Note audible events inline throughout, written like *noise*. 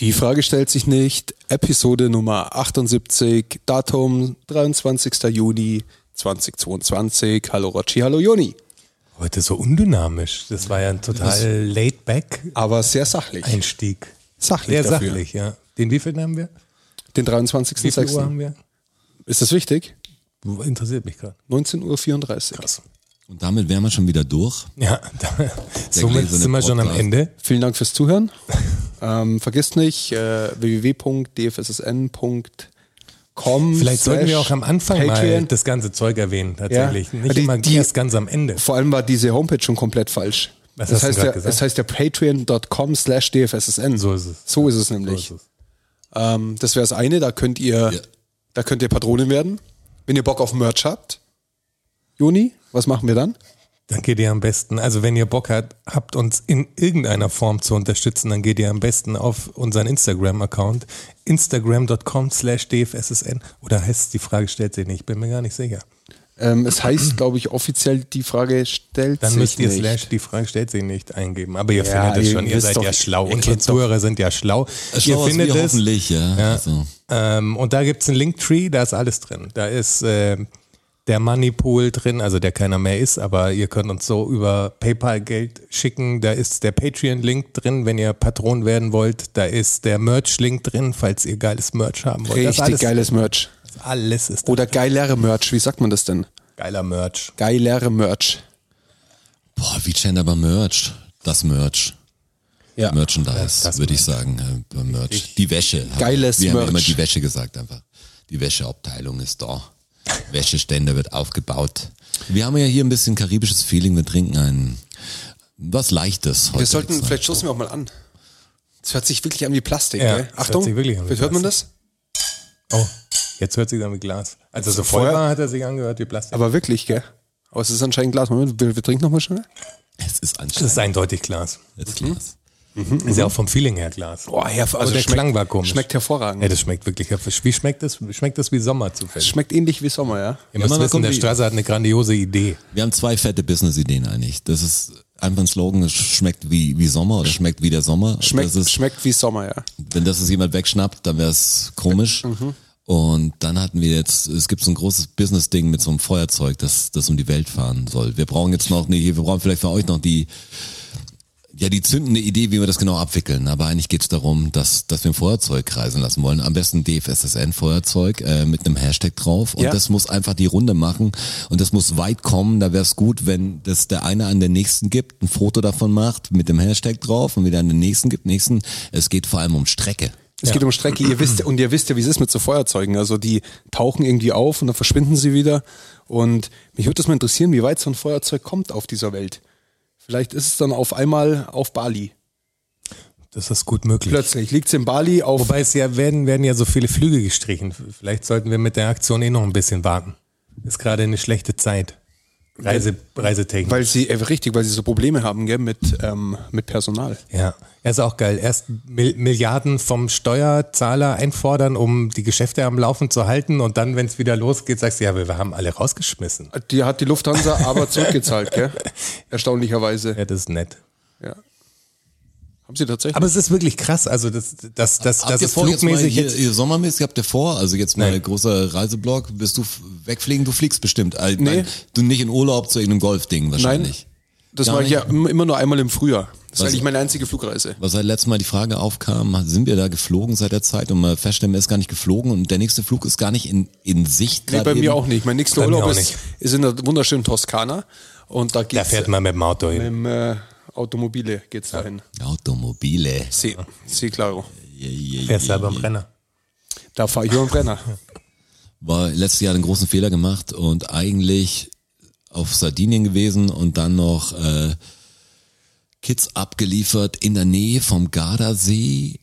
Die Frage stellt sich nicht. Episode Nummer 78, Datum 23. Juni 2022. Hallo Rotschi, hallo Joni. Heute so undynamisch. Das war ja ein total laid back Aber sehr sachlich. Einstieg. Sachlich Sehr dafür. sachlich, ja. Den wievielten haben wir? Den Wie viel Uhr 23.06. haben wir? Ist das wichtig? Interessiert mich gerade. 19.34 Uhr. Krass. Und damit wären wir schon wieder durch. Ja, da, somit sind wir schon am. Ende. Vielen Dank fürs Zuhören. *laughs* ähm, vergesst nicht, äh, www.dfssn.com. Vielleicht sollten wir auch am Anfang mal Patreon. das ganze Zeug erwähnen, tatsächlich. Ja. Nicht Die- immer die- erst ganz am Ende. Vor allem war diese Homepage schon komplett falsch. Was das, heißt ja, das heißt ja patreon.com slash dfssn. So ist es. So ist es nämlich. So ist es. Ähm, das wäre das eine, da könnt ihr, Ja. da könnt ihr Patronin werden. Wenn ihr Bock auf Merch habt. Juni, was machen wir dann? Dann geht ihr am besten, also wenn ihr Bock habt, habt uns in irgendeiner Form zu unterstützen, dann geht ihr am besten auf unseren Instagram-Account, instagram.com slash dfssn. Oder heißt es, die Frage stellt sich nicht, bin mir gar nicht sicher. Ähm, es heißt, glaube ich, offiziell, die Frage stellt Dann sich müsst ihr nicht. slash die Frage stellt sich nicht eingeben. Aber ihr Ja, findet es schon, ihr seid doch- ja schlau. Unsere Zuhörer sind ja schlau. Schlau ihr findet es. hoffentlich, ja. Ja. Also, Ähm, und da gibt's einen Linktree, da ist alles drin. Da ist äh, der Moneypool drin, also der keiner mehr ist, aber ihr könnt uns so über PayPal Geld schicken. Da ist der Patreon-Link drin, wenn ihr Patron werden wollt. Da ist der Merch-Link drin, falls ihr geiles Merch haben wollt. Das Richtig alles, geiles Merch. Alles ist da Oder geilere Merch, wie sagt man das denn? geiler Merch. Geilere Merch. boah, wie aber Merch. Das Merch. Ja. Merchandise, das würde ich sagen. äh, Merch. Die Wäsche. Geiles Wir haben Merch. immer die Wäsche gesagt einfach. Die Wäscheabteilung ist da. Wäscheständer wird aufgebaut. Wir haben ja hier ein bisschen karibisches Feeling. Wir trinken ein was Leichtes heute. Wir sollten, jetzt. vielleicht stoßen wir auch mal an. Das hört sich wirklich an wie Plastik, Ja, gell? Achtung, hört sich wirklich an wie hört man das? Oh, jetzt hört sich an wie Glas. Als er so voll vorher- war, hat er sich angehört wie Plastik. Aber wirklich, gell? Aber es ist anscheinend Glas. Moment, wir, wir trinken nochmal schnell. Es ist das ist anstrengend. eindeutig Glas. Jetzt Glas. Ist ja auch vom Feeling her Glas. Boah, ja, also der schmeckt, Klang war komisch. Schmeckt hervorragend. Ja, das schmeckt wirklich. Wie schmeckt das? Schmeckt das wie Sommer zufällig? Schmeckt ähnlich wie Sommer, ja? Ihr müsst wissen, der Strasser hat eine grandiose Idee. Wir haben zwei fette Business-Ideen eigentlich. Das ist einfach ein Slogan, es schmeckt wie, wie Sommer oder schmeckt wie der Sommer. Schmeckt, das ist, schmeckt wie Sommer, ja. Wenn das jetzt jemand wegschnappt, dann wäre es komisch. Und dann hatten wir jetzt, es gibt so ein großes Business-Ding mit so einem Feuerzeug, das, das um die Welt fahren soll. Wir brauchen jetzt noch, nee, wir brauchen vielleicht für euch noch die, ja, die zündende Idee, wie wir das genau abwickeln. Aber eigentlich geht es darum, dass, dass wir ein Feuerzeug kreisen lassen wollen. Am besten DFSSN-Feuerzeug äh, mit einem Hashtag drauf. Und Ja. das muss einfach die Runde machen. Und das muss weit kommen. Da wäre es gut, wenn das der eine an den nächsten gibt, ein Foto davon macht mit dem Hashtag drauf und wieder an den nächsten gibt. Nächsten. Es geht vor allem um Strecke. Es geht um Strecke, ihr wisst und ihr wisst ja, wie es ist mit so Feuerzeugen. Also die tauchen irgendwie auf und dann verschwinden sie wieder. Und mich würde das mal interessieren, wie weit so ein Feuerzeug kommt auf dieser Welt. Vielleicht ist es dann auf einmal auf Bali. Das ist gut möglich. Plötzlich liegt es in Bali auf. Wobei es ja werden, werden ja so viele Flüge gestrichen. Vielleicht sollten wir mit der Aktion eh noch ein bisschen warten. Ist gerade eine schlechte Zeit. Reise, Reisetechnik. Weil sie, äh, richtig, weil sie so Probleme haben, gell, mit, ähm, mit Personal. Ja, ja, ist auch geil. Erst Mil Milliarden vom Steuerzahler einfordern, um die Geschäfte am Laufen zu halten und dann, wenn es wieder losgeht, sagst du, ja, wir haben alle rausgeschmissen. Die hat die Lufthansa aber *laughs* zurückgezahlt, gell? *laughs* Erstaunlicherweise. Ja, das ist nett. Ja. Haben sie tatsächlich. Aber es ist wirklich krass, also das, das, das, Habt das ihr ist vor, jetzt mal flugmäßig hier, jetzt, ihr sommermäßig habt ihr vor, also jetzt mal Nein. großer Reiseblock, bist du wegfliegen, du fliegst bestimmt. Also, Nee. nein, Du nicht in Urlaub zu irgendeinem Golfding Nein, wahrscheinlich. das Gar mache ich ja immer nur einmal im Frühjahr. Das ist Was- eigentlich meine einzige Flugreise. Was seit letztem Mal die Frage aufkam, sind wir da geflogen seit der Zeit und mal feststellen, wir ist gar nicht geflogen und der nächste Flug ist gar nicht in, in Sicht. Nee, bei eben. mir auch nicht. Mein nächster Urlaub ist, nicht. ist in der wunderschönen Toskana. Und da da geht's fährt man mit dem Auto hin. im äh, Automobile geht's dahin. Automobile. See, See claro. Yeah, yeah, Fährst yeah, aber im. Brenner. Da fahre ich über den Brenner. War letztes Jahr einen großen Fehler gemacht und eigentlich auf Sardinien gewesen und dann noch äh, Kids abgeliefert in der Nähe vom Gardasee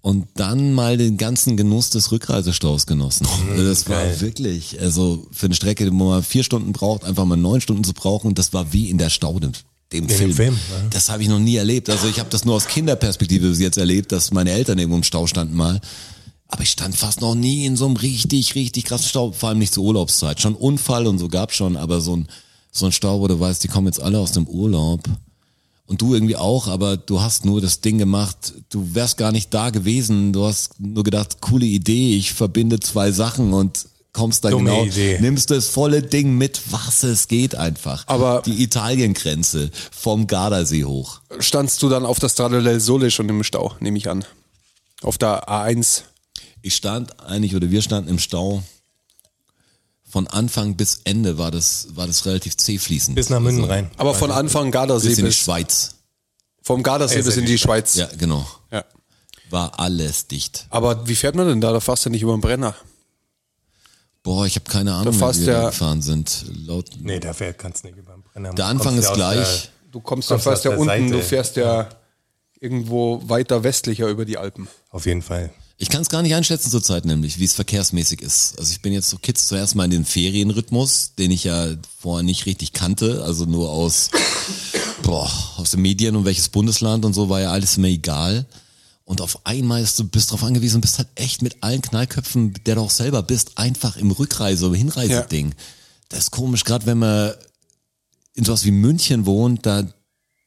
und dann mal den ganzen Genuss des Rückreisestaus genossen. das war geil. wirklich, also für eine Strecke, wo man vier Stunden braucht, einfach mal neun Stunden zu brauchen, das war wie in der Staude. Dem dem Film. Film, ja. Das habe ich noch nie erlebt. Also ich habe das nur aus Kinderperspektive bis jetzt erlebt, dass meine Eltern irgendwo im Stau standen mal. Aber ich stand fast noch nie in so einem richtig, richtig krassen Stau, vor allem nicht zur Urlaubszeit. Schon Unfall und so gab's schon, aber so ein, so ein Stau, wo du weißt, die kommen jetzt alle aus dem Urlaub. Und du irgendwie auch, aber du hast nur das Ding gemacht, du wärst gar nicht da gewesen, du hast nur gedacht, coole Idee, ich verbinde zwei Sachen und kommst dann Dumme genau, Idee. nimmst das volle Ding mit, was es geht einfach. Aber- die Italiengrenze vom Gardasee hoch. Standst du dann auf der Strada del Sole schon im Stau, nehme ich an. Auf der A1. Ich stand eigentlich oder wir standen im Stau. Von Anfang bis Ende war das war das relativ zäh fließend. Bis nach Münden rein. Aber von Anfang Gardasee bis in die Schweiz. vom Gardasee Also bis in die Schweiz. Ja, genau. Ja. War alles dicht. Aber wie fährt man denn da? Da fährst du nicht über den Brenner. Boah, ich habe keine Ahnung, wie wir da ja- gefahren sind. Laut, Nee, da fährt, kannst du nicht über den Brenner. der Anfang ist gleich. Du kommst, Kommst da fährst aus ja der unten, du Seite. fährst ja irgendwo weiter westlicher über die Alpen. Der, auf jeden Fall. Ich kann es gar nicht einschätzen zurzeit nämlich, wie es verkehrsmäßig ist. Also ich bin jetzt so Kids zuerst mal in den Ferienrhythmus, den ich ja vorher nicht richtig kannte, also nur aus, boah, aus den Medien und welches Bundesland und so war ja alles mir egal. Und auf einmal ist du bist darauf angewiesen, bist halt echt mit allen Knallköpfen, der du auch selber bist, einfach im Rückreise- oder Hinreiseding. Das ist komisch, gerade wenn man in sowas wie München wohnt, da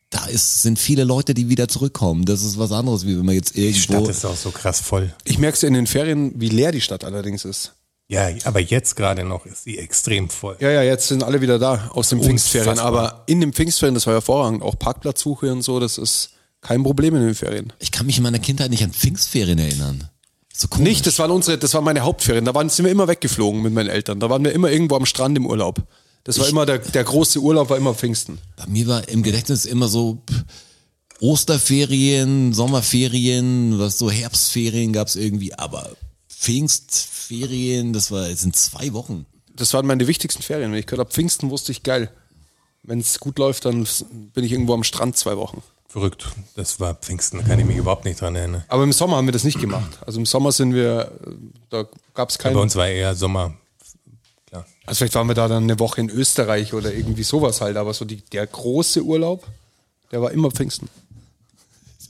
da ist, sind viele Leute, die wieder zurückkommen. Das ist was anderes, wie wenn man jetzt Die irgendwo Stadt ist auch so krass voll. Ich merke es in den Ferien, wie leer die Stadt allerdings ist. Ja, aber jetzt gerade noch ist sie extrem voll. Ja, ja, jetzt sind alle wieder da aus den Pfingstferien. Aber in den Pfingstferien, das war hervorragend. Auch Parkplatzsuche und so, das ist kein Problem in den Ferien. Ich kann mich in meiner Kindheit nicht an Pfingstferien erinnern. So komisch. Nicht, das waren unsere, das waren meine Hauptferien. Da waren, sind wir immer weggeflogen mit meinen Eltern. Da waren wir immer irgendwo am Strand im Urlaub. Das war immer der, der große Urlaub, war immer Pfingsten. Bei mir war im Gedächtnis immer so Osterferien, Sommerferien, was so Herbstferien gab's irgendwie, aber Pfingstferien, das war, das sind zwei Wochen. Das waren meine wichtigsten Ferien. Wenn ich gehört habe, Pfingsten wusste ich geil. Wenn es gut läuft, dann bin ich irgendwo am Strand zwei Wochen. Verrückt. Das war Pfingsten, da kann ich mich überhaupt nicht dran erinnern. Aber im Sommer haben wir das nicht gemacht. Also im Sommer sind wir, da gab es Bei keinen. uns war eher Sommer. Klar. Also vielleicht waren wir da dann eine Woche in Österreich oder irgendwie sowas halt. Aber so die, der große Urlaub, der war immer Pfingsten.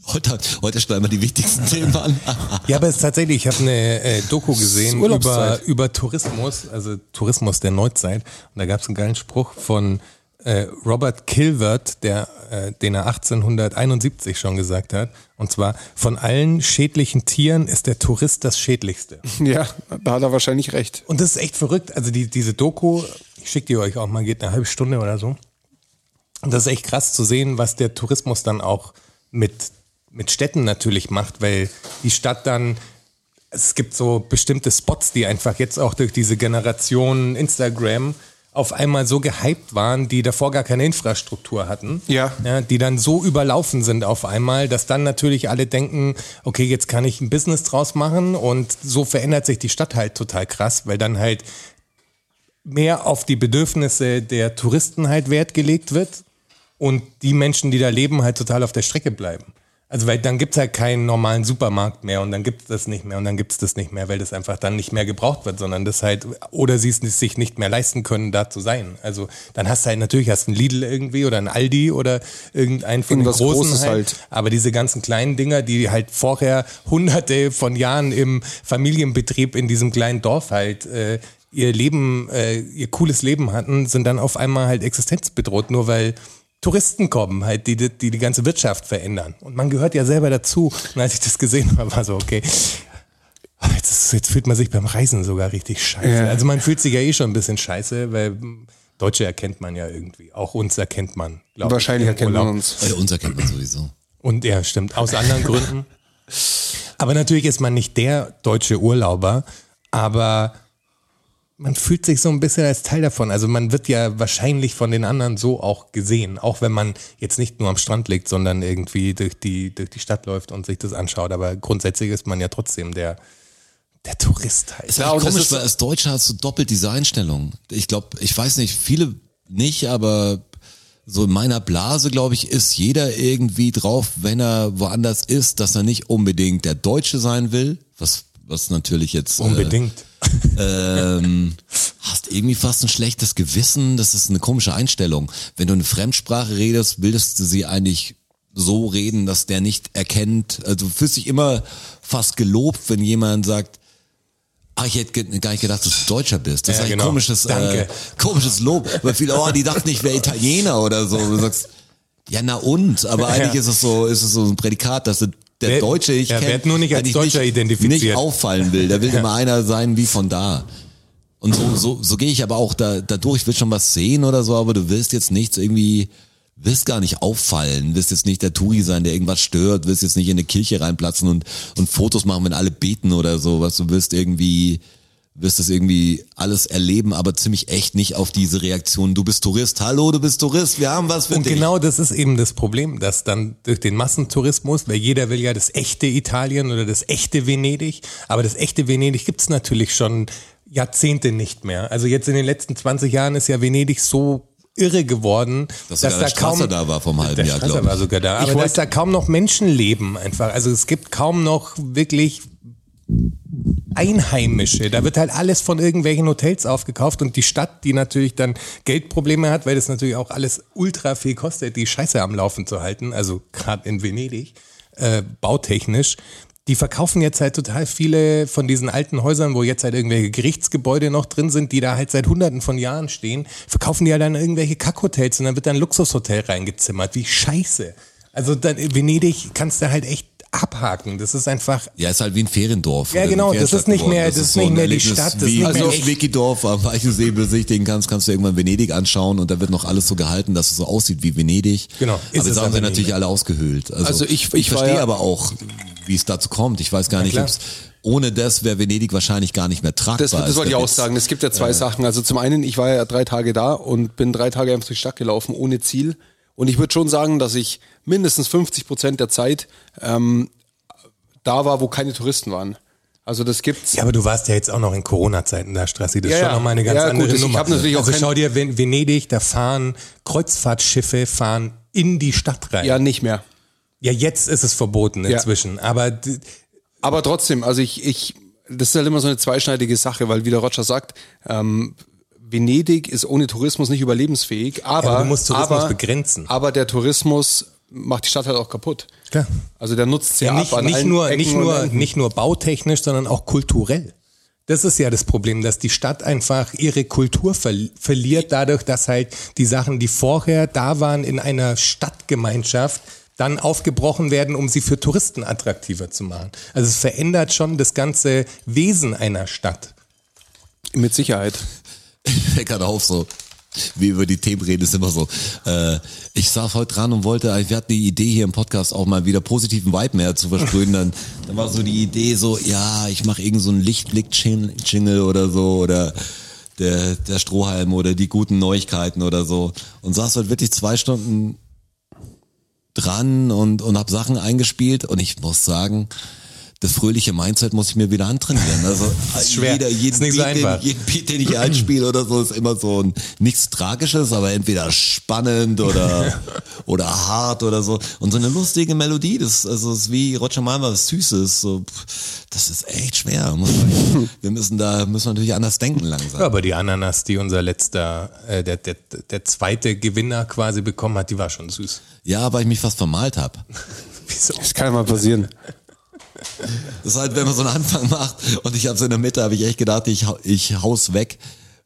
Heute, heute schneiden wir die wichtigsten *laughs* Themen an. Ja, aber es ist tatsächlich, ich habe eine äh, Doku gesehen über, über Tourismus, also Tourismus der Neuzeit. Und da gab es einen geilen Spruch von äh, Robert Kilvert, der, äh, den er 1871 schon gesagt hat. Und zwar, von allen schädlichen Tieren ist der Tourist das schädlichste. *laughs* Ja, da hat er wahrscheinlich recht. Und das ist echt verrückt. Also die, diese Doku, ich schicke die euch auch mal, geht eine halbe Stunde oder so. Und das ist echt krass zu sehen, was der Tourismus dann auch mit, mit Städten natürlich macht, weil die Stadt dann, es gibt so bestimmte Spots, die einfach jetzt auch durch diese Generation Instagram auf einmal so gehypt waren, die davor gar keine Infrastruktur hatten. Ja. ja. Die dann so überlaufen sind auf einmal, dass dann natürlich alle denken, okay, jetzt kann ich ein Business draus machen und so verändert sich die Stadt halt total krass, weil dann halt mehr auf die Bedürfnisse der Touristen halt Wert gelegt wird und die Menschen, die da leben, halt total auf der Strecke bleiben. Also weil dann gibt's halt keinen normalen Supermarkt mehr und dann gibt's das nicht mehr und dann gibt's das nicht mehr, weil das einfach dann nicht mehr gebraucht wird, sondern das halt, oder sie es sich nicht mehr leisten können, da zu sein. Also dann hast du halt natürlich hast einen Lidl irgendwie oder einen Aldi oder irgendeinen von Irgendwas den großen halt. halt. Aber diese ganzen kleinen Dinger, die halt vorher hunderte von Jahren im Familienbetrieb in diesem kleinen Dorf halt äh, ihr Leben, äh, ihr cooles Leben hatten, sind dann auf einmal halt existenzbedroht, nur weil Touristen kommen, halt, die, die die ganze Wirtschaft verändern. Und man gehört ja selber dazu. Und als ich das gesehen habe, war so, okay, jetzt, ist, jetzt fühlt man sich beim Reisen sogar richtig scheiße. Ja. Also man fühlt sich ja eh schon ein bisschen scheiße, weil Deutsche erkennt man ja irgendwie. Auch uns erkennt man. ich, Wahrscheinlich im erkennt man uns. Äh, unser kennt man sowieso. Und ja, stimmt, aus anderen Gründen. Aber natürlich ist man nicht der deutsche Urlauber, aber man fühlt sich so ein bisschen als Teil davon. Also man wird ja wahrscheinlich von den anderen so auch gesehen, auch wenn man jetzt nicht nur am Strand liegt, sondern irgendwie durch die, durch die Stadt läuft und sich das anschaut. Aber grundsätzlich ist man ja trotzdem der, der Tourist halt. Ist Ja, ja, und das komisch, ist- weil als Deutscher hast du doppelt diese Einstellung. Ich glaube, ich weiß nicht, viele nicht, aber so in meiner Blase, glaube ich, ist jeder irgendwie drauf, wenn er woanders ist, dass er nicht unbedingt der Deutsche sein will, was, was natürlich jetzt Unbedingt. Äh, *laughs* ähm, hast irgendwie fast ein schlechtes Gewissen. Das ist eine komische Einstellung. Wenn du eine Fremdsprache redest, willst du sie eigentlich so reden, dass der nicht erkennt. Also du fühlst dich immer fast gelobt, wenn jemand sagt, Ah, ich hätte gar nicht gedacht, dass du Deutscher bist. Das Ja, ist ein genau. komisches, äh, komisches Lob. Weil viele, oh, die dachten, ich wäre Italiener oder so. Du sagst, ja, na und? Aber *laughs* eigentlich Ja. ist es so, ist es so ein Prädikat, dass du der Wer- Deutsche ich ja, kenn, werd nur nicht als Deutscher nicht, identifiziert. Nicht auffallen will. Da will *laughs* immer einer sein wie von da. Und so, so, so gehe ich aber auch da, dadurch. Ich will schon was sehen oder so, aber du willst jetzt nichts irgendwie, willst gar nicht auffallen, willst jetzt nicht der Turi sein, der irgendwas stört, willst jetzt nicht in eine Kirche reinplatzen und, und Fotos machen, wenn alle beten oder so, was du willst irgendwie, wirst das irgendwie alles erleben, aber ziemlich echt nicht auf diese Reaktion. Du bist Tourist, hallo, du bist Tourist, wir haben was für Und dich. genau das ist eben das Problem, dass dann durch den Massentourismus, weil jeder will ja das echte Italien oder das echte Venedig, aber das echte Venedig gibt's natürlich schon Jahrzehnte nicht mehr. Also jetzt in den letzten 20 Jahren ist ja Venedig so irre geworden, Dass dass, sogar da kaum da war vom halben der Jahr, glaube war ich. sogar da, aber dass da kaum noch Menschen leben einfach. Also es gibt kaum noch wirklich Einheimische. Da wird halt alles von irgendwelchen Hotels aufgekauft und die Stadt, die natürlich dann Geldprobleme hat, weil das natürlich auch alles ultra viel kostet, die Scheiße am Laufen zu halten, also gerade in Venedig, äh, bautechnisch. Die verkaufen jetzt halt total viele von diesen alten Häusern, wo jetzt halt irgendwelche Gerichtsgebäude noch drin sind, die da halt seit hunderten von Jahren stehen, verkaufen die halt dann irgendwelche Kackhotels und dann wird da ein Luxushotel reingezimmert. Wie scheiße. Also dann in Venedig kannst du halt echt abhaken. Das ist einfach Ja, ist halt wie ein Feriendorf. Ja, genau, das ist nicht mehr- geworden. das ist nicht mehr die Stadt, das ist wie nicht also mehr auf. Wikidorf am Weichensee besichtigen kannst, kannst du irgendwann Venedig anschauen und da wird noch alles so gehalten, dass es so aussieht wie Venedig. Genau, ist Aber jetzt haben sie natürlich alle ausgehöhlt. Also, Also ich- ich war verstehe ja- aber auch, wie es dazu kommt. Ich weiß gar nicht, ob's, ohne das wäre Venedig wahrscheinlich gar nicht mehr tragbar. Das, das wollte ich auch sagen. Es gibt ja zwei Sachen. Also zum einen, ich war ja drei Tage da und bin drei Tage einfach durch die Stadt gelaufen, ohne Ziel. Und ich würde schon sagen, dass ich mindestens 50 Prozent der Zeit ähm, da war, wo keine Touristen waren. Also das gibt's. Ja, aber du warst ja jetzt auch noch in Corona-Zeiten da, Strassi. Das ist Ja, schon ja. nochmal eine ganz Ja, gut, andere ich Nummer. hab natürlich auch also schau dir Ven- Venedig, da fahren Kreuzfahrtschiffe fahren in die Stadt rein. Ja, nicht mehr. Ja, jetzt ist es verboten Ja. inzwischen. Aber d- Aber trotzdem, also ich, ich, das ist halt immer so eine zweischneidige Sache, weil wie der Roger sagt, ähm, Venedig ist ohne Tourismus nicht überlebensfähig, aber, aber du musst Tourismus aber, begrenzen. aber der Tourismus macht die Stadt halt auch kaputt. Klar. Also der nutzt sie ja, ab nicht, an nicht, allen nur, Ecken nicht, nur, nicht nur bautechnisch, sondern auch kulturell. Das ist ja das Problem, dass die Stadt einfach ihre Kultur verli verliert, dadurch, dass halt die Sachen, die vorher da waren in einer Stadtgemeinschaft, dann aufgebrochen werden, um sie für Touristen attraktiver zu machen. Also es verändert schon das ganze Wesen einer Stadt. Mit Sicherheit. *laughs* fällt gerade auf, so wie über die Themen reden, ist immer so. Äh, ich saß heute dran und wollte, wir hatten die Idee hier im Podcast auch mal wieder positiven Vibe mehr zu versprühen. Dann, dann war so die Idee so, ja, ich mache irgend so einen Lichtblick-Jingle oder so oder der, der Strohhalm oder die guten Neuigkeiten oder so. Und saß heute wirklich zwei Stunden dran und, und habe Sachen eingespielt und ich muss sagen, das fröhliche Mindset muss ich mir wieder antrainieren. Also *laughs* ist schwer. jeder, jeden, Ist nicht so Beat, den, jeden Beat, den ich einspiele oder so, ist immer so ein nichts Tragisches, aber entweder spannend oder *laughs* oder hart oder so. Und so eine lustige Melodie, das also ist wie Roger Malmer, was Süßes. So, das ist echt schwer. *laughs* Wir müssen da müssen natürlich anders denken langsam. Ja, aber die Ananas, die unser letzter, äh, der, der, der zweite Gewinner quasi bekommen hat, die war schon süß. Ja, weil ich mich fast vermalt habe. Wieso? Das kann mal passieren. Das ist halt, wenn man so einen Anfang macht und ich habe so in der Mitte, habe ich echt gedacht, ich, ich haus weg,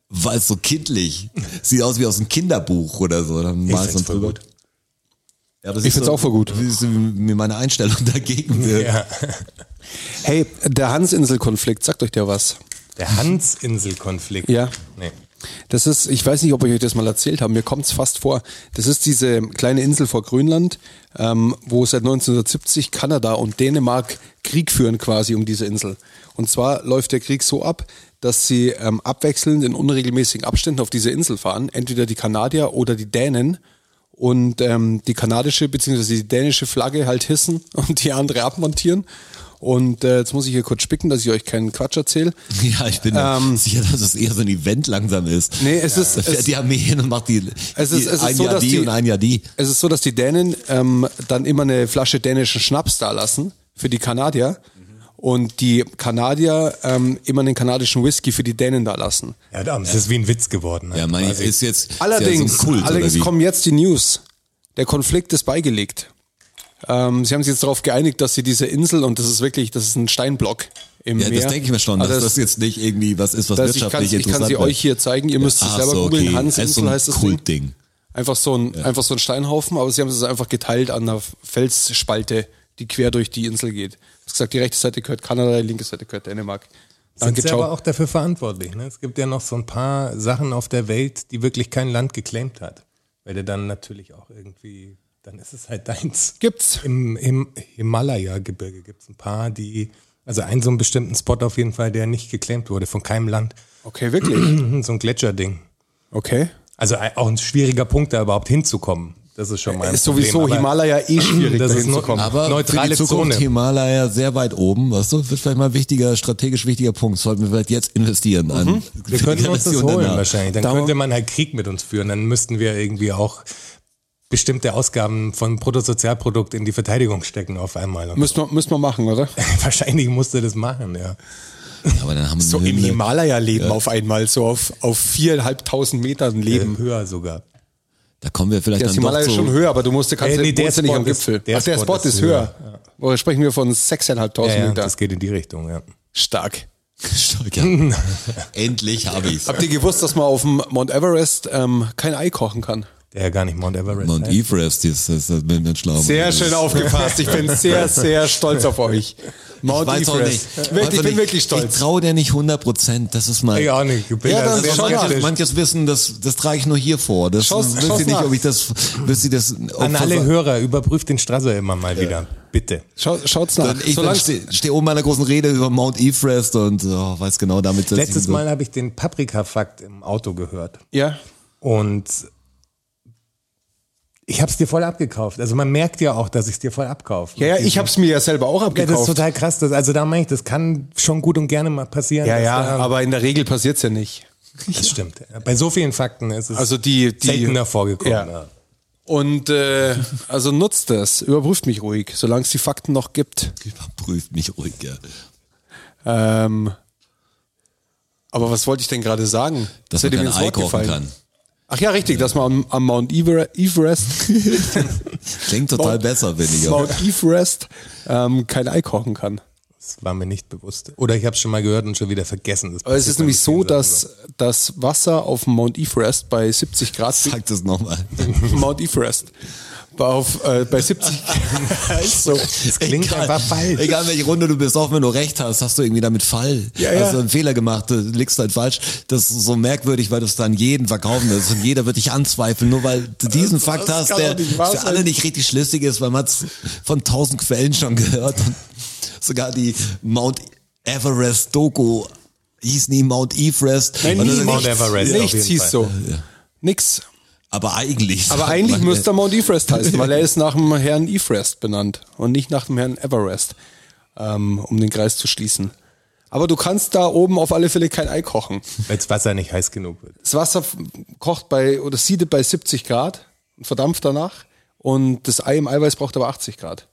weil es so kindlich. Sieht aus wie aus einem Kinderbuch oder so. Dann Ich mal so find's voll drüber. gut. Ja, aber Ich find's auch voll gut. Wie ist mir meine Einstellung dagegen wird. Ja. Hey, der Hansinselkonflikt, sagt euch der was? Der Hans-Insel-Konflikt. Ja. Nee. Das ist, ich weiß nicht, ob ich euch das mal erzählt habe, mir kommt es fast vor. Das ist diese kleine Insel vor Grönland, ähm, wo seit 1970 Kanada und Dänemark Krieg führen quasi um diese Insel. Und zwar läuft der Krieg so ab, dass sie ähm, abwechselnd in unregelmäßigen Abständen auf diese Insel fahren, entweder die Kanadier oder die Dänen und ähm, die kanadische bzw. die dänische Flagge halt hissen *laughs* und die andere abmontieren. Und äh, jetzt muss ich hier kurz spicken, dass ich euch keinen Quatsch erzähle. *laughs* Ja, ich bin Ähm, sicher, dass es eher so ein Event langsam ist. Nee, es ist- Da fährt es- die Armee hin und macht die, Es ist- die es ist ein so, Jahr dass die, die- und ein Jahr die. Es ist so, dass die Dänen ähm, dann immer eine Flasche dänischen Schnaps da lassen für die Kanadier und die Kanadier ähm, immer einen kanadischen Whisky für die Dänen da lassen. Ja, das ist wie ein Witz geworden. Ja, halt mein, quasi. ist jetzt ist Allerdings, ja so Kult, allerdings kommen jetzt die News. Der Konflikt ist beigelegt. Ähm, sie haben sich jetzt darauf geeinigt, dass sie diese Insel, und das ist wirklich, das ist ein Steinblock im Ja, Meer. das denke ich mir schon, dass Also das jetzt nicht irgendwie was ist, was das, ich, kann, wirtschaftlich ich kann interessant sie wird. euch hier zeigen, ihr müsst es Ach selber so, googeln. okay. Hansinsel Es ist so ein heißt das Ding. Kultding. Einfach so ein, einfach so ein Steinhaufen, aber sie haben es einfach geteilt an einer Felsspalte, die quer durch die Insel geht. Ich gesagt, die rechte Seite gehört Kanada, die linke Seite gehört Dänemark. Danke, sind sie aber auch dafür verantwortlich. Ne? Es gibt ja noch so ein paar Sachen auf der Welt, die wirklich kein Land geclaimt hat. Weil der dann natürlich auch irgendwie, dann ist es halt deins. Gibt's. Im, im Himalaya-Gebirge gibt es ein paar, die, also einen so einen bestimmten Spot auf jeden Fall, der nicht geclaimt wurde von keinem Land. Okay, wirklich? *clears throat* So ein Gletscherding. Okay. Also ein- auch ein schwieriger Punkt, da überhaupt hinzukommen. Das ist schon mal ein Ist sowieso Problem, aber Himalaya eh schwierig, *clears throat* Das ist dahin nur- zu kommen. Aber Neutrale für die Zukunft Zone. Himalaya sehr weit oben, weißt du, wird vielleicht mal ein wichtiger, strategisch wichtiger Punkt. Sollten wir vielleicht jetzt investieren an Mhm. Wir könnten uns das holen danach. wahrscheinlich. Dann Dauer- könnte man halt Krieg mit uns führen. Dann müssten wir irgendwie auch bestimmte Ausgaben von Bruttosozialprodukt in die Verteidigung stecken auf einmal. Müssen wir, müssen wir machen, oder? *laughs* wahrscheinlich musste das machen, ja. Aber dann haben So im Himalaya leben auf einmal, so auf, auf viereinhalbtausend Metern leben. Eben höher sogar. Da kommen wir vielleicht Der dann Himalaya doch ist so. schon höher, aber du musst, kannst, Äh, nee, der ja nicht Spot am ist- Gipfel. der Ach, der Spot Spot ist ist höher. höher, Oder sprechen wir von 6.500 Ja, ja, Meter? das geht in die Richtung, ja. Stark. Stark, ja. *laughs* Endlich habe ich's. Habt ihr gewusst, dass man auf dem Mount Everest ähm, kein Ei kochen kann? Der ja gar nicht Mount Everest Mount heißt. Everest ist, ist, ist mit, mit Schlauben. Sehr schön aufgepasst. Ich bin *laughs* sehr, sehr stolz auf euch. Mount Ich weiß auch nicht. Everest. Wirklich, Weiß ich bin nicht. wirklich Ich stolz. traue dir nicht 100 Prozent. Das ist mein. Ich auch nicht. Ich bin Ja, da das schon. Manches, manches Wissen, das, das trage ich nur hier vor. Das Schau's- wisst ihr nicht, ob ich das, wisst ihr das, An alle Hörer, überprüft den Strasser immer mal wieder. Bitte. Schau, schaut's nach. Dann ich Solange stehe steh oben bei einer großen Rede über Mount Everest und oh, weiß genau damit. ich Letztes so. Mal habe ich den Paprika-Fakt im Auto gehört. ja, Und ich habe es dir voll abgekauft. Also man merkt ja auch, dass ich es dir voll abkaufe. ja, ja, ich habe es mir ja selber auch Ja, das ist abgekauft. total krass. Das, also da meine ich, das kann schon gut und gerne mal passieren. Ja, dass ja, da, aber in der Regel passiert's ja nicht. das stimmt. Bei so vielen Fakten ist es Also die, die seltener vorgekommen. Ja. Ja. Und äh, also nutzt das, überprüft mich ruhig, solange es die Fakten noch gibt. Prüft mich ruhig, ja. Ähm, aber was wollte ich denn gerade sagen? Dass Ist man kein Ei kochen kann. Ach ja, richtig, dass man am, am Mount Ever- Everest, *laughs* Klingt total Mount- besser, finde ich. auch. Mount Everest ähm, kein Ei kochen kann. Das war mir nicht bewusst. Oder ich habe es schon mal gehört und schon wieder vergessen. Das Aber es ist nämlich so, dass das Wasser auf dem Mount Everest bei 70 Grad Sag das nochmal. *laughs* Mount Everest bei, auf, äh, bei 70 ist *laughs* so. Das klingt einfach falsch. Egal welche Runde du bist, auch wenn du recht hast, hast du irgendwie damit Fall. Ja, ja. Hast du einen Fehler gemacht, du liegst halt falsch. Das ist so merkwürdig, weil du es dann jeden verkaufen willst und jeder wird dich anzweifeln, nur weil du diesen Fakt das hast, der für alle nicht richtig schlüssig ist, weil man es von tausend Quellen schon gehört. Und sogar die Mount Everest Doku hieß nie Mount Everest. Nein, Und nie, das- Mount Everest nichts hieß so. Nix. Aber eigentlich. Aber eigentlich müsste er Mount Everest *laughs* heißen, weil er ist nach dem Herrn Everest benannt und nicht nach dem Herrn Everest, ähm, um den Kreis zu schließen. Aber du kannst da oben auf alle Fälle kein Ei kochen. Weil das Wasser nicht heiß genug wird. Das Wasser kocht bei oder siedet bei 70 Grad und verdampft danach. Und das Ei im Eiweiß braucht aber 80 Grad.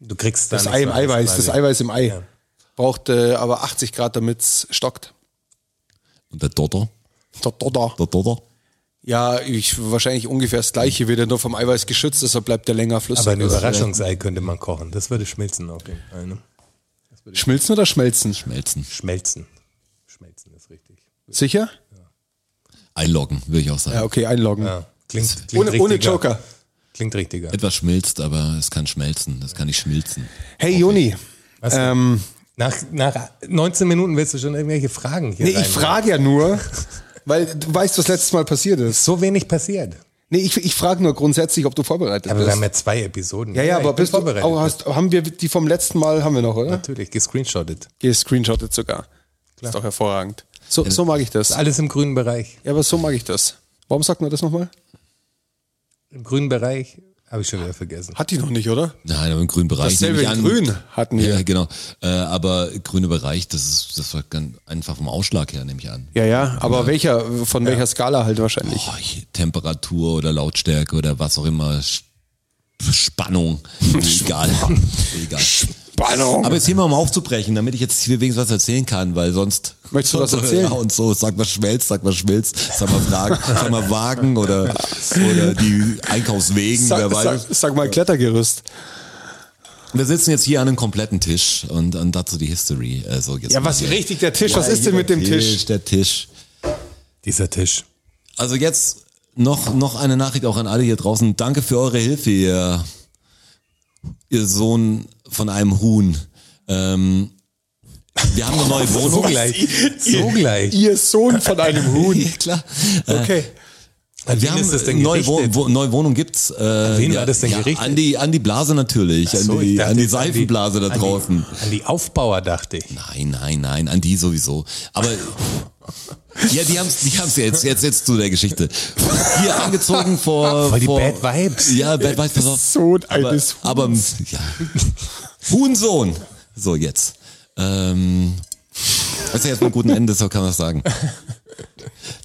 Du kriegst Das da Ei im Eiweiß, das Eiweiß im Ei Ja. braucht äh, aber 80 Grad, damit's stockt. Und der Dotter? Da, da. Der Dotter? Ja, ich, wahrscheinlich ungefähr das gleiche, wird er nur vom Eiweiß geschützt, deshalb bleibt der länger flüssig. Aber ein Überraschungsei könnte man kochen. Das würde schmilzen auf jeden Fall. Ne? Schmilzen oder schmelzen? Schmelzen. Schmelzen. Schmelzen ist richtig. Sicher? Einloggen, würde ich auch sagen. Ja, okay, einloggen. Ja. Klingt, klingt Ohne, ohne. Joker. Klingt richtiger. Etwas schmilzt, aber es kann schmelzen. Das kann nicht schmilzen. Hey Joni, Was denn? ähm, Nach, nach 19 Minuten willst du schon irgendwelche Fragen hier nee, ich rein- frage ja nur, *laughs* weil du weißt, was letztes Mal passiert ist. So wenig passiert. Nee, ich, ich frage nur grundsätzlich, ob du vorbereitet Aber wir bist. haben ja zwei Episoden. ja, ja, aber ich bin bist du, vorbereitet. oh, hast, haben wir die vom letzten Mal, haben wir noch, oder? Natürlich, gescreenshottet. Gescreenshottet sogar. Ist doch hervorragend. So, so mag ich das. Alles im grünen Bereich. Ja, aber so mag ich das. Warum sagt man das nochmal? Im grünen Bereich habe ich schon wieder vergessen. Hat die noch nicht, oder? Nein, aber im grünen Bereich. Dasselbe in grün hatten wir. Ja, genau. Äh, aber grüne Bereich, das ist, das war ganz einfach vom Ausschlag her, nehme ich an. Ja, ja, aber welcher, von welcher Skala halt wahrscheinlich? Boah, ich- Temperatur oder Lautstärke oder was auch immer. Spannung. *laughs* Egal. Egal. Spannung. Aber jetzt hier mal um aufzubrechen, damit ich jetzt hier wenigstens was erzählen kann, weil sonst. Möchtest du was *laughs* erzählen? Ja, und so, sag mal schmelzt, sag mal schmilzt, sag mal Fragen, *laughs* sag mal Wagen oder, oder die Einkaufswegen, wer sag, weiß. sag, sag mal Klettergerüst. Wir sitzen jetzt hier an einem kompletten Tisch und, und dazu die History. Also jetzt Ja, was hier. richtig, der Tisch, was Ja, ist denn mit dem der Tisch? Der Tisch. Dieser Tisch. Also jetzt noch, noch eine Nachricht auch an alle hier draußen. Danke für eure Hilfe, ihr, ihr Sohn von einem Huhn. Ähm, wir haben eine neue *laughs* So Wohnung. gleich. *laughs* So gleich. Ihr Sohn von einem *laughs* Huhn. Klar. Okay. An Wir haben denn neue, Wo? Wo neue Wohnung gibt's. Äh, an wen war das denn ja, gerichtet? An die, an die Blase natürlich, so, an die, dachte an die Seifenblase da an die- draußen. An die Aufbauer dachte ich. Nein, nein, nein, an die sowieso. Aber ja, die haben's, die haben's jetzt, jetzt, jetzt zu der Geschichte. Hier angezogen vor, *laughs* Voll die vor Bad Vibes. Ja, Bad Vibes, pass auf. Sohn aber, eines aber ja. Huhnsohn. So jetzt. Ähm, das ist ja jetzt mit einem guten Ende, so kann man das sagen.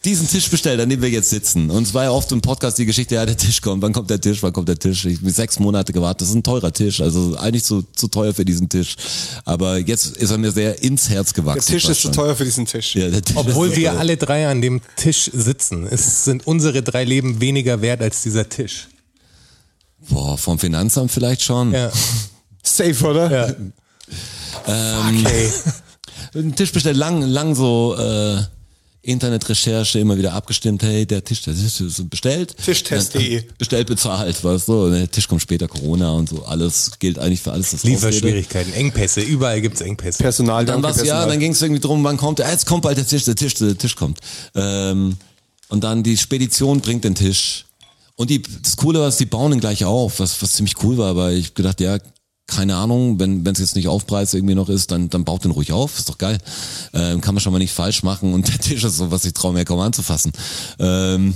Diesen Tisch bestellt, an dem wir jetzt sitzen. Und es war ja oft im Podcast die Geschichte, ja, der Tisch kommt, wann kommt der Tisch, wann kommt der Tisch? Ich habe sechs Monate gewartet, das ist ein teurer Tisch, also eigentlich zu, zu teuer für diesen Tisch. Aber jetzt ist er mir sehr ins Herz Der gewachsen. Tisch fast ist zu teuer für diesen Tisch. Ja, der Tisch Obwohl wir alle drei an dem Tisch sitzen. Es sind unsere drei Leben weniger wert als dieser Tisch. Boah, vom Finanzamt vielleicht schon. Ja. Safe, oder? ja. okay. *laughs* Einen Tisch bestellt, lang, lang so äh, Internetrecherche, immer wieder abgestimmt, hey, der Tisch, der Tisch ist bestellt. Tischtest.de. Bestellt, bezahlt, weißt du, der Tisch kommt später, Corona und so, alles gilt eigentlich für alles. Das. Lieferschwierigkeiten, Engpässe, überall gibt's Engpässe. Personal, Dann war's, ja, dann ging es irgendwie drum, wann kommt der? Jetzt kommt bald der Tisch, der Tisch, der Tisch kommt. Ähm, und dann die Spedition bringt den Tisch. Und die, das Coole war, die bauen den gleich auf, was, was ziemlich cool war, aber ich gedacht, ja, keine Ahnung, wenn es jetzt nicht Aufpreis irgendwie noch ist, dann, dann baut den ruhig auf, ist doch geil. Ähm, kann man schon mal nicht falsch machen und *laughs* der Tisch ist so, was ich traue mir kaum anzufassen. Ähm,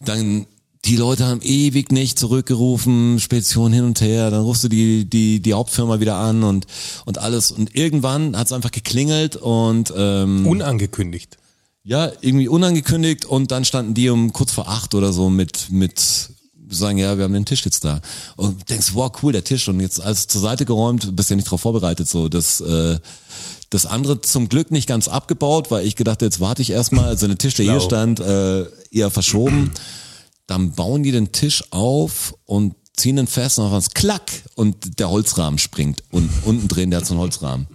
dann die Leute haben ewig nicht zurückgerufen, Spedition hin und her, dann rufst du die, die, die Hauptfirma wieder an und, und alles. Und irgendwann hat es einfach geklingelt und ähm, Unangekündigt. ja, irgendwie unangekündigt und dann standen die um kurz vor acht oder so mit, mit sagen, ja, wir haben den Tisch jetzt da. Und denkst, wow, cool, der Tisch. Und jetzt alles zur Seite geräumt, bist ja nicht drauf vorbereitet. So, das, äh, das andere zum Glück nicht ganz abgebaut, weil ich gedacht, jetzt warte ich erstmal, also der Tisch, der hier stand, äh, eher verschoben. Dann bauen die den Tisch auf und ziehen den fest und auf was klack und der Holzrahmen springt und unten drin, der hat so einen Holzrahmen.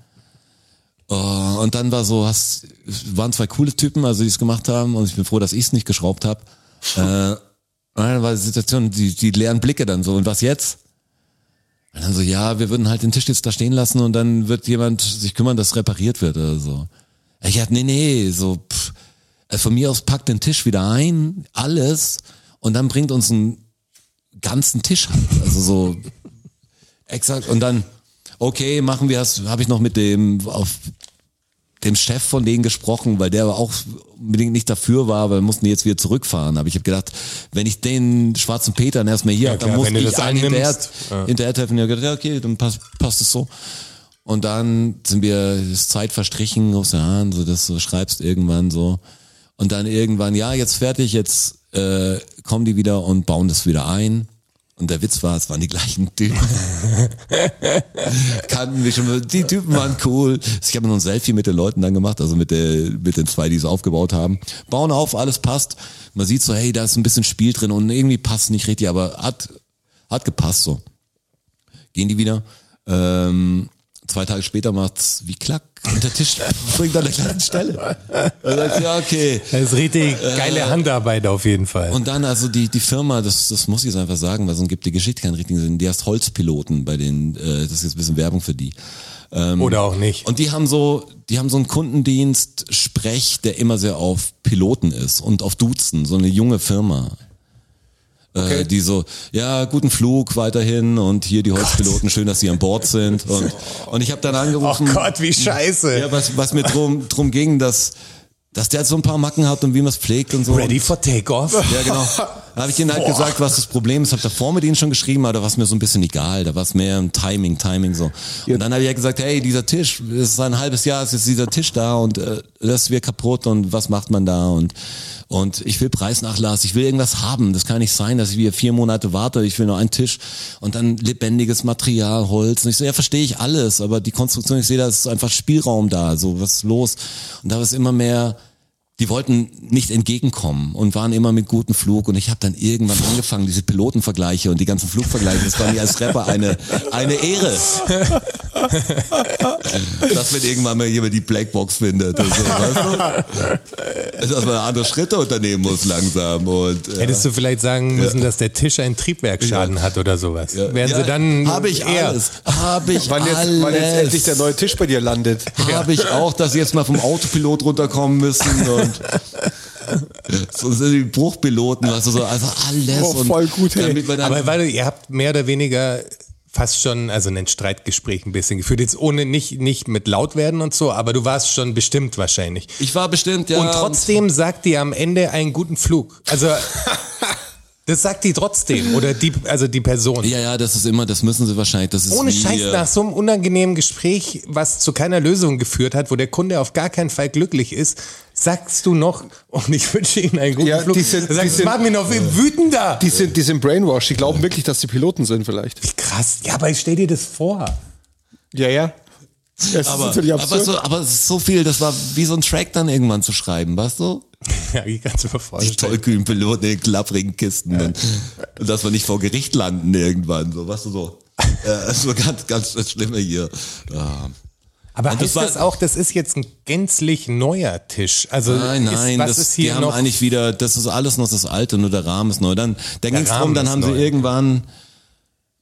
Oh, und dann war so, hast, waren zwei coole Typen, also die es gemacht haben und ich bin froh, dass ich es nicht geschraubt habe. äh, und dann war die Situation, die, die leeren Blicke dann so, und was jetzt? Und dann so, ja, wir würden halt den Tisch jetzt da stehen lassen und dann wird jemand sich kümmern, dass repariert wird oder so. Ich hatte, nee, nee, so, pff, äh, von mir aus packt den Tisch wieder ein, alles, und dann bringt uns einen ganzen Tisch halt. Also so, *laughs* exakt, und dann, okay, machen wir das, habe ich noch mit dem, auf dem Chef von denen gesprochen, weil der auch unbedingt nicht dafür war, weil wir mussten jetzt wieder zurückfahren. Aber ich habe gedacht, wenn ich den schwarzen Petern erstmal hier Ja, hab, dann muss ich das einen hinterher, ja. hinterher treffen. Ich gedacht, ja, okay, dann passt, passt es so. Und dann sind wir, ist Zeit verstrichen, rufst du an, so dass du schreibst irgendwann so. Und dann irgendwann, ja, jetzt fertig, jetzt äh, kommen die wieder und bauen das wieder ein. Und der Witz war, es waren die gleichen Typen. *laughs* Kannten wir schon, die Typen waren cool. Ich habe noch ein Selfie mit den Leuten dann gemacht, also mit, der, mit den zwei, die es aufgebaut haben. Bauen auf, alles passt. Man sieht so, hey, da ist ein bisschen Spiel drin und irgendwie passt nicht richtig, aber hat, hat gepasst so. Gehen die wieder. Ähm, zwei Tage später macht's wie klack und der Tisch *laughs* springt an der gleichen Stelle. Da sagst ja, okay. Das ist richtig geile Handarbeit auf jeden Fall. Und dann also die, die Firma, das, das muss ich jetzt einfach sagen, weil sonst gibt die Geschichte keinen richtigen Sinn. Die heißt Holzpiloten bei den, äh, das ist jetzt ein bisschen Werbung für die. Oder auch nicht. Und die haben so, die haben so einen Kundendienst, Sprech, der immer sehr auf Piloten ist und auf Duzen, so eine junge Firma. Äh, die so, ja, guten Flug weiterhin und hier die Holzpiloten, schön, dass sie an Bord sind. *laughs* Und, und ich habe dann Oh angerufen, Gott, wie scheiße. ja, was, was mir drum, drum ging, dass, dass der so ein paar Macken hat und wie man es pflegt und so. Ready for takeoff? Ja, genau. *laughs* Da habe ich ihnen halt gesagt, was das Problem ist. Habe davor mit ihnen schon geschrieben, aber da war es mir so ein bisschen egal. Da war es mehr ein Timing, Timing so. Und dann habe ich halt gesagt, hey, dieser Tisch, es ist ein halbes Jahr, ist jetzt dieser Tisch da und äh, das wird kaputt und was macht man da und und ich will Preisnachlass, ich will irgendwas haben. Das kann nicht sein, dass ich wieder vier Monate warte. Ich will nur einen Tisch und dann lebendiges Material, Holz. Und ich so, ja, verstehe ich alles, aber die Konstruktion, ich sehe, da ist einfach Spielraum da. So, was ist los? Und da war es immer mehr, die wollten nicht entgegenkommen und waren immer mit gutem Flug und ich habe dann irgendwann angefangen, diese Pilotenvergleiche und die ganzen Flugvergleiche, das war mir als Rapper eine, eine Ehre. *laughs* *laughs* Dass man irgendwann mal jemand die Blackbox findet. Und so, weißt du? *laughs* Dass man andere Schritte unternehmen muss langsam. Und, äh, Hättest du vielleicht sagen müssen, dass der Tisch einen Triebwerksschaden hat oder sowas? Wären sie dann habe ich eher. alles. Habe ich Wann jetzt, alles. wann jetzt endlich der neue Tisch bei dir landet. habe ich auch, dass sie jetzt mal vom Autopilot runterkommen müssen und *laughs* so sind die Bruchpiloten, weißt du, so, also alles. Oh, und voll gut, hey. damit wir dann, Aber warte, ihr habt mehr oder weniger fast schon, also ein Streitgespräch ein bisschen geführt. Jetzt ohne nicht, nicht mit laut werden und so, aber du warst schon bestimmt wahrscheinlich. ich war bestimmt, ja. Und trotzdem sagt die am Ende einen guten Flug. Also, *laughs* das sagt die trotzdem. Oder die, also die Person. Ja, ja, das ist immer, das müssen sie wahrscheinlich, das ist Ohne wie, Scheiß äh, nach so einem unangenehmen Gespräch, was zu keiner Lösung geführt hat, wo der Kunde auf gar keinen Fall glücklich ist, sagst du noch, *laughs* und ich wünsche Ihnen einen guten Ja, Flug. die sind- sagst die sind- mach mich noch wütender. Die sind, die sind brainwashed, die glauben wirklich, dass sie Piloten sind vielleicht. Krass. Ja, aber stell dir das vor. Ja, ja. Das ist aber, natürlich aber, absurd. so, aber es ist so viel, das war wie so ein Track dann irgendwann zu schreiben, weißt du? *laughs* Ja, kannst du mir Die tollkühnen Piloten in den klapprigen Kisten und, und dass wir nicht vor Gericht landen irgendwann, so, weißt du, so. *laughs* Äh, so ganz, ganz das Schlimme hier. Ja. Aber Und das heißt war- das auch, das ist jetzt ein gänzlich neuer Tisch? Also Nein, nein, ist, was das, ist die hier haben noch? eigentlich wieder, das ist alles noch das Alte, nur der Rahmen ist neu. Dann, dann ging's Rahmen drum, dann ist haben neu. sie irgendwann,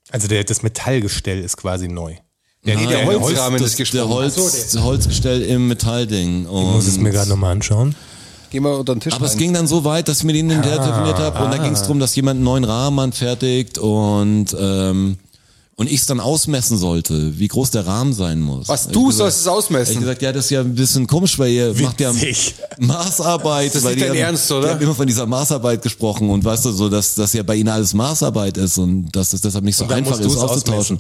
Also der, das Metallgestell ist quasi neu. Nee, der Nein, Holzrahmen das, ist der gesprungen. Holz, Ach so, der Holzgestell im Metallding. Ich muss es Und- mir gerade nochmal anschauen. Geh mal unter den Tisch Aber es rein. ging dann so weit, dass ich mit ihnen hinterher telefoniert habe und da ging es darum, dass jemand einen neuen Rahmen anfertigt und ähm, und ich es dann ausmessen sollte, wie groß der Rahmen sein muss. Was, du ich gesagt- sollst es ausmessen? hab Ich gesagt, ja, das ist ja ein bisschen komisch, weil ihr macht ja Witzig. Maßarbeit. Das ist nicht dein haben, Ernst, oder? Die haben immer von dieser Maßarbeit gesprochen und weißt du, so, dass das ja bei ihnen alles Maßarbeit ist und dass es deshalb nicht so einfach ist auszutauschen.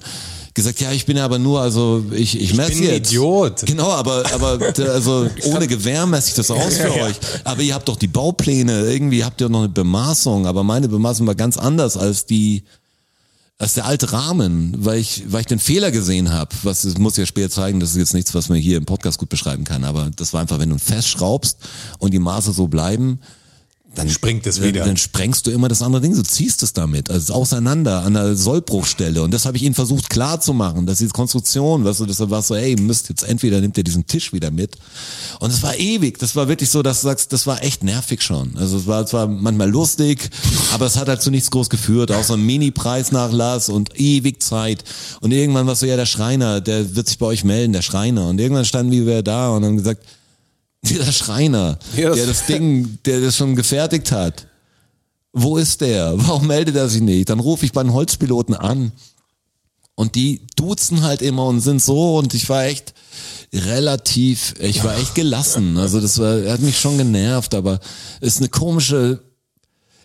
Gesagt, ja, ich bin ja aber nur, also ich, ich, messe bin jetzt. Idiot. Genau, aber, aber d- *laughs* also ohne Gewehr messe ich das aus für euch. Aber ihr habt doch die Baupläne, irgendwie habt ihr noch eine Bemaßung, aber meine Bemaßung war ganz anders als die als der alte Rahmen, weil ich, weil ich den Fehler gesehen habe. Was es muss ja später zeigen, das ist jetzt nichts, was man hier im Podcast gut beschreiben kann, aber das war einfach, wenn du festschraubst und die Maße so bleiben, dann Springt es dann, wieder. Dann sprengst du immer das andere Ding, du ziehst es damit, also auseinander an der Sollbruchstelle. Und das habe ich ihnen versucht klar zu machen, dass diese Konstruktion, weißt du, das war so, ey, müsst jetzt entweder nimmt ihr diesen Tisch wieder mit. Und es war ewig, das war wirklich so, dass du sagst, das war echt nervig schon. Also es war zwar manchmal lustig, aber es hat halt zu nichts groß geführt, auch so ein Mini-Preisnachlass und ewig Zeit. Und irgendwann war so, ja, der Schreiner, der wird sich bei euch melden, der Schreiner. Und irgendwann standen wir wieder da und haben gesagt, dieser Schreiner, das- der das Ding, der das schon gefertigt hat. Wo ist der? Warum meldet er sich nicht? Dann rufe ich bei den Holzpiloten an. Und die duzen halt immer und sind so und ich war echt relativ, ich war echt gelassen. Also das war, hat mich schon genervt, aber ist eine komische,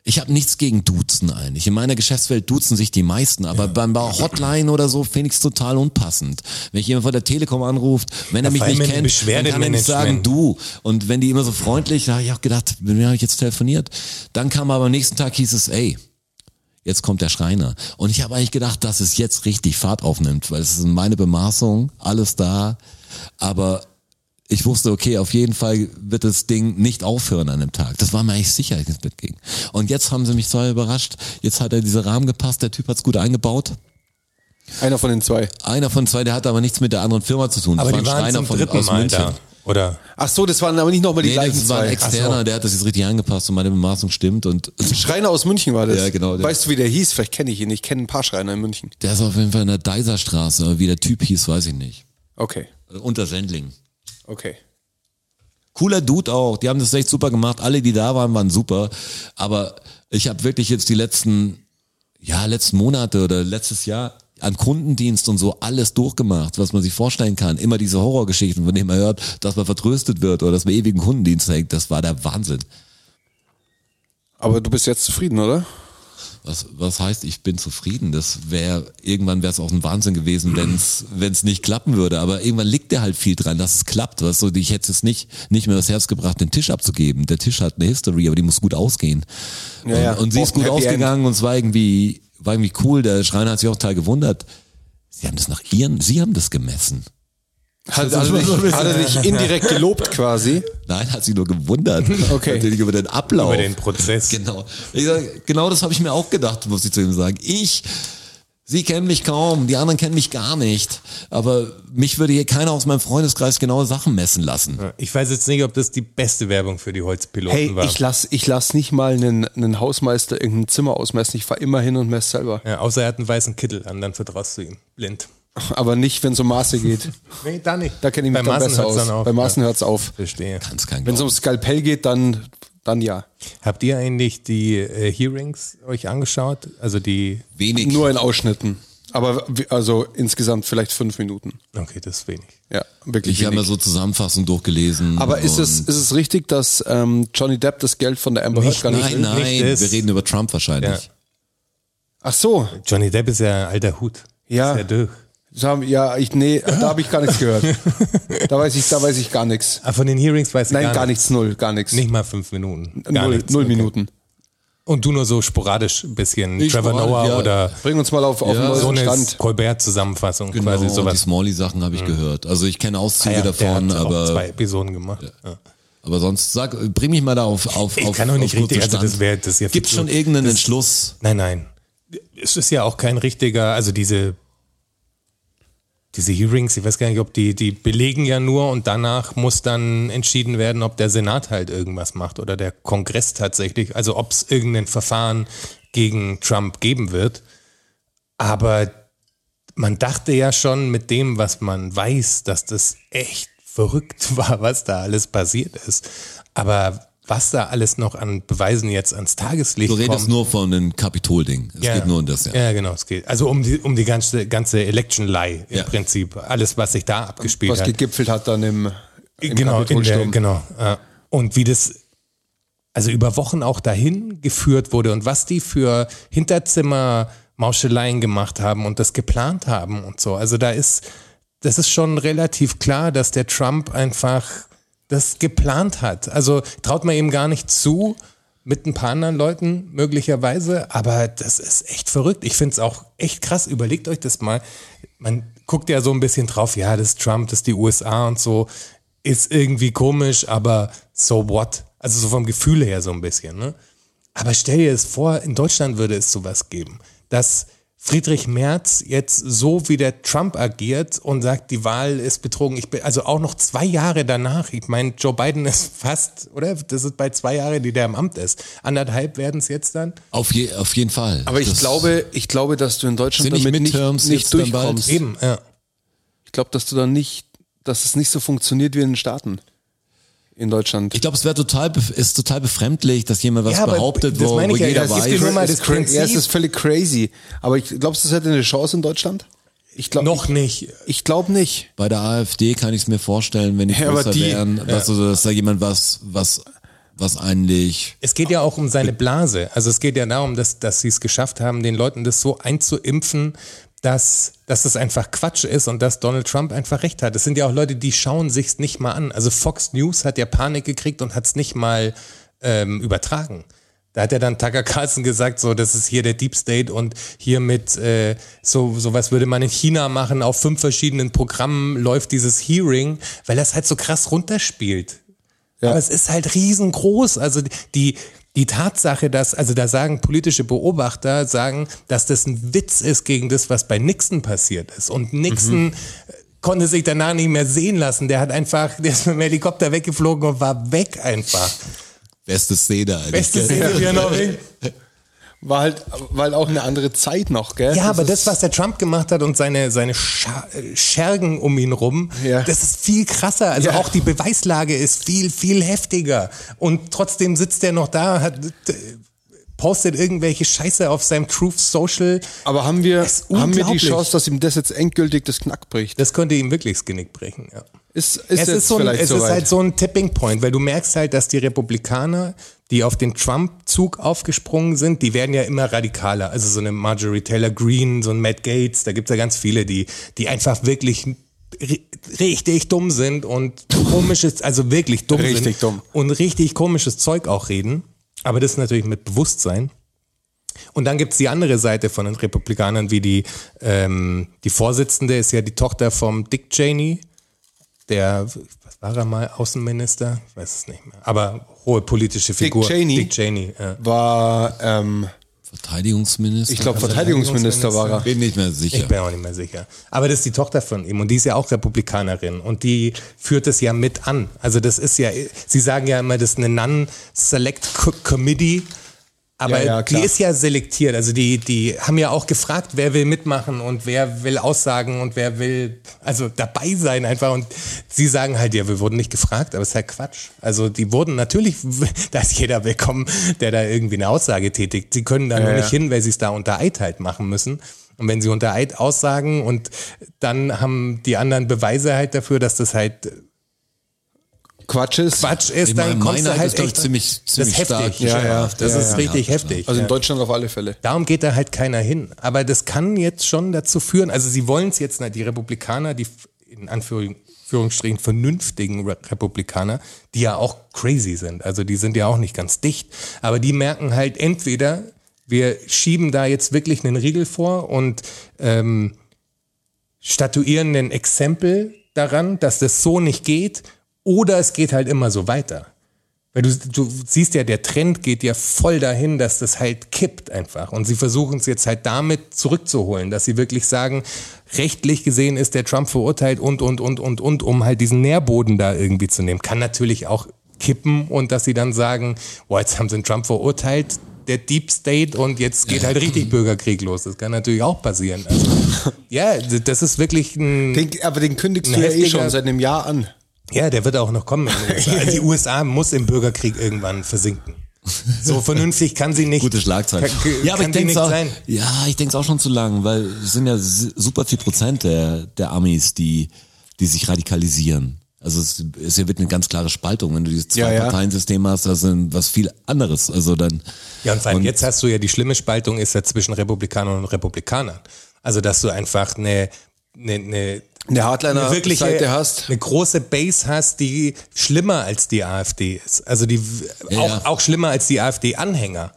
ich habe nichts gegen Duzen eigentlich. In meiner Geschäftswelt duzen sich die meisten, aber beim bei Hotline oder so finde ich es total unpassend. Wenn ich jemand von der Telekom anruft, wenn er Ja, mich nicht kennt, dann kann er nicht sagen du. Und wenn die immer so freundlich, da habe ich auch gedacht, mit wem habe ich jetzt telefoniert? Dann kam aber am nächsten Tag hieß es, ey, jetzt kommt der Schreiner. Und ich habe eigentlich gedacht, dass es jetzt richtig Fahrt aufnimmt, weil es ist meine Bemaßung, alles da. Aber ich wusste, okay, auf jeden Fall wird das Ding nicht aufhören an dem Tag. Das war mir eigentlich sicher, als ich ins Bett ging. Und jetzt haben sie mich so überrascht. Jetzt hat er diese Rahmen gepasst, der Typ hat's gut eingebaut. Einer von den zwei. Einer von zwei, der hatte aber nichts mit der anderen Firma zu tun. Aber das die war ein waren Schreiner zum von, dritten aus Mal München. da. Oder? Ach so, das waren aber nicht nochmal die Nee, gleichen das war ein zwei. externer, der hat das jetzt richtig angepasst und meine Bemaßung stimmt und Schreiner aus München war das. Ja, genau, der- Weißt du, wie der hieß? Vielleicht kenne ich ihn. Ich kenne ein paar Schreiner in München. der ist auf jeden Fall in der Deiserstraße, aber wie der Typ hieß, weiß ich nicht. Okay, Unter Sendling. Okay. Cooler Dude auch. Die haben das echt super gemacht. Alle, die da waren, waren super. Aber ich habe wirklich jetzt die letzten, ja, letzten Monate oder letztes Jahr an Kundendienst und so alles durchgemacht, was man sich vorstellen kann. Immer diese Horrorgeschichten, von denen man hört, dass man vertröstet wird oder dass man ewigen Kundendienst hängt. Das war der Wahnsinn. Aber du bist jetzt zufrieden, oder? Was, was heißt, ich bin zufrieden? Das wäre, irgendwann wäre es auch ein Wahnsinn gewesen, wenn es nicht klappen würde. Aber irgendwann liegt der halt viel dran, dass es klappt. Weißt du, ich hätte es nicht, nicht mehr das Herz gebracht, den Tisch abzugeben. Der Tisch hat eine History, aber die muss gut ausgehen. Ja, ja. Und, und sie ist gut ausgegangen und es war irgendwie, war irgendwie cool. Der Schreiner hat sich auch total gewundert. Sie haben das nach ihren, sie haben das gemessen. Hat, hat, er dich, hat er dich indirekt gelobt quasi? Nein, hat sich nur gewundert. Okay. Über den Ablauf. Über den Prozess. Genau. Ich sag, genau das habe ich mir auch gedacht, muss ich zu ihm sagen. Ich, Sie kennen mich kaum, die anderen kennen mich gar nicht. Aber mich würde hier keiner aus meinem Freundeskreis genaue Sachen messen lassen. Ich weiß jetzt nicht, ob das die beste Werbung für die Holzpiloten Hey, war. ich lass, ich lass nicht mal einen, einen Hausmeister irgendein Zimmer ausmessen. Ich fahr immer hin und messe selber. ja, außer er hat einen weißen Kittel an, dann vertraust du ihm. Blind. Aber nicht, wenn es um Maße geht. Nee, da nicht. Da kenne ich mich Bei dann Maßen besser hört's aus. dann auf. Bei Maßen Ja, hört's auf. verstehe. Wenn es ums Skalpell geht, dann, dann ja. Habt ihr eigentlich die äh, Hearings euch angeschaut? Also die, Wenig. Nur in Ausschnitten. Aber also insgesamt vielleicht fünf Minuten. okay, das ist wenig. Ja, wirklich. ich habe mir so Zusammenfassungen durchgelesen. Aber ist es, ist es richtig, dass ähm, Johnny Depp das Geld von der Amber Heard Nicht- gar nicht Nein, nein, nicht wir reden über Trump wahrscheinlich. Ja. Ach so. Johnny Depp ist ja ein alter Hut. Ja. Ist ja durch. Haben, ja, ich, nee, da habe ich gar nichts gehört. *laughs* Da weiß ich, da weiß ich gar nichts. Ah, von den Hearings weiß ich Nein, gar, gar nichts. nichts, null, gar nichts. Nicht mal fünf Minuten. Gar null nichts. null Okay. Minuten. Und du nur so sporadisch ein bisschen Nicht Trevor Noah ja. oder Bring uns mal auf, auf Ja, so eine Stand. Colbert-Zusammenfassung Genau, quasi und die sowas. Smalley-Sachen habe ich gehört. Also ich kenne Ah Auszüge ja, der davon, aber, zwei Episoden gemacht. Ja. aber sonst sag, bring mich mal da auf, auf, Ich auf kann doch nicht auf richtig, also das wäre das ja Gibt schon irgendeinen das- Entschluss? Nein, nein. Es ist ja auch kein richtiger, also diese, diese Hearings, ich weiß gar nicht, ob die, die belegen ja nur und danach muss dann entschieden werden, ob der Senat halt irgendwas macht oder der Kongress tatsächlich, also ob es irgendein Verfahren gegen Trump geben wird. Aber man dachte ja schon mit dem, was man weiß, dass das echt verrückt *laughs* war, was da alles passiert ist. Aber was da alles noch an Beweisen jetzt ans Tageslicht Du redest kommt. nur von dem Kapitolding. Es geht nur um das, ja. Ja, genau, es geht. Also um die, um die ganze, ganze Election Lie im Ja. Prinzip. Alles, was sich da abgespielt Was hat. gegipfelt hat dann im, im genau, in der, Kapitolsturm. genau. ja. Und wie das also über Wochen auch dahin geführt wurde und was die für Hinterzimmer Mauscheleien gemacht haben und das geplant haben und so. Also da ist, das ist schon relativ klar, dass der Trump einfach das geplant hat. Also traut man ihm gar nicht zu, mit ein paar anderen Leuten möglicherweise, aber das ist echt verrückt. Ich finde es auch echt krass. Überlegt euch das mal. Man guckt ja so ein bisschen drauf, ja, das ist Trump, das ist die USA und so. Ist irgendwie komisch, aber so what? Also so vom Gefühl her so ein bisschen. Ne? Aber stell dir es vor, in Deutschland würde es sowas geben, dass Friedrich Merz jetzt so wie der Trump agiert und sagt, die Wahl ist betrogen. Ich bin, also auch noch zwei Jahre danach. Ich meine, Joe Biden ist *laughs* fast, oder? Das ist bei zwei Jahren, die der im Amt ist. Anderthalb werden es jetzt dann. Auf, je, auf jeden Fall. Aber ich Das- glaube, ich glaube, dass du in Deutschland nicht damit nicht, nicht bald? durchkommst. Eben, ja. Ich glaube, dass du dann nicht, dass es nicht so funktioniert wie in den Staaten. In Deutschland. Ich glaube, es wäre total, ist total befremdlich, dass jemand was Ja, behauptet, das wo, meine wo ich ja, jeder ist weiß. Nummer Es das Prinzip- ja, es ist völlig crazy. Aber ich glaubst du, es hätte eine Chance in Deutschland? Ich glaube Noch nicht. Ich, ich glaube nicht. Bei der AfD kann ich es mir vorstellen, wenn die Ja, größer die- wären, dass, so, dass da jemand was, was, was eigentlich Es geht ja auch um seine Blase. Also es geht ja darum, dass, dass sie es geschafft haben, den Leuten das so einzuimpfen, dass, dass es einfach Quatsch ist und dass Donald Trump einfach recht hat. Es sind ja auch Leute, die schauen sich's nicht mal an. Also Fox News hat ja Panik gekriegt und hat's nicht mal ähm, übertragen. Da hat ja dann Tucker Carlson gesagt, so, das ist hier der Deep State und hier mit äh, so sowas würde man in China machen. Auf fünf verschiedenen Programmen läuft dieses Hearing, weil das halt so krass runterspielt. Aber es ist halt riesengroß. Also die, die Tatsache, dass, also da sagen politische Beobachter, sagen, dass das ein Witz ist gegen das, was bei Nixon passiert ist. Und Nixon äh, konnte sich danach nicht mehr sehen lassen. Der hat einfach, *laughs* der ist mit dem Helikopter weggeflogen und war weg einfach. beste Szene eigentlich. Beste? Szene, wie er *laughs* noch will. War halt, weil auch eine andere Zeit noch, gell? Ja, aber ist- das, was der Trump gemacht hat und seine, seine Scha äh, Schergen um ihn rum, Ja. das ist viel krasser. Also Ja. auch die Beweislage ist viel, viel heftiger. Und trotzdem sitzt er noch da, hat, äh, postet irgendwelche Scheiße auf seinem Truth Social. Aber haben wir, Das haben wir die. Chance, dass ihm das jetzt endgültig das Knack bricht? Das könnte ihm wirklich das Genick brechen, ja. Ist, ist es ist, so ein, es ist halt so ein Tipping Point, weil du merkst halt, dass die Republikaner, die auf den Trump-Zug aufgesprungen sind, die werden ja immer radikaler. Also so eine Marjorie Taylor Greene, so ein Matt Gates, da gibt's ja ganz viele, die, die einfach wirklich ri- richtig dumm sind und komisches, also wirklich dumm Richtig sind dumm. und richtig komisches Zeug auch reden. Aber das natürlich mit Bewusstsein. Und dann gibt's die andere Seite von den Republikanern, wie die, ähm, die Vorsitzende ist ja die Tochter vom Dick Cheney, der, was war er mal, Außenminister? Ich weiß es nicht mehr. Aber hohe politische Figur. Cheney? Dick Cheney, ja. war, ähm, Verteidigungsminister? ich glaube, Verteidigungsminister war er. Bin nicht mehr sicher. Ich bin auch nicht mehr sicher. Aber das ist die Tochter von ihm und die ist ja auch Republikanerin und die führt es ja mit an. Also das ist ja, sie sagen ja immer, das ist eine Non-Select Co- Committee. Aber Ja, ja, die ist ja selektiert. Also die, die haben ja auch gefragt, wer will mitmachen und wer will aussagen und wer will also dabei sein einfach. Und sie sagen halt, ja, wir wurden nicht gefragt, aber es ist halt Quatsch. Also die wurden natürlich, *laughs* da ist jeder willkommen, der da irgendwie eine Aussage tätigt. Sie können da nur ja. nicht hin, weil sie es da unter Eid halt machen müssen. Und wenn sie unter Eid aussagen und dann haben die anderen Beweise halt dafür, dass das halt Quatsch ist. Quatsch ist, Ich dann meine, kommst du halt ist, echt, ziemlich- das ziemlich ist heftig. stark. Ja, ja, das ja, ist ja. richtig heftig. Also ja. in Deutschland auf alle Fälle. Darum geht da halt keiner hin. Aber das kann jetzt schon dazu führen, also sie wollen es jetzt, na, die Republikaner, die in Anführungsstrichen vernünftigen Re- Republikaner, die ja auch crazy sind, also die sind ja auch nicht ganz dicht, aber die merken halt entweder, wir schieben da jetzt wirklich einen Riegel vor und ähm, statuieren ein Exempel daran, dass das so nicht geht, oder es geht halt immer so weiter. Weil du, du siehst ja, der Trend geht ja voll dahin, dass das halt kippt einfach. Und sie versuchen es jetzt halt damit zurückzuholen, dass sie wirklich sagen, rechtlich gesehen ist der Trump verurteilt und, und, und, und, und, um halt diesen Nährboden da irgendwie zu nehmen. Kann natürlich auch kippen und dass sie dann sagen, boah, jetzt haben sie den Trump verurteilt, der Deep State und jetzt geht halt richtig *laughs* Bürgerkrieg los. Das kann natürlich auch passieren. Also, ja, das ist wirklich ein... Den, aber den kündigst Ein du ja eh schon seit einem Jahr an. Ja, der wird auch noch kommen. *laughs* Also die USA muss im Bürgerkrieg irgendwann versinken. So vernünftig kann sie nicht. Gute Schlagzeile. Kann, Ja, aber ich denke auch, sein. ja, ich denke es auch schon zu lang, weil es sind ja super viel Prozent der, der Amis, die, die sich radikalisieren. Also es, es wird eine ganz klare Spaltung. Wenn du dieses Ja, ja. Zwei-Parteien-System hast, das ist was viel anderes. Also dann. Ja, und vor allem Und- jetzt hast du ja die schlimme Spaltung ist ja zwischen Republikanern und Republikanern. Also, dass du einfach eine, eine, eine Eine Hardliner eine wirkliche, Seite hast. eine große Base hast, die schlimmer als die AfD ist. Also die Ja, auch, ja. auch schlimmer als die AfD-Anhänger.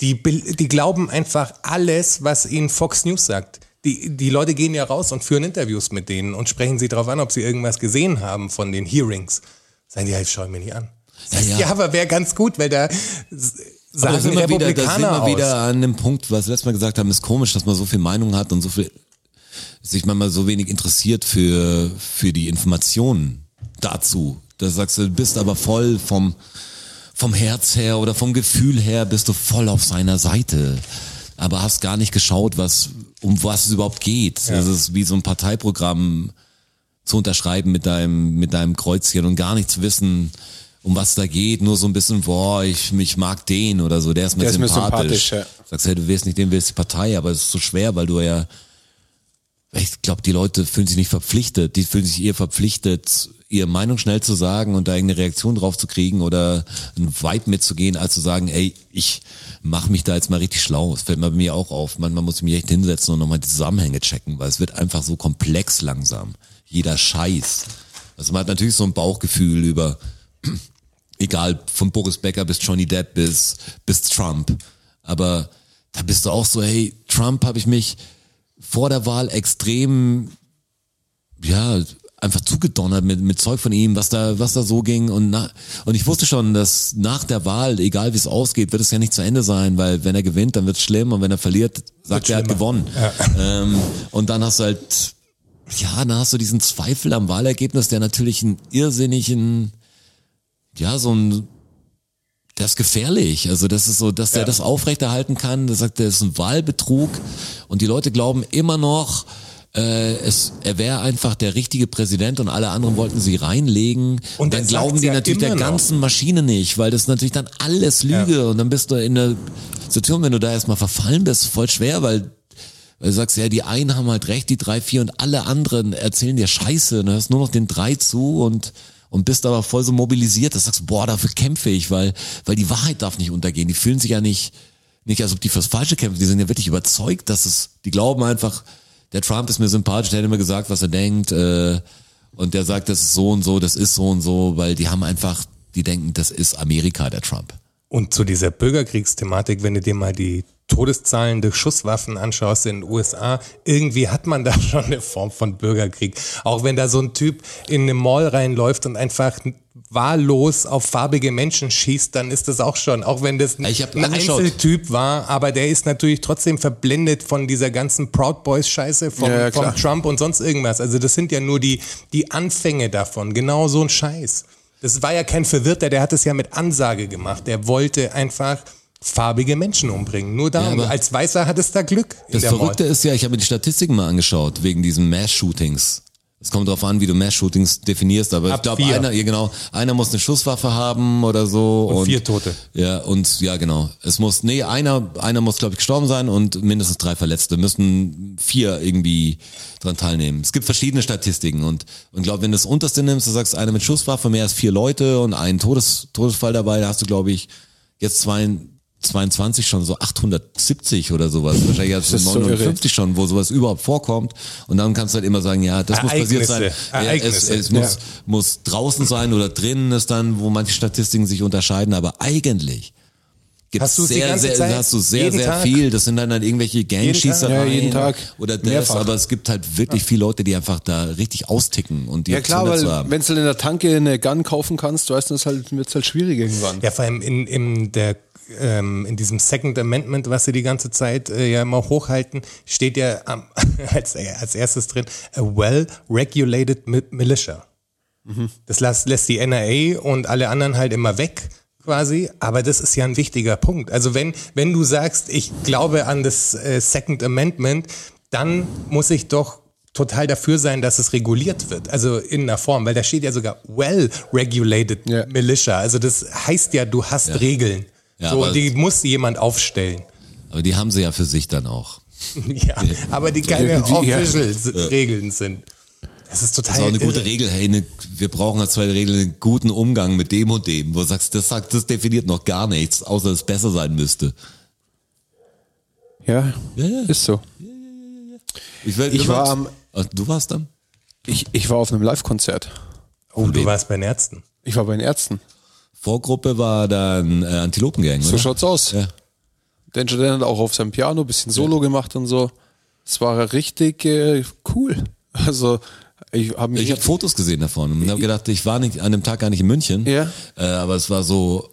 Die, die glauben einfach alles, was ihnen Fox News sagt. Die, die Leute gehen ja raus und führen Interviews mit denen und sprechen sie darauf an, ob sie irgendwas gesehen haben von den Hearings. Sagen die, halt, schau mir nicht an. Ja, ja. *laughs* ja aber wäre ganz gut, weil da s- Aber da sagen sind wir wieder, da sind wir wieder an dem Punkt, was wir letztes Mal gesagt haben, ist komisch, dass man so viel Meinung hat und so viel, sich manchmal so wenig interessiert für, für die Informationen dazu. Da sagst du, du bist aber voll vom, vom Herz her oder vom Gefühl her bist du voll auf seiner Seite. Aber hast gar nicht geschaut, was, um was es überhaupt geht. Das ist wie so ein Parteiprogramm zu unterschreiben mit deinem, mit deinem Kreuzchen und gar nicht zu wissen, um was da geht, nur so ein bisschen, boah, ich, ich mag den oder so, der ist mir Der ist mir sympathisch. sympathisch, ja. Sagst, hey, du willst nicht den, willst die Partei, aber es ist so schwer, weil du ja, ich glaube, die Leute fühlen sich nicht verpflichtet, die fühlen sich eher verpflichtet, ihre Meinung schnell zu sagen und da irgendeine Reaktion drauf zu kriegen oder ein Vibe mitzugehen, als zu sagen, ey, ich mach mich da jetzt mal richtig schlau. Das fällt mir bei mir auch auf. Manchmal muss ich mich echt hinsetzen und nochmal die Zusammenhänge checken, weil es wird einfach so komplex langsam. Jeder Scheiß. Also man hat natürlich so ein Bauchgefühl über, *clears throat* egal, von Boris Becker bis Johnny Depp bis, bis Trump. Aber da bist du auch so, hey, Trump habe ich mich vor der Wahl extrem, ja, einfach zugedonnert mit, mit Zeug von ihm, was da, was da so ging. Und, na, und ich wusste schon, dass nach der Wahl, egal wie es ausgeht, wird es ja nicht zu Ende sein, weil wenn er gewinnt, dann wird es schlimm und wenn er verliert, sagt er, er hat gewonnen. Ähm, und dann hast du halt, ja, dann hast du diesen Zweifel am Wahlergebnis, der natürlich einen irrsinnigen, ja, so ein das ist gefährlich. Also das ist so, dass der das aufrechterhalten kann. Der sagt, das ist ein Wahlbetrug und die Leute glauben immer noch, äh, es, er wäre einfach der richtige Präsident und alle anderen wollten sie reinlegen. Und dann glauben die ja natürlich der immer noch. ganzen Maschine nicht, weil das natürlich dann alles Lüge und dann bist du in einer Situation, wenn du da erstmal verfallen bist, voll schwer, weil weil du sagst, ja, die einen haben halt recht, die drei, vier und alle anderen erzählen dir Scheiße und du hörst nur noch den drei zu und und bist aber voll so mobilisiert, dass du sagst, boah, dafür kämpfe ich, weil weil die Wahrheit darf nicht untergehen. Die fühlen sich ja nicht nicht, als ob die fürs Falsche kämpfen, die sind ja wirklich überzeugt, dass es, die glauben einfach, der Trump ist mir sympathisch, der hat immer gesagt, was er denkt, äh, und der sagt, das ist so und so, das ist so und so, weil die haben einfach, die denken, das ist Amerika, der Trump. Und zu dieser Bürgerkriegsthematik, wenn du dir mal die Todeszahlen durch Schusswaffen anschaust in den USA, irgendwie hat man da *laughs* schon eine Form von Bürgerkrieg. Auch wenn da so ein Typ in eine Mall reinläuft und einfach wahllos auf farbige Menschen schießt, dann ist das auch schon, auch wenn das ein. Einzeltyp war, aber der ist natürlich trotzdem verblendet von dieser ganzen Proud Boys Scheiße, vom, Ja, ja, klar. Trump und sonst irgendwas. Also das sind ja nur die, die Anfänge davon. Genau so ein Scheiß. Das war ja kein Verwirrter, der hat es ja mit Ansage gemacht. Der wollte einfach farbige Menschen umbringen. Nur darum. Ja, Als Weißer hat es da Glück. Das der Verrückte Mall. ist ja, ich habe mir die Statistiken mal angeschaut, wegen diesen Mass-Shootings. Es kommt darauf an, wie du Mass-Shootings definierst, aber Ab ich glaube, einer, ja genau, einer muss eine Schusswaffe haben oder so. Und vier Tote. Ja, und ja, genau. Es muss, nee, einer, einer muss, glaube ich, gestorben sein und mindestens drei Verletzte. Müssen vier irgendwie dran teilnehmen. Es gibt verschiedene Statistiken und, und glaube, wenn du das unterste nimmst, du sagst, einer mit Schusswaffe, mehr als vier Leute und ein Todes, Todesfall dabei, da hast du, glaube ich, jetzt zwei, 22 schon so 870 oder sowas. Wahrscheinlich du ist so 59 schon, wo sowas überhaupt vorkommt. Und dann kannst du halt immer sagen, ja, das muss passiert sein. Ereignisse. Ja, es, Ereignisse. es muss, Ja. muss draußen sein oder drinnen ist dann, wo manche Statistiken sich unterscheiden, aber eigentlich gibt Hast es die sehr, sehr, Zeit? hast du sehr, Jeden sehr Tag? viel. Das sind dann halt irgendwelche Gangschießereien. Ja, jeden Tag. Oder das, Mehrfach. aber es gibt halt wirklich viele Leute, die einfach da richtig austicken und die Ja klar, weil haben. wenn du in der Tanke eine Gun kaufen kannst, weißt du, das halt, wird's halt schwierig irgendwann. Ja, vor allem in, in der ähm, in diesem Second Amendment, was sie die ganze Zeit äh, ja immer hochhalten, steht ja am, *laughs* als, als erstes drin, a well-regulated mi- militia. Das lässt, lässt die NRA und alle anderen halt immer weg quasi, aber das ist ja ein wichtiger Punkt. Also wenn, wenn du sagst, ich glaube an das äh, Second Amendment, dann muss ich doch total dafür sein, dass es reguliert wird, also in einer Form, weil da steht ja sogar well-regulated Ja. militia. Also das heißt ja, du hast Regeln. Ja, so, aber- die muss jemand aufstellen. Aber die haben sie ja für sich dann auch. *laughs* ja, aber die keine. *laughs* Official-Regeln sind. Das ist total Das ist auch eine gute irre. Regel. Hey, eine, wir brauchen als zweite Regel einen guten Umgang mit dem und dem. Wo du sagst, das sagt, das definiert noch gar nichts, außer dass es besser sein müsste. Ja, Ja, ja. ist so. Ich, will, Ich du war warst- am- Ach, du warst dann? Ich, ich war auf einem Live-Konzert. Oh, du warst bei den Ärzten. Ich war bei den Ärzten. Vorgruppe war dann äh, Antilopengang, So oder? schaut's aus. Ja. Danger Dan hat auch auf seinem Piano ein bisschen Solo gemacht und so. Es war richtig äh, cool. Also ich habe Ich habe Fotos gesehen davon und habe gedacht, ich war nicht an dem Tag gar nicht in München. Ja. Äh, aber es war so,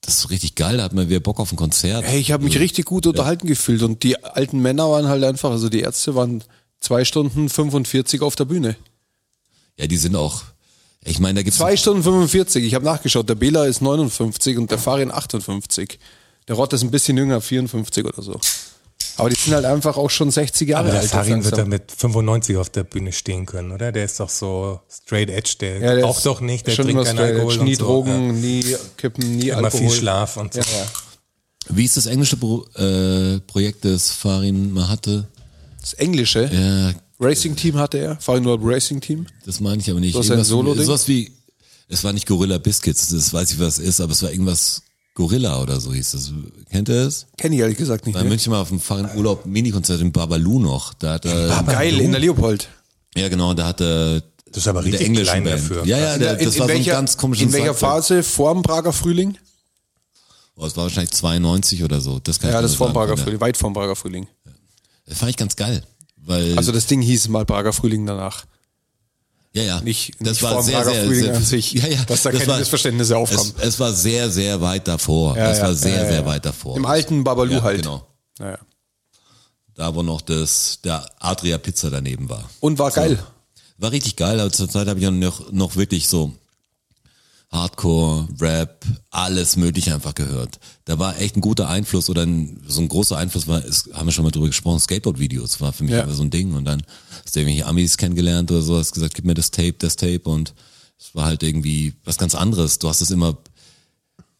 das ist richtig geil, da hat man wieder Bock auf ein Konzert. Hey, ich habe mich richtig gut unterhalten gefühlt und die alten Männer waren halt einfach, also die Ärzte waren zwei Stunden 45 auf der Bühne. Ja, die sind auch. Ich meine, da gibt's Zwei Stunden 45, ich habe nachgeschaut, der Bela ist 59 und der Farin 58. Der Rott ist ein bisschen jünger, 54 oder so. Aber die sind halt einfach auch schon 60 Jahre Aber der alt. Farin wird da mit 95 auf der Bühne stehen können, oder? Der ist doch so straight edge, der, Ja, der ist doch nicht, der trinkt keinen Alkohol nie so. Drogen, nie Kippen, nie ja. Immer Alkohol. viel Schlaf und so. Ja, ja. Wie ist das englische Pro, äh, Projekt, das Farin mal hatte? Das Englische Ja, Racing Team hatte er, World Racing Team. das meine ich aber nicht. So ist ein Irgendwas- Solo-Ding? Sowas wie, es war nicht Gorilla Biscuits, das weiß ich, was es ist, aber es war irgendwas Gorilla oder so hieß das. Kennt ihr das? Kenne ich ehrlich gesagt nicht. In Ne? München mal auf dem Farin Urlaub Minikonzert in Babalu noch. Da hat er, Geil, in der Leopold. ja genau, da hat er Das ist aber richtig klein Band. dafür. Ja, ja, der, in, das in war welcher, so ein ganz komisches in welcher. Phase? Vorm Prager Frühling? Oh, es war wahrscheinlich 92 oder so. Das kann Ja, ich das genau vorm sagen. Prager. Frühling, weit vorm Prager Frühling. Das fand ich ganz geil. Weil, Also das Ding hieß mal Prager Frühling danach. ja, ja. Nicht, das nicht war sehr, Prager sehr, Frühling sehr, an sich, *laughs* ja, ja, dass da das keine war- Missverständnisse aufkommen. Es, es war sehr, sehr weit davor. Ja, es ja, war sehr, ja, sehr ja. weit davor. Im alten Babalu ja, halt. Genau. Naja. Da, wo noch das, der Adria Pizza daneben war. Und war geil. War richtig geil, aber zur Zeit habe ich auch noch, noch wirklich so, Hardcore, Rap, alles mögliche einfach gehört. Da war echt ein guter Einfluss oder ein, so ein großer Einfluss war, ist, haben wir schon mal drüber gesprochen, Skateboard-Videos war für mich Ja. einfach so ein Ding und dann hast du irgendwelche Amis kennengelernt oder so, hast gesagt, gib mir das Tape, das Tape und es war halt irgendwie was ganz anderes. Du hast es immer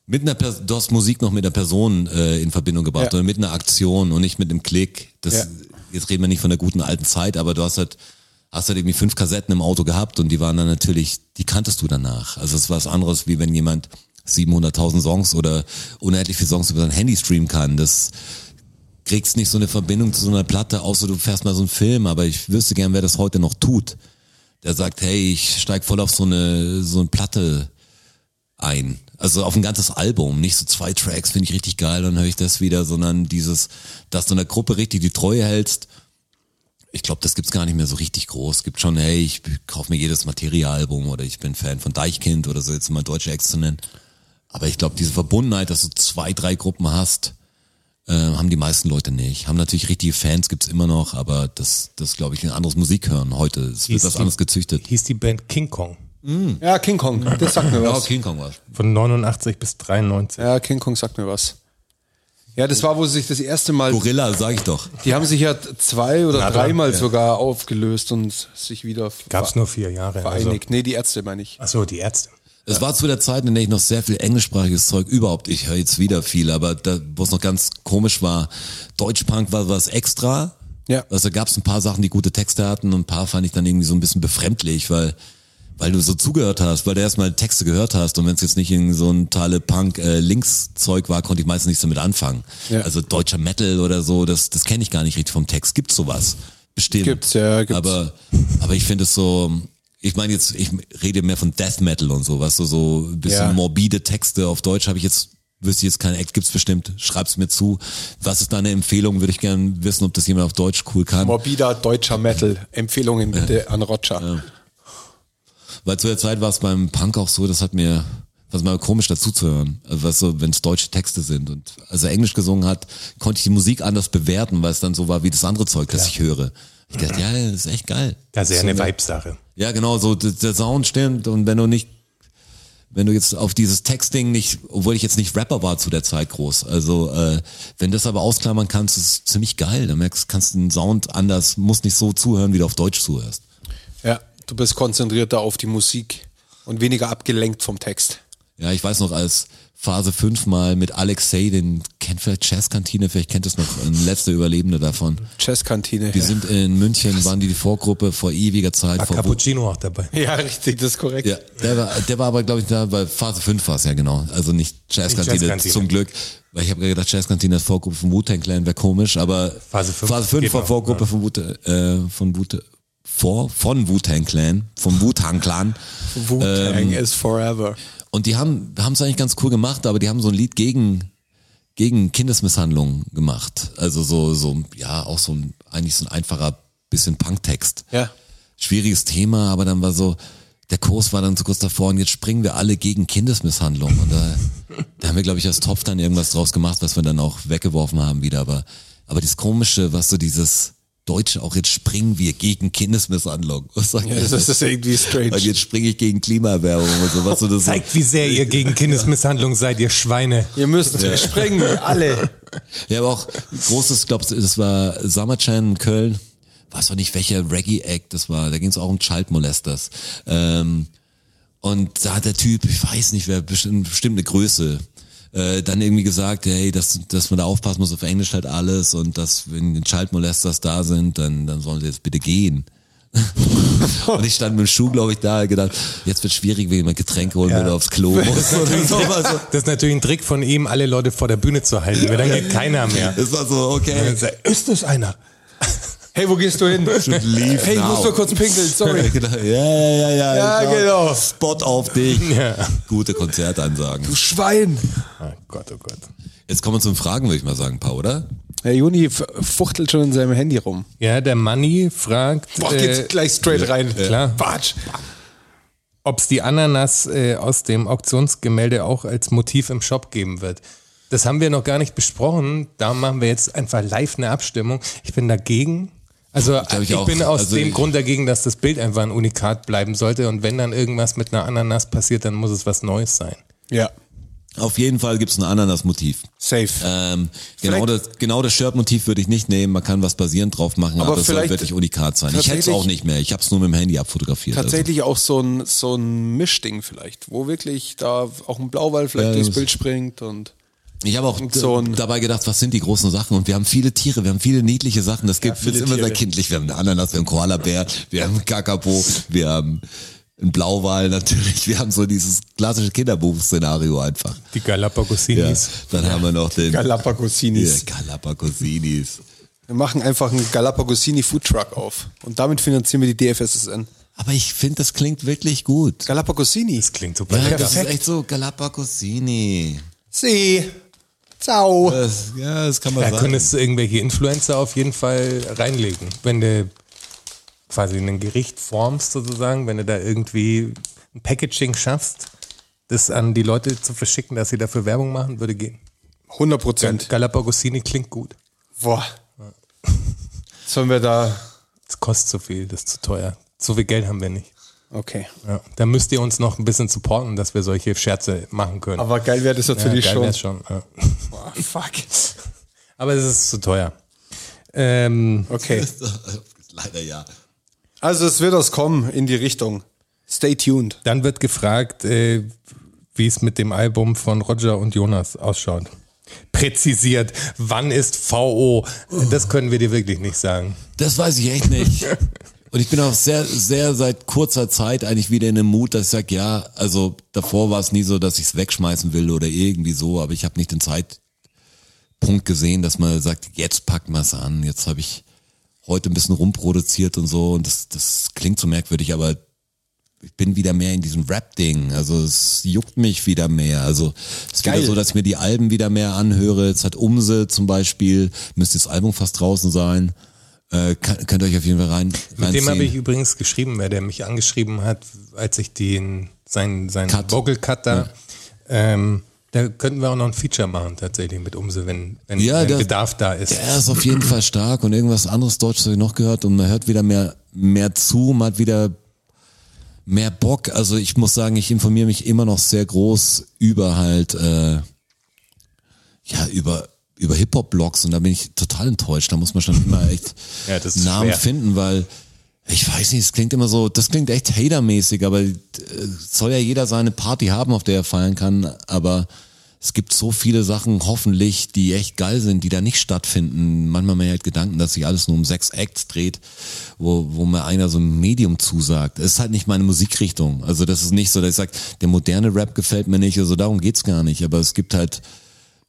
mit einer Pers du hast Musik noch mit einer Person äh, in Verbindung gebracht Ja. oder mit einer Aktion und nicht mit einem Klick. Das, Ja. Jetzt reden wir nicht von der guten alten Zeit, aber du hast halt, hast halt irgendwie fünf Kassetten im Auto gehabt und die waren dann natürlich, die kanntest du danach. Also es war was anderes, wie wenn jemand 700.000 Songs oder unendlich viele Songs über sein Handy streamen kann. Das kriegst nicht so eine Verbindung zu so einer Platte, außer du fährst mal so einen Film, aber ich wüsste gern, wer das heute noch tut. Der sagt, hey, ich steig voll auf so eine, so eine Platte ein. Also auf ein ganzes Album, nicht so zwei Tracks, finde ich richtig geil, dann höre ich das wieder, sondern dieses, dass du einer Gruppe richtig die Treue hältst. Ich glaube, das gibt's gar nicht mehr so richtig groß. Gibt schon, hey, ich kaufe mir jedes Materia-Album oder ich bin Fan von Deichkind oder so, jetzt mal deutsche Acts zu nennen. Aber ich glaube, diese Verbundenheit, dass du zwei, drei Gruppen hast, äh, haben die meisten Leute nicht. Haben natürlich richtige Fans, gibt's immer noch, aber das, das glaube ich, ein anderes Musik hören heute. Es wird die- anders gezüchtet. Hieß die Band King Kong. Ja, King Kong, das sagt mir *laughs* Ja, was. King Kong war's. Von 89 bis 93. Ja, King Kong sagt mir was. Ja, das war, wo sie sich das erste Mal, Gorilla, sag ich doch. die haben sich ja zwei oder Na, dreimal ja. sogar aufgelöst und sich wieder Gab's nur vier Jahre. Also. vereinigt. Nee, die Ärzte meine ich. Achso, die Ärzte. Es war zu der Zeit, in der ich noch sehr viel englischsprachiges Zeug überhaupt, ich höre jetzt wieder viel, aber da, wo es noch ganz komisch war, Deutschpunk war was extra. Ja. Also da gab es ein paar Sachen, die gute Texte hatten und ein paar fand ich dann irgendwie so ein bisschen befremdlich, weil weil du so zugehört hast, weil du erstmal Texte gehört hast und wenn es jetzt nicht in so ein Tale Punk äh, Links Zeug war, konnte ich meistens nichts damit anfangen. Ja. Also deutscher Metal oder so, das das kenne ich gar nicht richtig vom Text. Gibt's sowas? Bestimmt. Gibt's, ja, gibt's. Aber aber ich finde es so ich meine jetzt, ich rede mehr von Death Metal und so, was so, so ein bisschen Ja. morbide Texte auf Deutsch habe ich jetzt, wüsste ich jetzt keine Act, gibt's bestimmt, schreib's mir zu. Was ist deine Empfehlung? Würde ich gerne wissen, ob das jemand auf Deutsch cool kann. Morbider deutscher Metal. Empfehlungen bitte an Roger. Weil zu der Zeit war es beim Punk auch so, das hat mir, was mal komisch dazu zu hören, also was so, wenn es deutsche Texte sind und als er Englisch gesungen hat, konnte ich die Musik anders bewerten, weil es dann so war wie das andere Zeug, das ich höre. Ich dachte, ja, das ist echt geil. Das ist ja So eine Vibe-Sache. Ja, genau, so der Sound stimmt und wenn du nicht, wenn du jetzt auf dieses Texting nicht, obwohl ich jetzt nicht Rapper war zu der Zeit groß, also äh, wenn das aber ausklammern kannst, ist es ziemlich geil. Dann merkst, kannst du den Sound anders, musst nicht so zuhören, wie du auf Deutsch zuhörst. Ja, du bist konzentrierter auf die Musik und weniger abgelenkt vom Text. Ja, ich weiß noch, als Phase 5 mal mit Alexei, den kennt vielleicht Jazzkantine, vielleicht kennt es noch ein letzter Überlebender davon. Jazzkantine. Die sind in München, waren die die Vorgruppe vor ewiger Zeit. War vor, Cappuccino auch dabei. Ja, richtig, das ist korrekt. Ja, der war, der war aber, glaube ich, da bei Phase 5 war es ja genau. Also nicht Jazzkantine, Jazzkantine. zum Glück. Weil ich habe gedacht, Jazzkantine ist Vorgruppe von Wu-Tang Clan, wäre komisch, aber Phase fünf Phase 5 geht war Vorgruppe ja. von Wu, äh, von Wu, vor, von Wu-Tang Clan, vom Wu-Tang Clan. Wu-Tang is forever. Und die haben haben es eigentlich ganz cool gemacht, aber die haben so ein Lied gegen gegen Kindesmisshandlung gemacht. Also so so ja auch so ein eigentlich so ein einfacher bisschen Punktext. Ja. Schwieriges Thema, aber dann war so der Kurs war dann so kurz davor und jetzt springen wir alle gegen Kindesmisshandlung und da, da haben wir glaube ich als Topf dann irgendwas draus gemacht, was wir dann auch weggeworfen haben wieder, aber aber das komische, was so dieses Deutsche auch jetzt springen wir gegen Kindesmisshandlung. Was *laughs* sagt Ja, das ist irgendwie strange. Und jetzt springe ich gegen Klimaerwärmung und so was so das *laughs* so, Zeigt, wie sehr ihr gegen *laughs* Kindesmisshandlung seid, ihr Schweine. Ihr müsst springen, alle. Ja, aber auch großes, glaubst du, das war Summerchan in Köln. Weiß doch nicht, welcher Reggae-Act das war. Da ging es auch um Child Molesters. Ähm, und da hat der Typ, ich weiß nicht, wer bestimmt, bestimmt eine Größe, äh, dann irgendwie gesagt, hey, dass, dass man da aufpassen muss auf Englisch halt alles und dass, wenn Child Molesters da sind, dann, dann sollen sie jetzt bitte gehen. *laughs* und ich stand mit dem Schuh, glaube ich, da, gedacht, jetzt wird schwierig, wenn jemand Getränke holen würde aufs Klo *laughs* muss. so, Das ist natürlich ein Trick von ihm, alle Leute vor der Bühne zu halten, weil dann geht keiner mehr. *laughs* das war so, okay. Ist das einer? Hey, wo gehst du hin? Leave Hey, ich now. muss nur kurz pinkeln, sorry. *laughs* Genau. Ja, ja, ja, ja. Ja, klar. genau. Spot auf dich. *laughs* Ja. Gute Konzertansagen. Du Schwein. Oh Gott, oh Gott. Jetzt kommen wir zum Fragen, würde ich mal sagen, Paul, oder? Herr Juni fuchtelt schon in seinem Handy rum. Ja, der Manni fragt, Boah, äh, geht's gleich straight rein. klar. Batsch. ob es die Ananas äh, aus dem Auktionsgemälde auch als Motiv im Shop geben wird. Das haben wir noch gar nicht besprochen. Da machen wir jetzt einfach live eine Abstimmung. Ich bin dagegen. Also ich, ich bin aus Also dem ich- Grund dagegen, dass das Bild einfach ein Unikat bleiben sollte und wenn dann irgendwas mit einer Ananas passiert, dann muss es was Neues sein. Ja. Auf jeden Fall gibt's ein Ananas-Motiv. Safe. Ähm, genau, das, genau das Shirt-Motiv würde ich nicht nehmen. Man kann was basierend drauf machen, aber, Aber es soll wirklich unikat sein. Ich hätte es auch nicht mehr. Ich habe es nur mit dem Handy abfotografiert. Tatsächlich auch so ein, so ein Mischding vielleicht, wo wirklich da auch ein Blauwall vielleicht Ja, durchs das- Bild springt und Also. Ich habe auch so dabei gedacht, was sind die großen Sachen? Und wir haben viele Tiere, wir haben viele niedliche Sachen. Das gibt viele es immer sehr kindlich. Wir haben einen Ananas, wir haben einen Koalabär, wir haben einen Kakapo, wir haben einen Blauwal natürlich. Wir haben so dieses klassische Kinderbuch-Szenario einfach. Die Ja. Galapagosinis. Dann haben wir noch den Galapagosinis. Ja, Galapagosinis. Wir machen einfach einen Galapagosini Food Truck auf und damit finanzieren wir die DFSSN. Aber ich finde, das klingt wirklich gut. Galapagosini. Das klingt super Ja, lecker. das ist echt so Galapagosini. See. Ciao. Das, ja, das kann man Da sagen. könntest du irgendwelche Influencer auf jeden Fall reinlegen. Wenn du quasi ein Gericht formst sozusagen, wenn du da irgendwie ein Packaging schaffst, das an die Leute zu verschicken, dass sie dafür Werbung machen, würde gehen. 100 Prozent. Galapagosini klingt gut. Boah. Sollen wir da. Das kostet zu viel, das ist zu teuer. So viel Geld haben wir nicht. Okay. Ja. Da müsst ihr uns noch ein bisschen supporten, dass wir solche Scherze machen können. Aber geil wäre das natürlich ja, geil schon. schon. Ja. Boah, fuck. *laughs* Aber es ist zu teuer. Ähm, Okay. *laughs* Leider ja. Also es wird was kommen in die Richtung. Stay tuned. Dann wird gefragt, äh, wie es mit dem Album von Roger und Jonas ausschaut. Präzisiert, wann ist VO? Das können wir dir wirklich nicht sagen. Das weiß ich echt nicht. *laughs* Und ich bin auch sehr, sehr seit kurzer Zeit eigentlich wieder in dem Mut, dass ich sage, ja, also davor war es nie so, dass ich es wegschmeißen will oder irgendwie so, aber ich habe nicht den Zeitpunkt gesehen, dass man sagt, jetzt packt man es an. Jetzt habe ich heute ein bisschen rumproduziert und so und das, das klingt so merkwürdig, aber ich bin wieder mehr in diesem Rap-Ding. Also es juckt mich wieder mehr. Also es ist Geil. wieder so, dass ich mir die Alben wieder mehr anhöre. Jetzt hat Umse zum Beispiel, müsste das Album fast draußen sein. Äh, könnt ihr euch auf jeden Fall rein Mit dem habe ich übrigens geschrieben, wer der mich angeschrieben hat, als ich den, sein, sein Cut. Vocal Cut da, ähm, da könnten wir auch noch ein Feature machen tatsächlich mit Umse, wenn, wenn, Ja, wenn der- Bedarf da ist. Der ist auf jeden Fall stark und irgendwas anderes Deutsches habe ich noch gehört und man hört wieder mehr, mehr zu, man hat wieder mehr Bock. Also ich muss sagen, ich informiere mich immer noch sehr groß über halt, äh, ja, über, über Hip-Hop-Blogs und da bin ich total enttäuscht. Da muss man schon immer echt *laughs* Ja, Namen schwer. finden, weil ich weiß nicht, es klingt immer so, das klingt echt hatermäßig, aber äh, soll ja jeder seine Party haben, auf der er feiern kann, aber es gibt so viele Sachen, hoffentlich, die echt geil sind, die da nicht stattfinden. Manchmal mir halt Gedanken, dass sich alles nur um sechs Acts dreht, wo, wo mir einer so ein Medium zusagt. Das ist halt nicht meine Musikrichtung. Also das ist nicht so, dass ich sage, der moderne Rap gefällt mir nicht, also darum geht's gar nicht. Aber es gibt halt,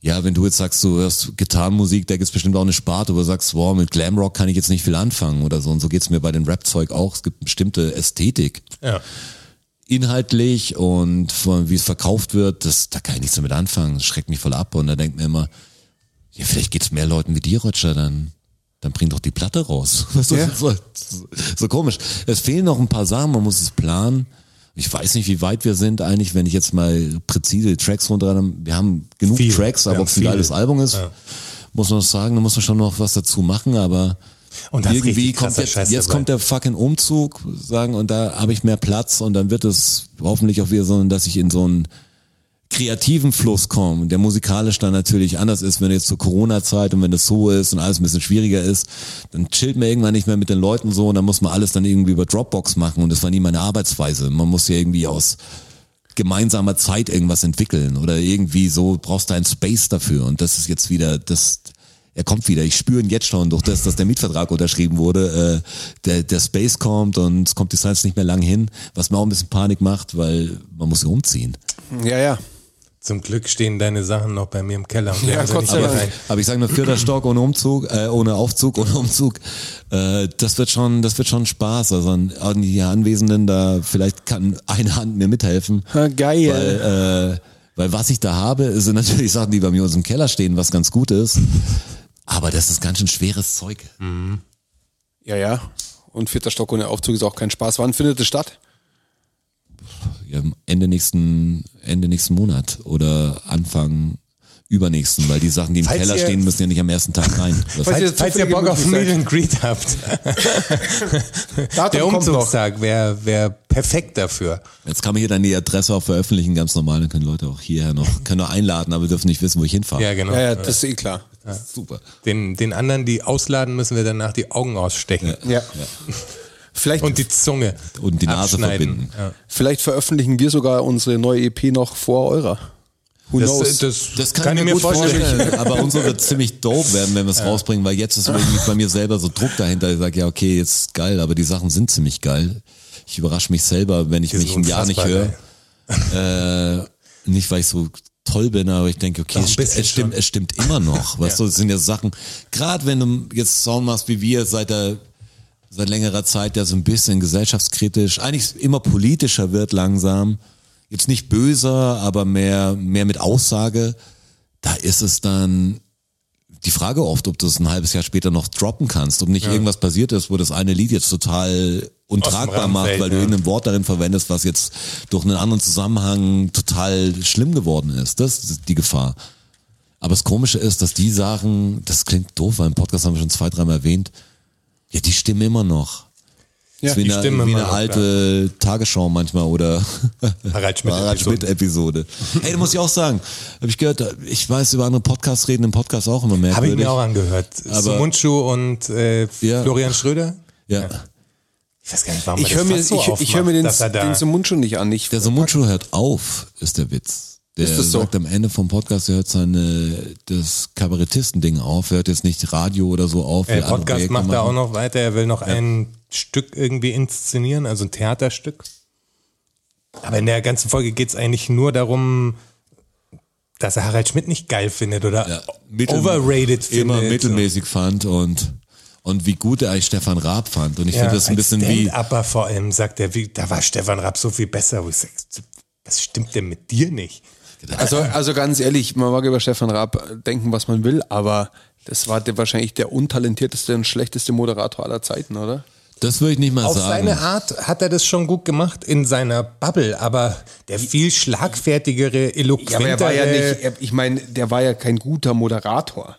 ja, wenn du jetzt sagst, du hörst Gitarrenmusik, da gibt's bestimmt auch eine Sparte, wo du sagst, wow, mit Glamrock kann ich jetzt nicht viel anfangen oder so. Und so geht's mir bei den Rap-Zeug auch. Es gibt bestimmte Ästhetik Ja. inhaltlich und von, wie es verkauft wird, das, da kann ich nichts damit anfangen. Das schreckt mich voll ab. Und da denkt mir immer, ja, vielleicht geht's mehr Leuten wie dir, Roger, dann, dann bring doch die Platte raus. *laughs* Ja. so, so, so komisch. Es fehlen noch ein paar Sachen, man muss es planen. Ich weiß nicht, wie weit wir sind eigentlich, wenn ich jetzt mal präzise Tracks runter, wir haben genug Viel. Tracks, aber ob es ein geiles Album ist, Ja. muss man sagen, da muss man schon noch was dazu machen, aber Und irgendwie kommt jetzt, Scheiß jetzt dabei. kommt der fucking Umzug, sagen, und da habe ich mehr Platz und dann wird es hoffentlich auch wieder so, dass ich in so einen kreativen Fluss komme, der musikalisch dann natürlich anders ist, wenn jetzt zur Corona-Zeit und wenn das so ist und alles ein bisschen schwieriger ist, dann chillt man irgendwann nicht mehr mit den Leuten so und dann muss man alles dann irgendwie über Dropbox machen und das war nie meine Arbeitsweise. Man muss ja irgendwie aus gemeinsamer Zeit irgendwas entwickeln oder irgendwie so brauchst du einen Space dafür und das ist jetzt wieder das er kommt wieder. Ich spüre ihn jetzt schon durch das, dass der Mietvertrag unterschrieben wurde. Äh, der, der Space kommt und es kommt die Zeit nicht mehr lang hin, was mir auch ein bisschen Panik macht, weil man muss umziehen. Ja, ja. Zum Glück stehen deine Sachen noch bei mir im Keller. Und Ja, Gott sei Dank. Aber ich sage nur vierter Stock ohne Umzug, äh, ohne Aufzug, ohne Umzug. Äh, das wird schon, das wird schon Spaß. Also an, an die hier Anwesenden, da vielleicht kann eine Hand mir mithelfen. Ha, geil. Weil, äh, weil was ich da habe, sind natürlich Sachen, die bei mir uns im Keller stehen, was ganz gut ist. Aber das ist ganz schön schweres Zeug. Ja, ja. Und vierter Stock ohne Aufzug ist auch kein Spaß. Wann findet es statt? Ja, Ende nächsten, Ende nächsten Monat oder Anfang übernächsten, weil die Sachen, die im Falls Keller ihr- stehen, müssen ja nicht am ersten Tag rein. *laughs* Falls ihr- Falls, falls ihr Bock auf Meet and Greet habt, *laughs* *laughs* der. Umzugstag wäre wär perfekt dafür. Jetzt kann man hier dann die Adresse auch veröffentlichen, ganz normal, dann können Leute auch hierher noch, können nur einladen, aber dürfen nicht wissen, wo ich hinfahre. Ja, genau. Ja, ja, das ist eh klar. Super. Den, den anderen, die ausladen, müssen wir danach die Augen ausstechen. Ja. Vielleicht, Und die Zunge. Und die Nase verbinden. Ja. vielleicht veröffentlichen wir sogar unsere neue EP noch vor eurer. Who knows? Das, das, Das kann, ich mir, gut vorstellen. *laughs* aber unsere wird ziemlich dope werden, wenn wir es rausbringen, weil jetzt ist irgendwie bei mir selber so Druck dahinter. Ich sage, ja, okay, jetzt geil, aber die Sachen sind ziemlich geil. Ich überrasche mich selber, wenn ich Die mich ein Jahr nicht höre. Äh, nicht, weil ich so toll bin, aber ich denke, okay, es, es stimmt, schon. es stimmt immer noch. *laughs* Weißt du, es sind ja Sachen, gerade wenn du jetzt Sound machst wie wir seit der seit längerer Zeit, der so ein bisschen gesellschaftskritisch, eigentlich immer politischer wird langsam. Jetzt nicht böser, aber mehr, mehr mit Aussage. Da ist es dann die Frage oft, ob du es ein halbes Jahr später noch droppen kannst, ob nicht irgendwas passiert ist, wo das eine Lied jetzt total untragbar macht, weil du ja. irgendein Wort darin verwendest, was jetzt durch einen anderen Zusammenhang total schlimm geworden ist. Das ist die Gefahr. Aber das Komische ist, dass die Sachen, das klingt doof, weil im Podcast haben wir schon zwei, dreimal erwähnt, ja, die stimmen immer noch. Ja, das ist wie die eine, stimmen wie immer eine alte Tagesschau manchmal oder Harald Schmidt *laughs* Harald Schmidt Episode. Hey, da muss ich auch sagen, habe ich gehört, ich weiß über andere Podcasts reden, im Podcast auch immer merkwürdig. Habe ich mir auch angehört. Aber- Sumunchu und äh, Ja. Florian Schröder. Ja. Ich weiß gar nicht, warum ich höre das mir, so ich, ich hör mir den, den Mund schon nicht an. Ich, Der Somunchu hört auf, ist der Witz. Der Ist das so? sagt am Ende vom Podcast, er hört seine, das Kabarettisten-Ding auf, er hört jetzt nicht Radio oder so auf. andere Podcast macht er auch noch weiter. Er will noch ein Stück irgendwie inszenieren, also ein Theaterstück. Aber in der ganzen Folge geht es eigentlich nur darum, dass er Harald Schmidt nicht geil findet oder Ja, mittel- overrated Immer findet. mittelmäßig fand und, und wie gut er eigentlich Stefan Raab fand. Und ich Ja, finde das ein bisschen wie, Stand-Upper vor allem, sagt er, wie, da war Stefan Rapp so viel besser. Wo ich sag, was stimmt denn mit dir nicht? *laughs* also, also ganz ehrlich, man mag über Stefan Raab denken, was man will, aber das war der, wahrscheinlich der untalentierteste und schlechteste Moderator aller Zeiten, oder? das würde ich nicht mal Auf sagen. seine Art hat er das schon gut gemacht in seiner Bubble, aber der viel schlagfertigere, eloquentere. Ja, aber er war ja nicht, er, ich meine, der war ja kein guter Moderator.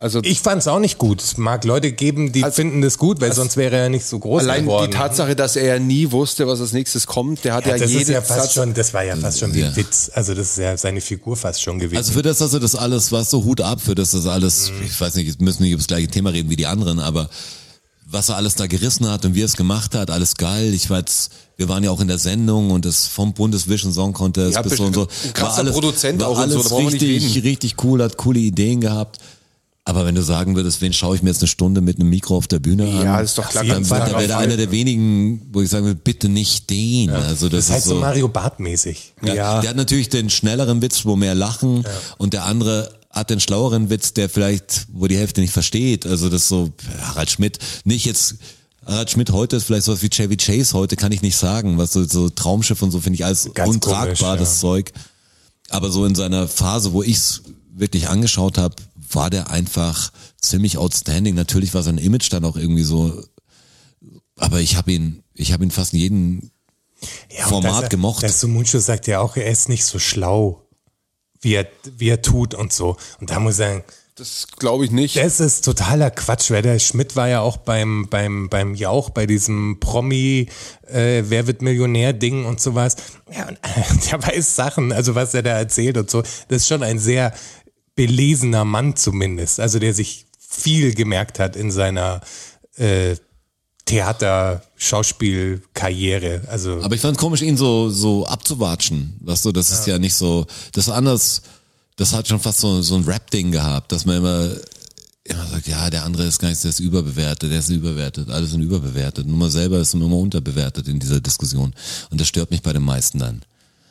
Also ich fand es auch nicht gut. Es mag Leute geben, die Also- finden das gut, weil sonst wäre er nicht so groß allein geworden. die Tatsache, dass er ja nie wusste, was als nächstes kommt, der hat ja, ja, das jeden ist ja fast Satz. schon, das war ja fast schon wie Ja. ein Witz. Also das ist ja seine Figur fast schon gewesen. Also für das, dass er das alles, was so Hut ab, für das das alles, Mhm. ich weiß nicht, jetzt müssen wir nicht über das gleiche Thema reden wie die anderen, aber was er alles da gerissen hat und wie er es gemacht hat, alles geil. Ich war jetzt, wir waren ja auch in der Sendung und das vom Bundesvision Song Contest Ja, bis so und so. ein krasser Produzent war auch alles so, richtig, richtig cool, hat coole Ideen gehabt. Aber wenn du sagen würdest, wen schaue ich mir jetzt eine Stunde mit einem Mikro auf der Bühne an? Ja, ist doch klar, Dann wäre der einer der wenigen, wo ich sagen würde, bitte nicht den. Also das, das ist halt ist so Mario Bart-mäßig. ja, Der hat natürlich den schnelleren Witz, wo mehr lachen und der andere hat den schlaueren Witz, der vielleicht, wo die Hälfte nicht versteht. Also das ist so, Harald Schmidt, nicht jetzt, Harald Schmidt heute ist vielleicht sowas wie Chevy Chase heute, kann ich nicht sagen. Was so, so Traumschiff und so finde ich alles Ganz untragbar, komisch, ja. das Zeug. Aber so in seiner Phase, wo ich's wirklich angeschaut habe, war der einfach ziemlich outstanding. Natürlich war sein Image dann auch irgendwie so, aber ich habe ihn, ich habe ihn fast in jedem Ja, Format dass er, gemocht. Der Sumunchu sagt ja auch, er ist nicht so schlau, wie er, wie er tut und so. Und da muss ich sagen, Das glaube ich nicht. das ist totaler Quatsch, weil der Schmidt war ja auch beim, beim, beim Jauch, bei diesem Promi, äh, Wer wird Millionär-Ding und sowas. Ja, und äh, *laughs* der weiß Sachen, also was er da erzählt und so. Das ist schon ein sehr belesener Mann zumindest, also der sich viel gemerkt hat in seiner äh, Theater, Schauspielkarriere. Also Aber ich fand komisch, ihn so, so abzuwatschen. Weißt du, das ist ja nicht so, das ist anders, das hat schon fast so, so ein Rap-Ding gehabt, dass man immer, immer sagt, ja, der andere ist gar nicht, der ist überbewertet, der ist überbewertet, alle sind überbewertet. Nur man selber ist immer unterbewertet in dieser Diskussion. Und das stört mich bei den meisten dann.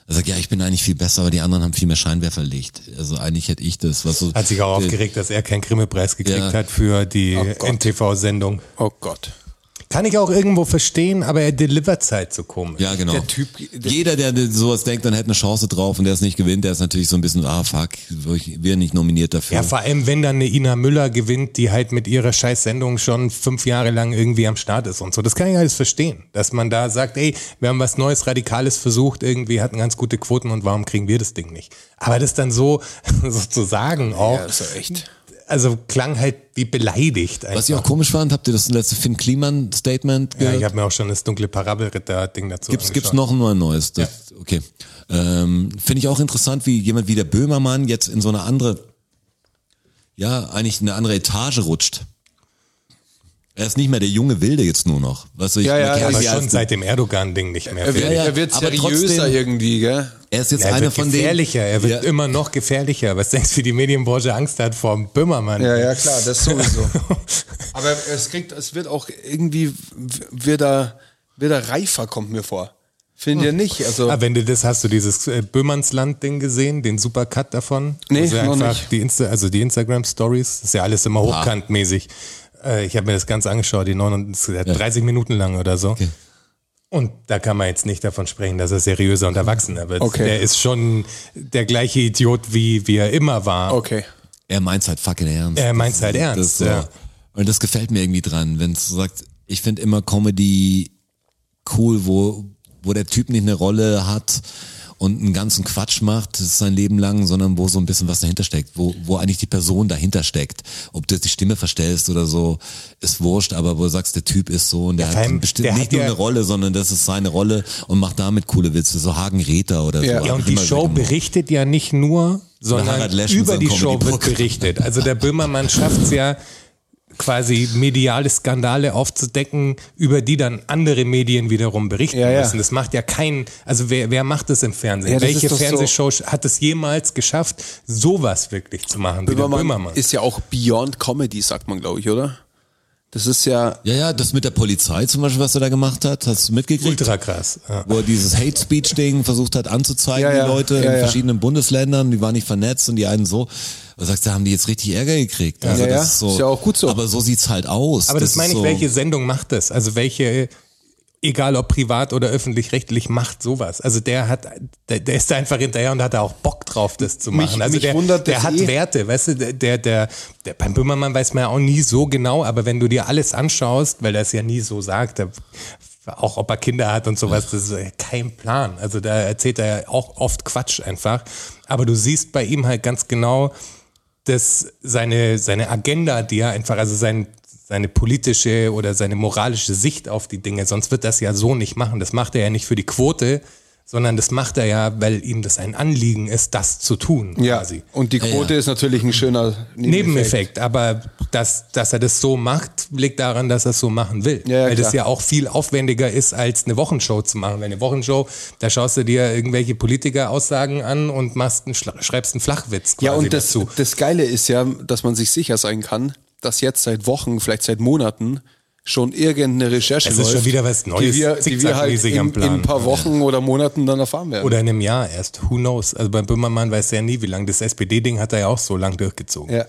Er sagt, ja, ich bin eigentlich viel besser, aber die anderen haben viel mehr Scheinwerferlicht. Also eigentlich hätte ich das, was so. hat sich auch der- aufgeregt, dass er keinen Grimme-Preis gekriegt Ja. hat für die Oh. NTV-Sendung. oh Gott. Kann ich auch irgendwo verstehen, aber er delivert halt so komisch. Ja, genau. Der Typ, der- Jeder, der sowas denkt, dann hätte eine Chance drauf und der es nicht gewinnt, der ist natürlich so ein bisschen, ah fuck, wir nicht nominiert dafür. Ja, vor allem, wenn dann eine Ina Müller gewinnt, die halt mit ihrer Scheiß-Sendung schon fünf Jahre lang irgendwie am Start ist und so. Das kann ich alles verstehen. Dass man da sagt, ey, wir haben was Neues, Radikales versucht, irgendwie hatten ganz gute Quoten und warum kriegen wir das Ding nicht? Aber das dann so, *laughs* so zu sagen auch, Ja, ist ja echt. Also klang halt wie beleidigt. Einfach. Was ich auch komisch fand, habt ihr das letzte Finn Kliman Statement ja, gehört? ich habe mir auch schon das dunkle Parabelritter-Ding dazu Gibt's, gibt's angeschaut. noch ein neues? Das, Okay. Ähm, Finde ich auch interessant, wie jemand wie der Böhmermann jetzt in so eine andere, ja, eigentlich eine andere Etage rutscht. Er ist nicht mehr der junge Wilde jetzt nur noch. Weißt du, ich, Ja, ja, Aber schon seit dem Erdogan-Ding nicht mehr. Er wird, ich. ja, er wird aber seriöser trotzdem- irgendwie, gell? Er ist jetzt er einer von denen. gefährlicher, er wird Ja. immer noch gefährlicher. Was denkst du, wie die Medienbranche Angst hat vor dem Böhmermann? Ja, ja, klar, das sowieso. *laughs* Aber es kriegt, es wird auch irgendwie, wird er, wird er reifer, kommt mir vor. Findet ihr nicht? Also, Ah, wenn du das hast du dieses äh, Böhmernsland-Ding gesehen, den Supercut davon? Nee, sie noch nicht. Die Insta, also die Instagram-Stories, das ist ja alles immer hochkantmäßig. Äh, ich habe mir das Ganze angeschaut, die 39, 30 Minuten lang oder so. Und da kann man jetzt nicht davon sprechen, dass er seriöser und erwachsener wird. Okay. Der ist schon der gleiche Idiot, wie, wie er immer war. okay. Er meint's halt fucking ernst. Er meint's halt Das- ernst, das so. ja. Und das gefällt mir irgendwie dran, wenn es so sagt, ich finde immer Comedy cool, wo, wo der Typ nicht eine Rolle hat und einen ganzen Quatsch macht, das ist sein Leben lang, sondern wo so ein bisschen was dahinter steckt, wo, wo eigentlich die Person dahinter steckt. Ob du jetzt die Stimme verstellst oder so, ist wurscht, aber wo du sagst, der Typ ist so und der Ja, hat bestimmt nicht nur eine Rolle, sondern das ist seine Rolle und macht damit coole Witze, so Hagen Räther oder Ja. so. Ja, und die Show berichtet ja nicht nur, sondern über die Show wird berichtet. Also der Böhmermann schafft es ja quasi mediale Skandale aufzudecken, über die dann andere Medien wiederum berichten Ja, ja. müssen. Das macht ja kein, also wer, wer macht das im Fernsehen? Ja, das Welche doch so- Fernsehshow hat es jemals geschafft, sowas wirklich zu machen wie der Böhmermann, Böhmermann? ist ja auch Beyond Comedy, sagt man, glaube ich, oder? Das ist ja, Ja, ja, das mit der Polizei zum Beispiel, was er da gemacht hat, hast du mitgekriegt? Ultra krass. Ja. Wo er dieses Hate Speech Ding versucht hat anzuzeigen, Ja, ja, die Leute ja, in ja. verschiedenen Bundesländern, die waren nicht vernetzt und die einen so. Du sagst, da haben die jetzt richtig Ärger gekriegt. Also Ja, ja, das ist, so, ist ja auch gut so. Aber so sieht's halt aus. Aber das, ist meine ich, so, welche Sendung macht das? Also welche, egal ob privat oder öffentlich-rechtlich, macht sowas. Also der hat, der, der ist da einfach hinterher und hat da auch Bock drauf, das zu Mich- machen. also mich der, wundert der das hat eh. Werte, weißt du, der, der, der, der, beim Böhmermann weiß man ja auch nie so genau, aber wenn du dir alles anschaust, weil er es ja nie so sagt, der, auch ob er Kinder hat und sowas, das ist kein Plan. Also da erzählt er ja auch oft Quatsch einfach. Aber du siehst bei ihm halt ganz genau, dass seine, seine Agenda, die er einfach, also sein, seine politische oder seine moralische Sicht auf die Dinge, sonst wird das ja so nicht machen. Das macht er ja nicht für die Quote, sondern das macht er ja, weil ihm das ein Anliegen ist, das zu tun. ja. Quasi. Und die Quote ist natürlich ein schöner Nebeneffekt. Nebeneffekt, aber dass, dass er das so macht, liegt daran, dass er es so machen will. Ja, ja, Weil das klar. ja auch viel aufwendiger ist, als eine Wochenshow zu machen. Weil eine Wochenshow, da schaust du dir irgendwelche Politiker-Aussagen an und machst einen, Schla- schreibst einen Flachwitz quasi Ja, und das, dazu. das Geile ist ja, dass man sich sicher sein kann, dass jetzt seit Wochen, vielleicht seit Monaten schon irgendeine Recherche Es ist läuft, schon wieder was Neues, die wir, die wir halt in, am Plan. in ein paar Wochen oder Monaten dann erfahren werden. Oder in einem Jahr erst. Who knows? Also beim Böhmermann weiß er ja nie, wie lange. Das SPD-Ding hat er ja auch so lang durchgezogen. ja.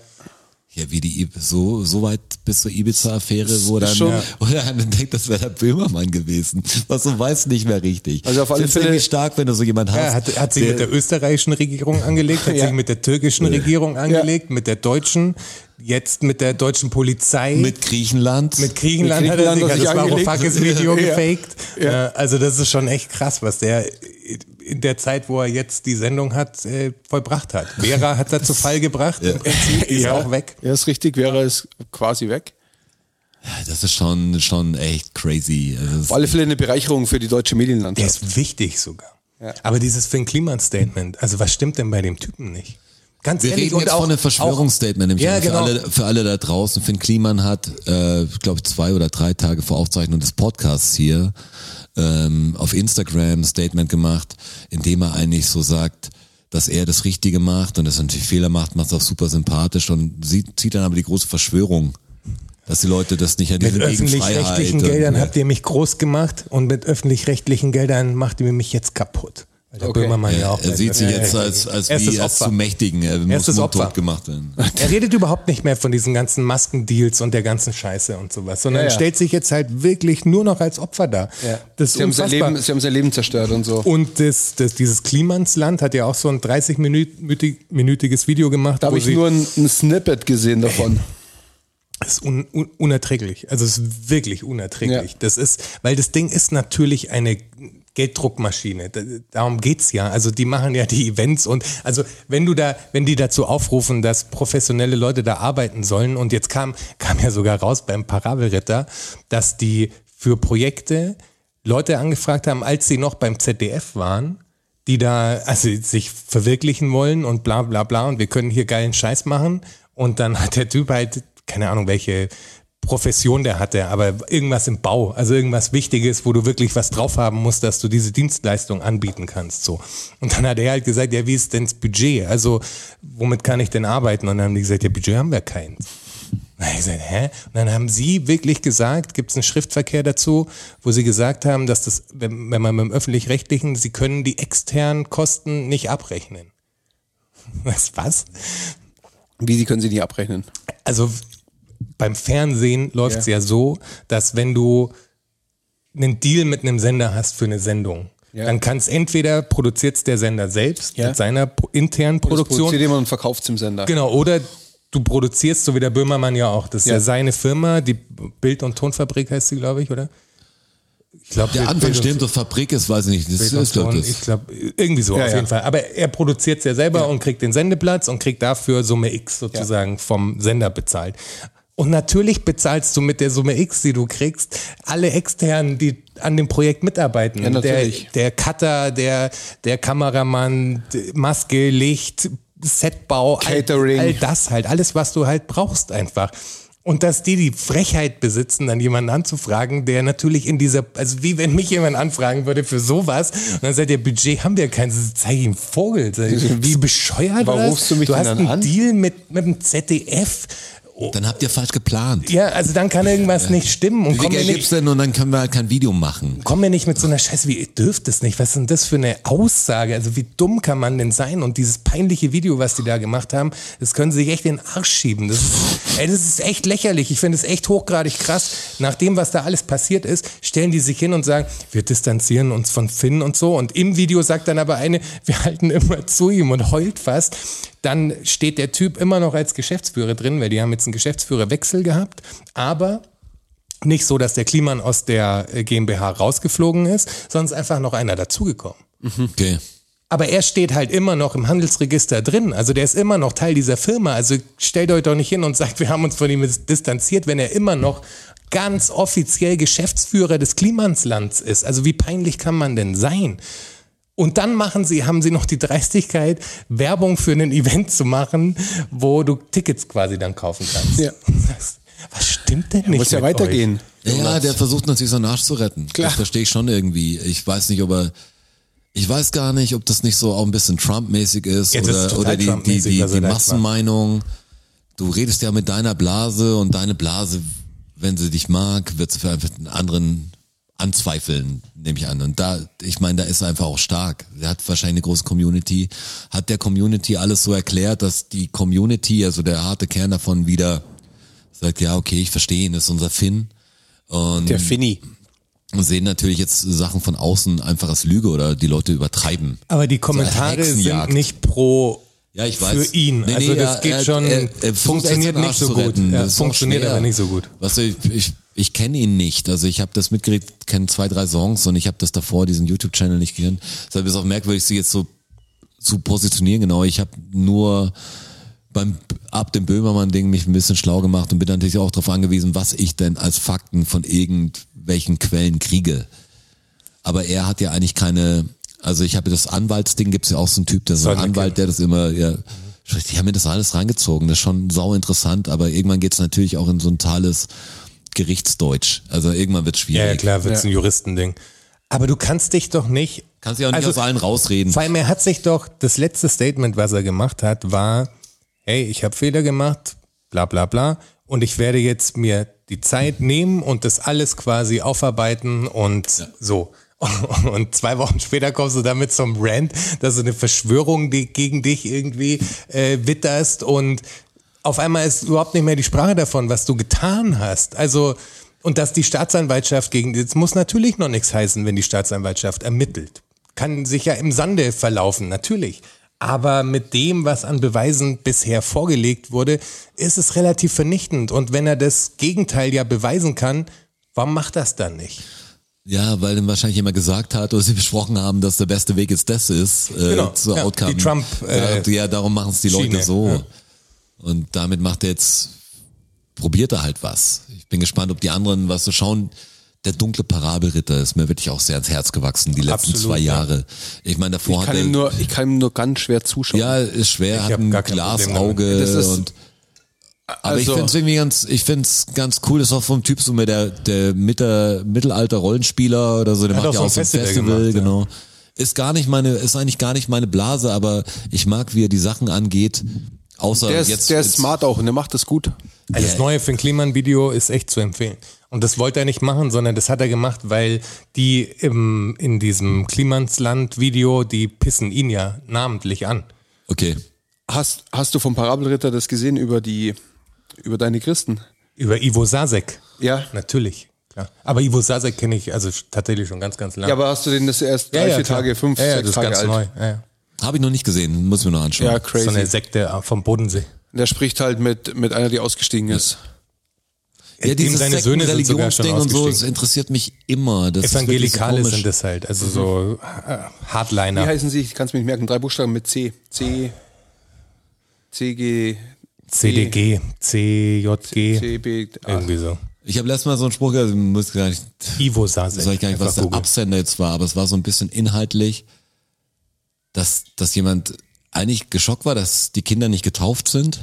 Ja, wie die, so, so weit bis zur Ibiza-Affäre, wo dann, schon- *laughs* wo er dann denkt, das wäre der Böhmermann gewesen. Was du weißt nicht mehr richtig. Also auf alle Fälle- irgendwie stark, wenn du so jemand hast. Er hat, hat sich der- mit der österreichischen Regierung angelegt, hat *laughs* Ja. sich mit der türkischen Regierung angelegt, mit der deutschen, jetzt mit der deutschen Polizei. mit Griechenland. Mit Griechenland, Mit hat er Griechenland sich, hat hat sich das. Varoufakis-Video *laughs* Ja. gefaked. Ja. Äh, Also das ist schon echt krass, was der in der Zeit, wo er jetzt die Sendung hat, äh, vollbracht hat. Vera hat er zu Fall gebracht, im Prinzip, die ist auch weg. Ja, ist richtig, wäre es quasi weg. das ist schon, schon echt crazy. Also Auf alle Fälle eine Bereicherung für die deutsche Der Medienlandschaft. ist wichtig sogar. Ja. Aber dieses Finn Kliman-Statement, also was stimmt denn bei dem Typen nicht? Ganz Wir ehrlich, reden und jetzt auch, von einem Verschwörungsstatement, nämlich Ja, für, genau. alle, für alle da draußen. Finn Kliman hat, äh, glaube ich, zwei oder drei Tage vor Aufzeichnung des Podcasts hier ähm, auf Instagram ein Statement gemacht, in dem er eigentlich so sagt, dass er das Richtige macht und dass er natürlich Fehler macht, macht es auch super sympathisch und sieht, zieht dann aber die große Verschwörung, dass die Leute das nicht an Mit öffentlich-rechtlichen Freiheit und- Geldern ja. habt ihr mich groß gemacht und mit öffentlich-rechtlichen Geldern macht ihr mich jetzt kaputt. Weil der Okay. Böhmermann ja, Er, auch er sieht sich Ja, jetzt ja, als, als erstes wie als Opfer. zu mächtigen. Er muss Erstes mundtot Opfer. gemacht werden. *laughs* Er redet überhaupt nicht mehr von diesen ganzen Maskendeals und der ganzen Scheiße und sowas, sondern Ja, ja. stellt sich jetzt halt wirklich nur noch als Opfer dar. Das ist Sie haben, sein unfassbar. Leben, sie haben sein Leben zerstört und so. Und das, das, dieses Klimansland hat ja auch so ein 30-minütiges Video gemacht. Da habe ich sie- nur ein, ein Snippet gesehen davon. Das ist un, un, unerträglich. Also es ist wirklich unerträglich. Ja. Das ist, weil das Ding ist natürlich eine Gelddruckmaschine. Da- Darum geht's ja. Also die machen ja die Events und also wenn du da, wenn die dazu aufrufen, dass professionelle Leute da arbeiten sollen und jetzt kam, kam ja sogar raus beim Parabelritter, dass die für Projekte Leute angefragt haben, als sie noch beim ZDF waren, die da also sich verwirklichen wollen und bla bla bla und wir können hier geilen Scheiß machen. Und dann hat der Typ halt, keine Ahnung, welche Profession der hatte, aber irgendwas im Bau, also irgendwas Wichtiges, wo du wirklich was drauf haben musst, dass du diese Dienstleistung anbieten kannst. So. Und dann hat er halt gesagt, ja, wie ist denn das Budget? Also, womit kann ich denn arbeiten? Und dann haben die gesagt, ja, Budget haben wir keins. Und ich gesagt, hä? Und dann haben sie wirklich gesagt, gibt es einen Schriftverkehr dazu, wo sie gesagt haben, dass das, wenn, wenn man mit dem Öffentlich-Rechtlichen, sie können die externen Kosten nicht abrechnen. *laughs* Was, was? Wie, sie können sie nicht abrechnen? Also beim Fernsehen läuft es ja. so, dass wenn du einen Deal mit einem Sender hast für eine Sendung, Ja. dann kann es entweder produziert der Sender selbst Ja. mit seiner internen Produktion, produziert jemand und verkauft es im Sender. genau, oder du produzierst, so wie der Böhmermann ja auch. Das ist ja, Ja. seine Firma, die Bild- und Tonfabrik heißt sie, glaube ich, oder? Ich glaube, Der Anfang stimmt, ob Fabrik ist, weiß ich nicht. Das ist, glaub das. ich glaube, irgendwie so Ja, auf ja. jeden Fall. Aber er produziert es ja selber und kriegt den Sendeplatz und kriegt dafür Summe X sozusagen vom Sender bezahlt. Und natürlich bezahlst du mit der Summe X, die du kriegst, alle externen, die an dem Projekt mitarbeiten. Ja, natürlich. Der, der Cutter, der, der Kameramann, Maske, Licht, Setbau, Catering. All, all das halt, alles, was du halt brauchst einfach. Und dass die die Frechheit besitzen, dann jemanden anzufragen, der natürlich in dieser, also wie wenn mich jemand anfragen würde für sowas, und dann sagt der Budget haben wir keins, zeige ich ihm Vogel. *laughs* Wie bescheuert Warum das? rufst du mich Du hast einen an? Deal mit, mit dem ZDF. Oh, Dann habt ihr falsch geplant. ja, also dann kann irgendwas nicht stimmen und Wie viel Geld nicht, gibt's denn und dann können wir halt kein Video machen. komm mir nicht mit so einer Scheiße wie, ihr dürft es nicht. Was ist denn das für eine Aussage? Also wie dumm kann man denn sein? Und dieses peinliche Video, was die da gemacht haben, das können sie sich echt in den Arsch schieben. Das ist, ey, das ist echt lächerlich. Ich finde es echt hochgradig krass. Nach dem, was da alles passiert ist, stellen die sich hin und sagen, wir distanzieren uns von Finn und so. Und im Video sagt dann aber eine, wir halten immer zu ihm und heult fast. Dann steht der Typ immer noch als Geschäftsführer drin, weil die haben jetzt einen Geschäftsführerwechsel gehabt. Aber nicht so, dass der Kliman aus der äh, GmbH rausgeflogen ist, sondern es ist einfach noch einer dazugekommen. Okay. Aber er steht halt immer noch im Handelsregister drin. Also der ist immer noch Teil dieser Firma. Also stellt euch doch nicht hin und sagt, wir haben uns von ihm distanziert, wenn er immer noch ganz offiziell Geschäftsführer des Klimanslands ist. Also wie peinlich kann man denn sein? Und dann machen sie, haben sie noch die Dreistigkeit, Werbung für ein Event zu machen, wo du Tickets quasi dann kaufen kannst. Ja. *laughs* Was stimmt denn nicht? Muss ja mit weitergehen. Ja, der versucht natürlich seinen Arsch zu retten. Klar. Das verstehe ich schon irgendwie. Ich weiß nicht, ob er, ich weiß gar nicht, ob das nicht so auch ein bisschen Trump-mäßig ist Ja, das ist oder, oder die, die, die, die Massenmeinung. Du redest ja mit deiner Blase und deine Blase, wenn sie dich mag, wird sie für einfach einen anderen anzweifeln, nehme ich an. Und da, ich meine, da ist er einfach auch stark. Er hat wahrscheinlich eine große Community, hat der Community alles so erklärt, dass die Community, also der harte Kern davon wieder sagt, ja, okay, ich verstehe ihn, das ist unser Finn. Und Der Finny. und sehen natürlich jetzt Sachen von außen einfach als Lüge oder die Leute übertreiben. Aber die Kommentare sind Hexenjagd. nicht pro Ja, ich für weiß. ihn. Nee, also nee, das er- geht er- schon, er- er funktioniert nicht so gut. Ja, funktioniert aber nicht so gut. Was ich, ich, ich kenne ihn nicht. Also ich habe das mitgekriegt, kenne zwei, drei Songs und ich habe das davor, diesen YouTube-Channel nicht gekannt. Deshalb ist es auch merkwürdig, sie jetzt so zu positionieren. Genau, ich habe nur beim ab dem Böhmermann-Ding mich ein bisschen schlau gemacht und bin natürlich auch darauf angewiesen, was ich denn als Fakten von irgendwelchen Quellen kriege. Aber er hat ja eigentlich keine, also ich habe das Anwaltsding, gibt's ja auch so einen Typ, der so ein Anwalt, der das immer, ja, ich habe mir das alles reingezogen, das ist schon sau interessant, aber irgendwann geht's natürlich auch in so ein totales Gerichtsdeutsch. Also irgendwann wird's schwierig. Ja, ja klar, wird's ein Juristending. Aber du kannst dich doch nicht. Kannst ja auch nicht Also, aus allen rausreden. Vor allem, er hat sich doch, das letzte Statement, was er gemacht hat, war, hey, ich habe Fehler gemacht, bla bla bla, und ich werde jetzt mir die Zeit nehmen und das alles quasi aufarbeiten und so. *laughs* Und zwei Wochen später kommst du damit zum Rant, dass du eine Verschwörung gegen dich irgendwie äh, witterst und auf einmal ist überhaupt nicht mehr die Sprache davon, was du getan hast. Also, und dass die Staatsanwaltschaft gegen, jetzt muss natürlich noch nichts heißen, wenn die Staatsanwaltschaft ermittelt. Kann sich ja im Sande verlaufen, natürlich. Aber mit dem, was an Beweisen bisher vorgelegt wurde, ist es relativ vernichtend. Und wenn er das Gegenteil ja beweisen kann, warum macht das dann nicht? Ja, weil ihm wahrscheinlich jemand gesagt hat oder sie *laughs* besprochen haben, dass der beste Weg jetzt das ist, äh, Genau, zur ja, Outcome. die Trump, äh, ja, ja, darum machen es die Leute Schiene, so. ja. Und damit macht er jetzt, probiert er halt was. Ich bin gespannt, ob die anderen was so schauen. Der dunkle Parabelritter ist mir wirklich auch sehr ans Herz gewachsen, die letzten Absolut, zwei ja. Jahre. Ich meine, davor Ich hat kann, er, ihm nur, ich kann ihm nur ganz schwer zuschauen. ja, ist schwer, hat hab ein Glasauge damit. Das ist- und aber ich Also- finde es irgendwie ganz, ich finde es ganz cool, das ist auch vom Typ so mit der, der Mitte, Mittelalter-Rollenspieler oder so, der macht auch ja auch ein so ein Festival Festival, gemacht, ja. genau. Ist gar nicht meine, ist eigentlich gar nicht meine Blase, aber ich mag, wie er die Sachen angeht. Außer der ist, jetzt. der ist jetzt- smart auch und der macht das gut. Also das neue Finn Kliman Video ist echt zu empfehlen. Und das wollte er nicht machen, sondern das hat er gemacht, weil die im, in diesem Klimansland Video, die pissen ihn ja namentlich an. Okay. Hast, hast du vom Parabelritter das gesehen über die, über deine Christen? Über Ivo Sasek. Ja. Natürlich. Klar. Aber Ivo Sasek kenne ich also tatsächlich schon ganz, ganz lange. Ja, aber hast du den das erst drei, vier klar. Tage, fünf, ja, ja, sechs das ist Tage ganz alt? neu. Ja, ja. Habe ich noch nicht gesehen, muss mir noch anschauen. Ja, So crazy. eine Sekte vom Bodensee. Der spricht halt mit, mit einer, die ausgestiegen ist. ja, Ihm dieses seine Söhne sind sogar schon und so, das interessiert mich immer. Das Evangelikale so sind das halt, also so äh, Wie Hardliner. heißen sie? Ich kann es mir nicht merken. Drei Buchstaben mit C. C. CG. CDG, CJG, CB. Ah, irgendwie so. Ich habe letztes Mal so einen Spruch, also muss gar nicht, Ivo Sasek. sag ich gar nicht, was der googeln. Absender jetzt war, aber es war so ein bisschen inhaltlich, dass, dass jemand eigentlich geschockt war, dass die Kinder nicht getauft sind,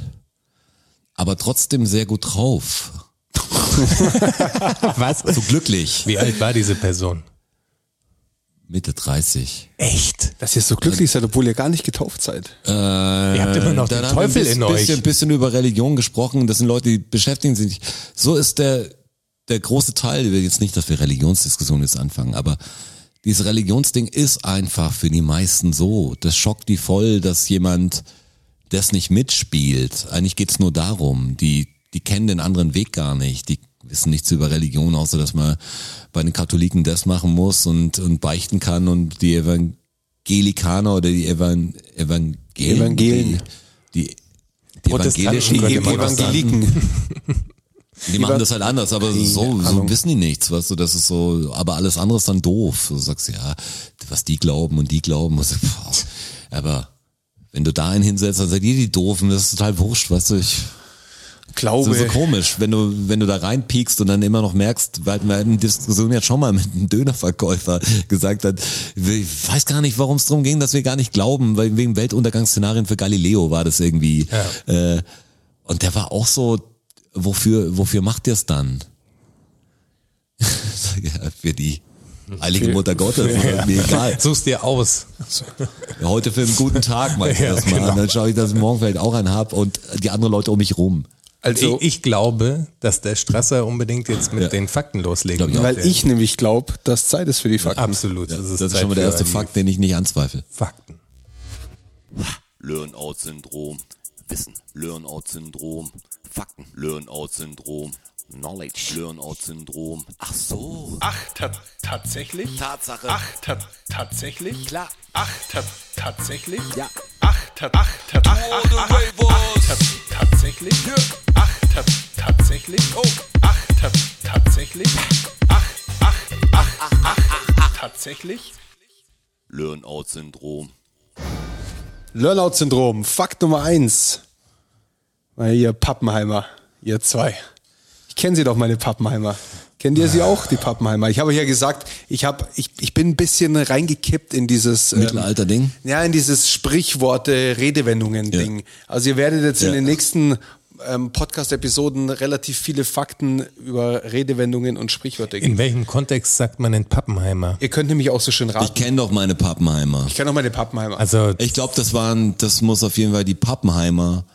aber trotzdem sehr gut drauf. *laughs* Was? So glücklich. Wie alt war diese Person? Mitte 30. Echt? dass ihr so glücklich seid, obwohl ihr gar nicht getauft seid. Äh, Ihr habt immer noch den Teufel ein in bisschen, euch. bisschen, bisschen über Religion gesprochen. Das sind Leute, die beschäftigen sich. nicht. So ist der, der große Teil, ich will jetzt nicht, dass wir Religionsdiskussionen jetzt anfangen, aber dieses Religionsding ist einfach für die meisten so. Das schockt die voll, dass jemand das nicht mitspielt. Eigentlich geht's nur darum. Die, die kennen den anderen Weg gar nicht. Die wissen nichts über Religion, außer dass man bei den Katholiken das machen muss und, und beichten kann und die Evangelikaner oder die Evan, Evangelen, Evangelen. die, die, die evangelischen die. Evangeliken. *laughs* die machen das halt anders, aber so, so wissen die nichts, weißt du, das ist so, aber alles andere ist dann doof. Du sagst, ja, was die glauben und die glauben, boah, aber wenn du da einen hinsetzt, dann seid ihr die Doofen, das ist total wurscht, weißt du, ich, Glaube. so, so komisch, wenn du, wenn du da reinpiekst und dann immer noch merkst, weil wir in Diskussion jetzt schon mal mit einem Dönerverkäufer *laughs* gesagt hat, ich weiß gar nicht, warum es darum ging, dass wir gar nicht glauben, weil wegen Weltuntergangsszenarien für Galileo war das irgendwie. Äh, und der war auch so, wofür, wofür macht ihr es dann? *laughs* Ja, für die heilige Mutter Gottes, ist mir egal. *laughs* Such's dir aus. Ja, heute für einen guten Tag mach ich Ja, das mal. genau. Dann schaue ich, dass ich morgen vielleicht auch einen hab und die anderen Leute um mich rum. Also, ich, ich glaube, dass der Strasser unbedingt jetzt mit Ja. den Fakten loslegen auch. weil wird. ich nämlich glaube, dass Zeit ist für die Fakten. Absolut. Das ist, Zeit schon mal der erste Fakt, den ich nicht anzweifle. Fakten. Learn-out-Syndrom. Wissen. Learn-out-Syndrom. Fakten. Learn-out-Syndrom. Knowledge. Learn-out-Syndrom. Ach so. Ach, ta tatsächlich? Tatsache. Ach, ta tatsächlich? Klar. Ach, ta tatsächlich? Ja. Ach, ta ach, ta ach, ach, ach, ach, ach, tatsächlich? Ach, ta tatsächlich? Oh. Ach, ta tatsächlich? Ach, ach, ach, ach, ach, ach, tatsächlich? Learn-out-Syndrom. Learnout-Syndrom. Fakt Nummer eins. Ihr Pappenheimer, ihr zwei. Ich kenne sie doch, meine Pappenheimer. Kennt ihr sie auch, die Pappenheimer? Ich habe euch ja gesagt, ich, hab, ich, ich bin ein bisschen reingekippt in dieses ähm, Mittelalter-Ding? Ja, in dieses Sprichworte, Redewendungen-Ding. Also ihr werdet jetzt in Ja. den nächsten ähm, Podcast-Episoden relativ viele Fakten über Redewendungen und Sprichwörter geben. In welchem Kontext sagt man denn Pappenheimer? Ihr könnt nämlich auch so schön Ich raten. kenne doch meine Pappenheimer. Ich kenne auch meine Pappenheimer. Also Ich glaube, das waren, das muss auf jeden Fall die Pappenheimer.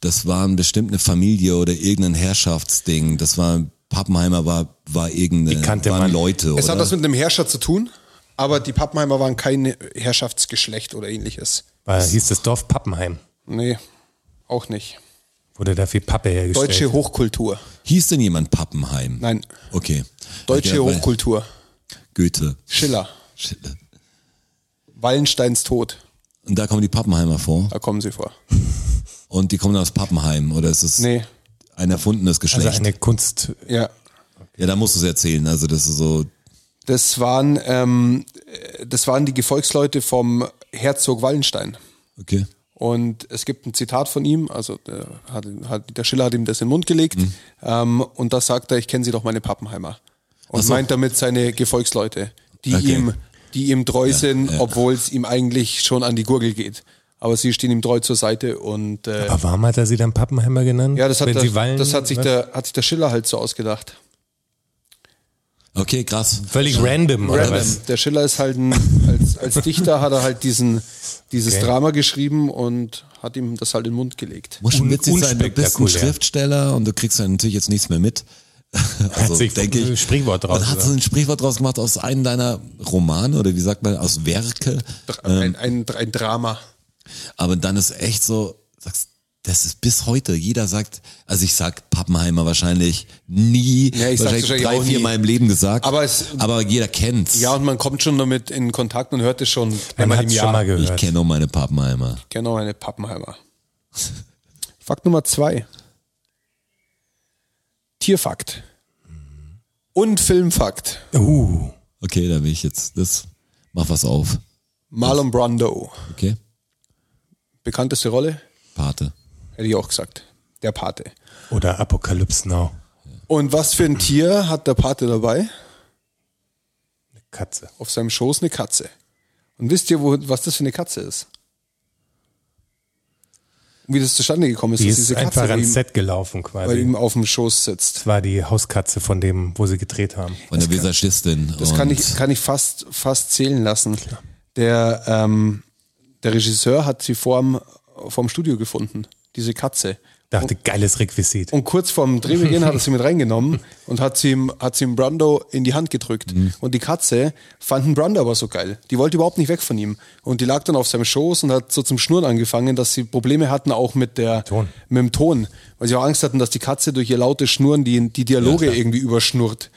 Das waren bestimmt eine Familie oder irgendein Herrschaftsding. Das war Pappenheimer war war irgendeine kannte waren man. Leute es oder? hat was mit einem Herrscher zu tun. Aber die Pappenheimer waren kein Herrschaftsgeschlecht oder ähnliches. War, hieß das Dorf Pappenheim. Nee, auch nicht. Wurde da viel Pappe hergestellt. Deutsche Hochkultur. Hieß denn jemand Pappenheim? Nein, Okay. deutsche Okay, weil- Hochkultur. Goethe. Schiller. Schiller. Wallensteins Tod. Und da kommen die Pappenheimer vor. Da kommen sie vor. *laughs* Und die kommen aus Pappenheim. Oder ist es Nee, ein erfundenes also Geschlecht? eine Kunst. ja. ja, da musst du es erzählen. Also das ist so, Das waren, ähm, äh, das waren die Gefolgsleute vom Herzog Wallenstein. okay. Und es gibt ein Zitat von ihm, also der, hat, der Schiller hat ihm das in den Mund gelegt. Ähm, und da sagt er, ich kenne sie doch meine Pappenheimer. Und so. meint damit seine Gefolgsleute, die Okay. ihm, die ihm treu sind, obwohl es ihm eigentlich schon an die Gurgel geht. Aber sie stehen ihm treu zur Seite und äh, Aber warum hat er sie dann Pappenheimer genannt? ja, das hat, Wenn der, sie Wallen, das hat sich was? der, hat sich der Schiller halt so ausgedacht. Okay, krass. Völlig random, oder Random. was? Der Schiller ist halt ein, als, als *laughs* Dichter hat er halt diesen, dieses Okay. Drama geschrieben und hat ihm das halt in den Mund gelegt. Muss schon Un- witzig sein, du bist ein. Schriftsteller und du kriegst dann natürlich jetzt nichts mehr mit. *laughs* Also, sich denke ein ich. Sprichwort draus du gemacht. ein Sprichwort draus gemacht aus einem deiner Romane oder wie sagt man, aus Werke. Ein, ein, ein Drama. Aber dann ist echt so, sagst, das ist bis heute. Jeder sagt, also ich sag Pappenheimer wahrscheinlich nie, Ja, ich wahrscheinlich drei, auch vier nie. Mal im Leben gesagt. Aber es- aber jeder kennt's. Ja, und man kommt schon damit in Kontakt und hört es schon Man einmal im Jahr. schon mal ich gehört. kenne nur meine Pappenheimer. Genau, eine Pappenheimer. *laughs* Fakt Nummer zwei. Tierfakt. Und Filmfakt. Uh, Okay, da will ich jetzt, das, mach was auf. Marlon Brando. Okay? Bekannteste Rolle? Pate. Hätte ich auch gesagt. Der Pate. oder Apocalypse Now. Und was für ein Tier hat der Pate dabei? Katze. Auf seinem Schoß eine Katze. Und wisst ihr, wo, was das für eine Katze ist? Und wie das zustande gekommen ist, Die dass ist diese Katze einfach ans Set gelaufen bei quasi. ihm auf dem Schoß sitzt. Das war die Hauskatze von dem, wo sie gedreht haben. Von der Visagistin. Das kann ich, kann ich fast, fast zählen lassen. Der, ähm, der Regisseur hat sie vorm, vorm Studio gefunden, diese Katze. Dachte, geiles Requisit. Und kurz vorm Drehbeginn hat er sie mit reingenommen *laughs* und hat sie ihm, hat sie ihm Brando in die Hand gedrückt. Und die Katze fanden Brando aber so geil. Die wollte überhaupt nicht weg von ihm. Und die lag dann auf seinem Schoß und hat so zum Schnurren angefangen, dass sie Probleme hatten auch mit der, Ton. mit dem Ton. Weil sie auch Angst hatten, dass die Katze durch ihr lautes Schnurren die, die Dialoge irgendwie überschnurrt.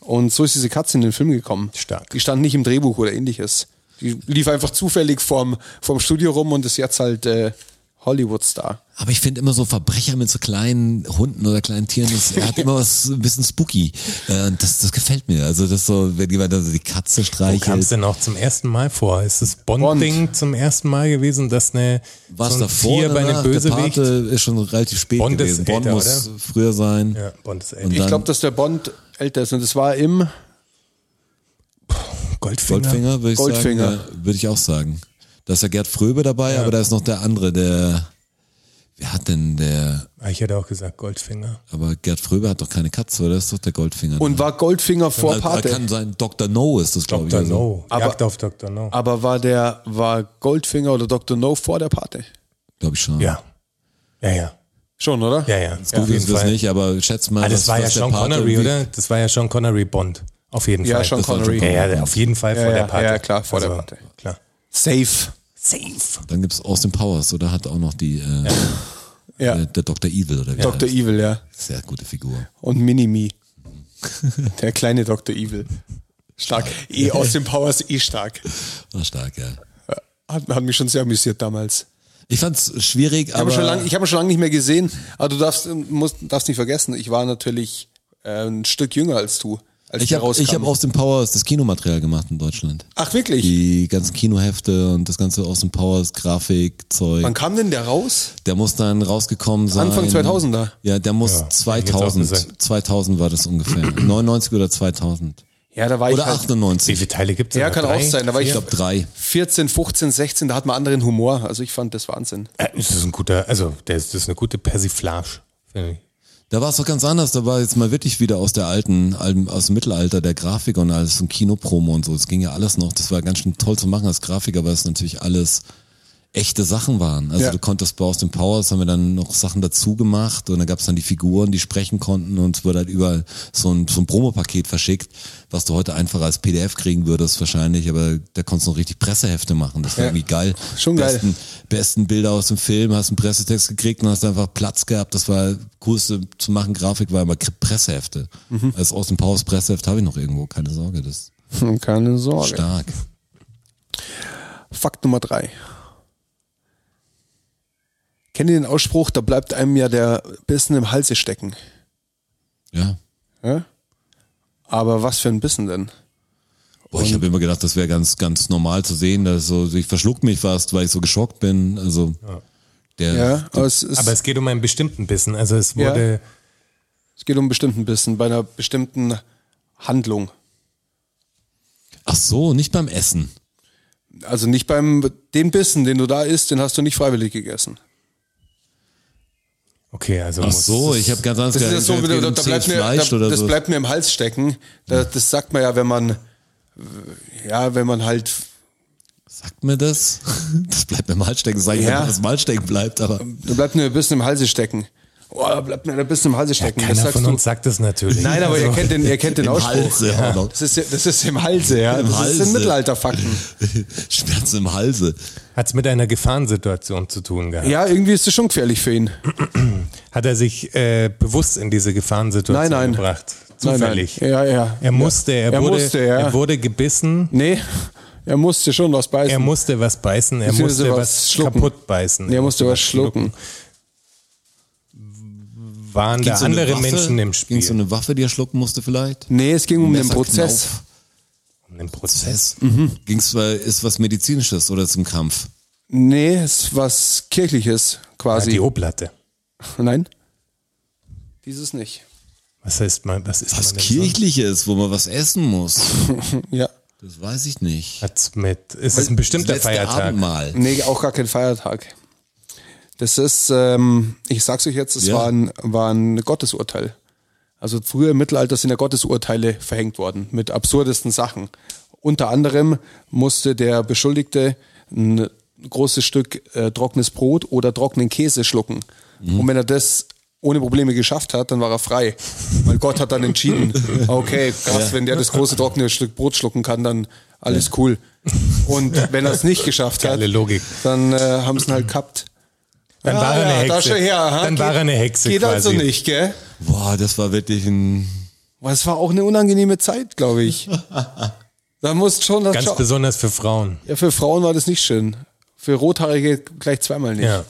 Und so ist diese Katze in den Film gekommen. Stark. Die stand nicht im Drehbuch oder ähnliches. Die lief einfach zufällig vorm, vorm Studio rum und ist jetzt halt äh, Hollywood-Star. Aber ich finde immer so Verbrecher mit so kleinen Hunden oder kleinen Tieren, das er hat immer was ein bisschen spooky. Äh, Das, das gefällt mir. Also das so, wenn jemand also die Katze Wo kam es streichelt. denn auch zum ersten Mal vor? Ist das Bond. Bond-Ding zum ersten Mal gewesen, dass eine Was so ein davor Tier bei einem Der Bösewicht? Pate ist schon relativ spät Bond ist gewesen. Bond älter, muss früher sein. Ja, Bond ist älter. Und Ich glaube, dass der Bond älter ist und das war im Goldfinger. Goldfinger, würde ich Goldfinger. sagen. Würde ich auch sagen. Da ist ja Gerd Fröbe dabei, aber da ist noch der andere, der, wer hat denn der, Ah, Ich hätte auch gesagt Goldfinger. aber Gerd Fröbe hat doch keine Katze, oder? Das ist doch der Goldfinger. und war Goldfinger vor da Pate. kann sein, Dr. No ist das, glaube ich. Dr. Also. No. Aber- Jagd auf Dr. No. Aber war der war Goldfinger oder Dr. No vor der Pate? Glaube ich schon. Ja. Ja, ja. Schon, oder? Ja, ja. Gut auf wissen jeden wir es nicht, aber schätz mal. Ah, das was- war ja der Sean Connery, oder? Das war ja Sean Connery Bond. Auf jeden Ja, Fall. Sean Das war Connery. Ja, ja, der- auf jeden Fall Ja, vor ja, der Pate. ja, klar, vor der Also, Pate. Klar. Safe. Safe. Dann gibt's Austin Powers, oder? Hat auch noch die, äh, Ja. äh, der Dr. Evil, oder wie Dr. heißt? Evil, ja. Sehr gute Figur. Und Minimi. der kleine Dr. Evil. Stark. Eh, aus dem Powers eh stark. War stark, ja. Hat, hat mich schon sehr amüsiert damals. Ich fand's schwierig, Ich habe aber. ihn schon lange, ich habe ihn schon lange nicht mehr gesehen, aber du darfst, musst, darfst nicht vergessen, ich war natürlich äh, ein Stück jünger als du, als ich habe hab Austin Powers das Kinomaterial gemacht in Deutschland. Ach wirklich? Die ganzen Kinohefte und das ganze Austin Powers Grafikzeug. Wann kam denn der raus? Der muss dann rausgekommen sein. Anfang 2000er? Ja, der muss Ja, hätte ich jetzt auch 2000, gesagt. 2000 war das ungefähr. *clears throat* 99 oder 2000. Ja, da war Oder ich halt Wie 98. viele Teile gibt es? Ja, kann auch sein. Da war Ich ich glaube drei. 14, 15, 16, da hat man anderen Humor. Also ich fand das Wahnsinn. Äh, das ist ein guter, also das ist eine gute Persiflage, finde ich. Da war es doch ganz anders. Da war jetzt mal wirklich wieder aus der alten, aus dem Mittelalter der Grafik und alles und Kinopromo und so. Das ging ja alles noch. Das war ganz schön toll zu machen als Grafiker, weil es natürlich alles echte Sachen waren. Also Ja. du konntest bei Austin Powers, haben wir dann noch Sachen dazu gemacht und dann gab es dann die Figuren, die sprechen konnten und es wurde halt überall so ein, so ein Promopaket verschickt, was du heute einfach als PDF kriegen würdest wahrscheinlich, aber da konntest du noch richtig Pressehefte machen. Das war Ja. irgendwie geil. Schon geil. besten, Besten Bilder aus dem Film, hast einen Pressetext gekriegt und hast einfach Platz gehabt. Das war coolste zu machen. Grafik war immer Pressehefte. Mhm. Als Austin Powers Presseheft habe ich noch irgendwo, keine Sorge, das ist Keine Sorge. stark. Fakt Nummer drei. Kennt ihr den Ausspruch, da bleibt einem ja der Bissen im Halse stecken? Ja. Ja? Aber was für ein Bissen denn? Boah, ich habe immer gedacht, das wäre ganz, ganz normal zu sehen, dass so, ich verschluck mich fast, weil ich so geschockt bin. Also der, Ja, aber es, ist, Aber es geht um einen bestimmten Bissen. Also es Ja. wurde, es geht um einen bestimmten Bissen, bei einer bestimmten Handlung. ach so, nicht beim Essen. Also nicht beim, den Bissen, den du da isst, den hast du nicht freiwillig gegessen. Okay, also Ach muss, so, ich habe ganz anders Das ja so, da, da, bleibt mir, da, das so. bleibt mir im Hals stecken. Da, das sagt man ja, wenn man, ja, wenn man halt, Sagt mir das? *laughs* Das bleibt mir im Hals stecken. Sag ich, Ja. ja. dass es im Hals stecken bleibt, aber da bleibt mir ein bisschen im Halse stecken. Oh, da bleibt mir ein bisschen im Halse stecken. das keiner sagst von du. uns sagt das natürlich. Nein, aber ihr kennt den, ihr kennt den im Ausspruch. Halse. Ja. Das ist, ja- das ist im Halse, ja. Im das Halse. sind Mittelalterfakten. *laughs* Schmerzen im Halse. Hat es mit einer Gefahrensituation zu tun gehabt? Ja, irgendwie ist das schon gefährlich für ihn. *clears throat* Hat er sich äh, bewusst in diese Gefahrensituation Nein, nein. gebracht? Nein, Zufällig. nein. Ja, ja. Er musste, er, Er wurde, musste, ja. er wurde gebissen, Nee, er musste schon was beißen. er musste was beißen, er musste was was, schlucken. kaputt beißen. er musste was schlucken. Waren da Ging's um eine andere Waffe? Menschen im Spiel? Ging es um eine Waffe, die er schlucken musste vielleicht? Nee, es ging um den? Prozess. Um den Prozess. Prozess. Ging's, weil- ist was Medizinisches oder zum Kampf? Nee, es ist was Kirchliches quasi. die O-Platte. Nein? Dieses nicht. Was heißt man, was ist Was man Kirchliches, wo man was essen muss. *laughs* Ja. Das weiß ich nicht. so? Hat's mit, ist es ein bestimmter Das Feiertag? Abendmahl. Nee, auch gar kein Feiertag. Das ist, ähm, ich sag's euch jetzt, es Ja. war, ein, war ein Gottesurteil. Also früher im Mittelalter sind ja Gottesurteile verhängt worden mit absurdesten Sachen. Unter anderem musste der Beschuldigte ein großes Stück äh, trockenes Brot oder trockenen Käse schlucken. Und wenn er das ohne Probleme geschafft hat, dann war er frei. Weil Gott hat dann entschieden, *laughs* okay, krass, wenn der das große trockene Stück Brot schlucken kann, dann alles cool. Und wenn er es nicht geschafft hat, dann äh, haben sie ihn halt gehabt. Dann Ja, war er eine ja, Hexe. Da schon her. Dann war Geht- er eine Hexe Geht quasi. also nicht, gell? Boah, das war wirklich ein. Aber es war auch eine unangenehme Zeit, glaube ich. *laughs* Da musst schon das Ganz besonders für Frauen. ja, für Frauen war das nicht schön. Für Rothaarige gleich zweimal nicht. Ja.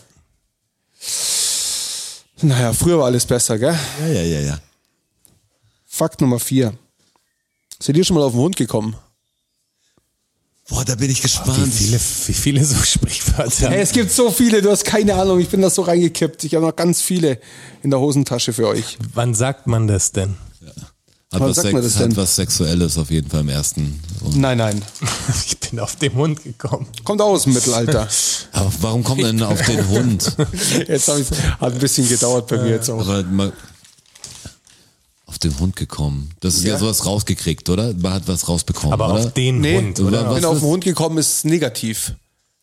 Naja, früher war alles besser, gell? Ja, ja, ja, ja. Fakt Nummer vier. Seid ihr schon mal auf den Hund gekommen? Boah, da bin ich Wie gespannt. viele, wie viele so Sprichwörter. Hey, es gibt so viele, du hast keine Ahnung. Ich bin da so reingekippt. Ich habe noch ganz viele in der Hosentasche für euch. Wann sagt man das denn? Hat, was, sagt man das denn? hat was Sexuelles auf jeden Fall im ersten. Und, Nein, nein. *laughs* Ich bin auf den Hund gekommen. Kommt aus dem Mittelalter. *laughs* aber warum kommt man denn auf den Hund? Jetzt ich, hat ein bisschen gedauert bei mir jetzt auch. Aber mal auf den Hund gekommen. Das ist ja, Ja. sowas rausgekriegt, oder? Man hat was rausbekommen, Aber oder? auf den Nee, Hund, oder was? bin auf ist- den Hund gekommen, ist negativ.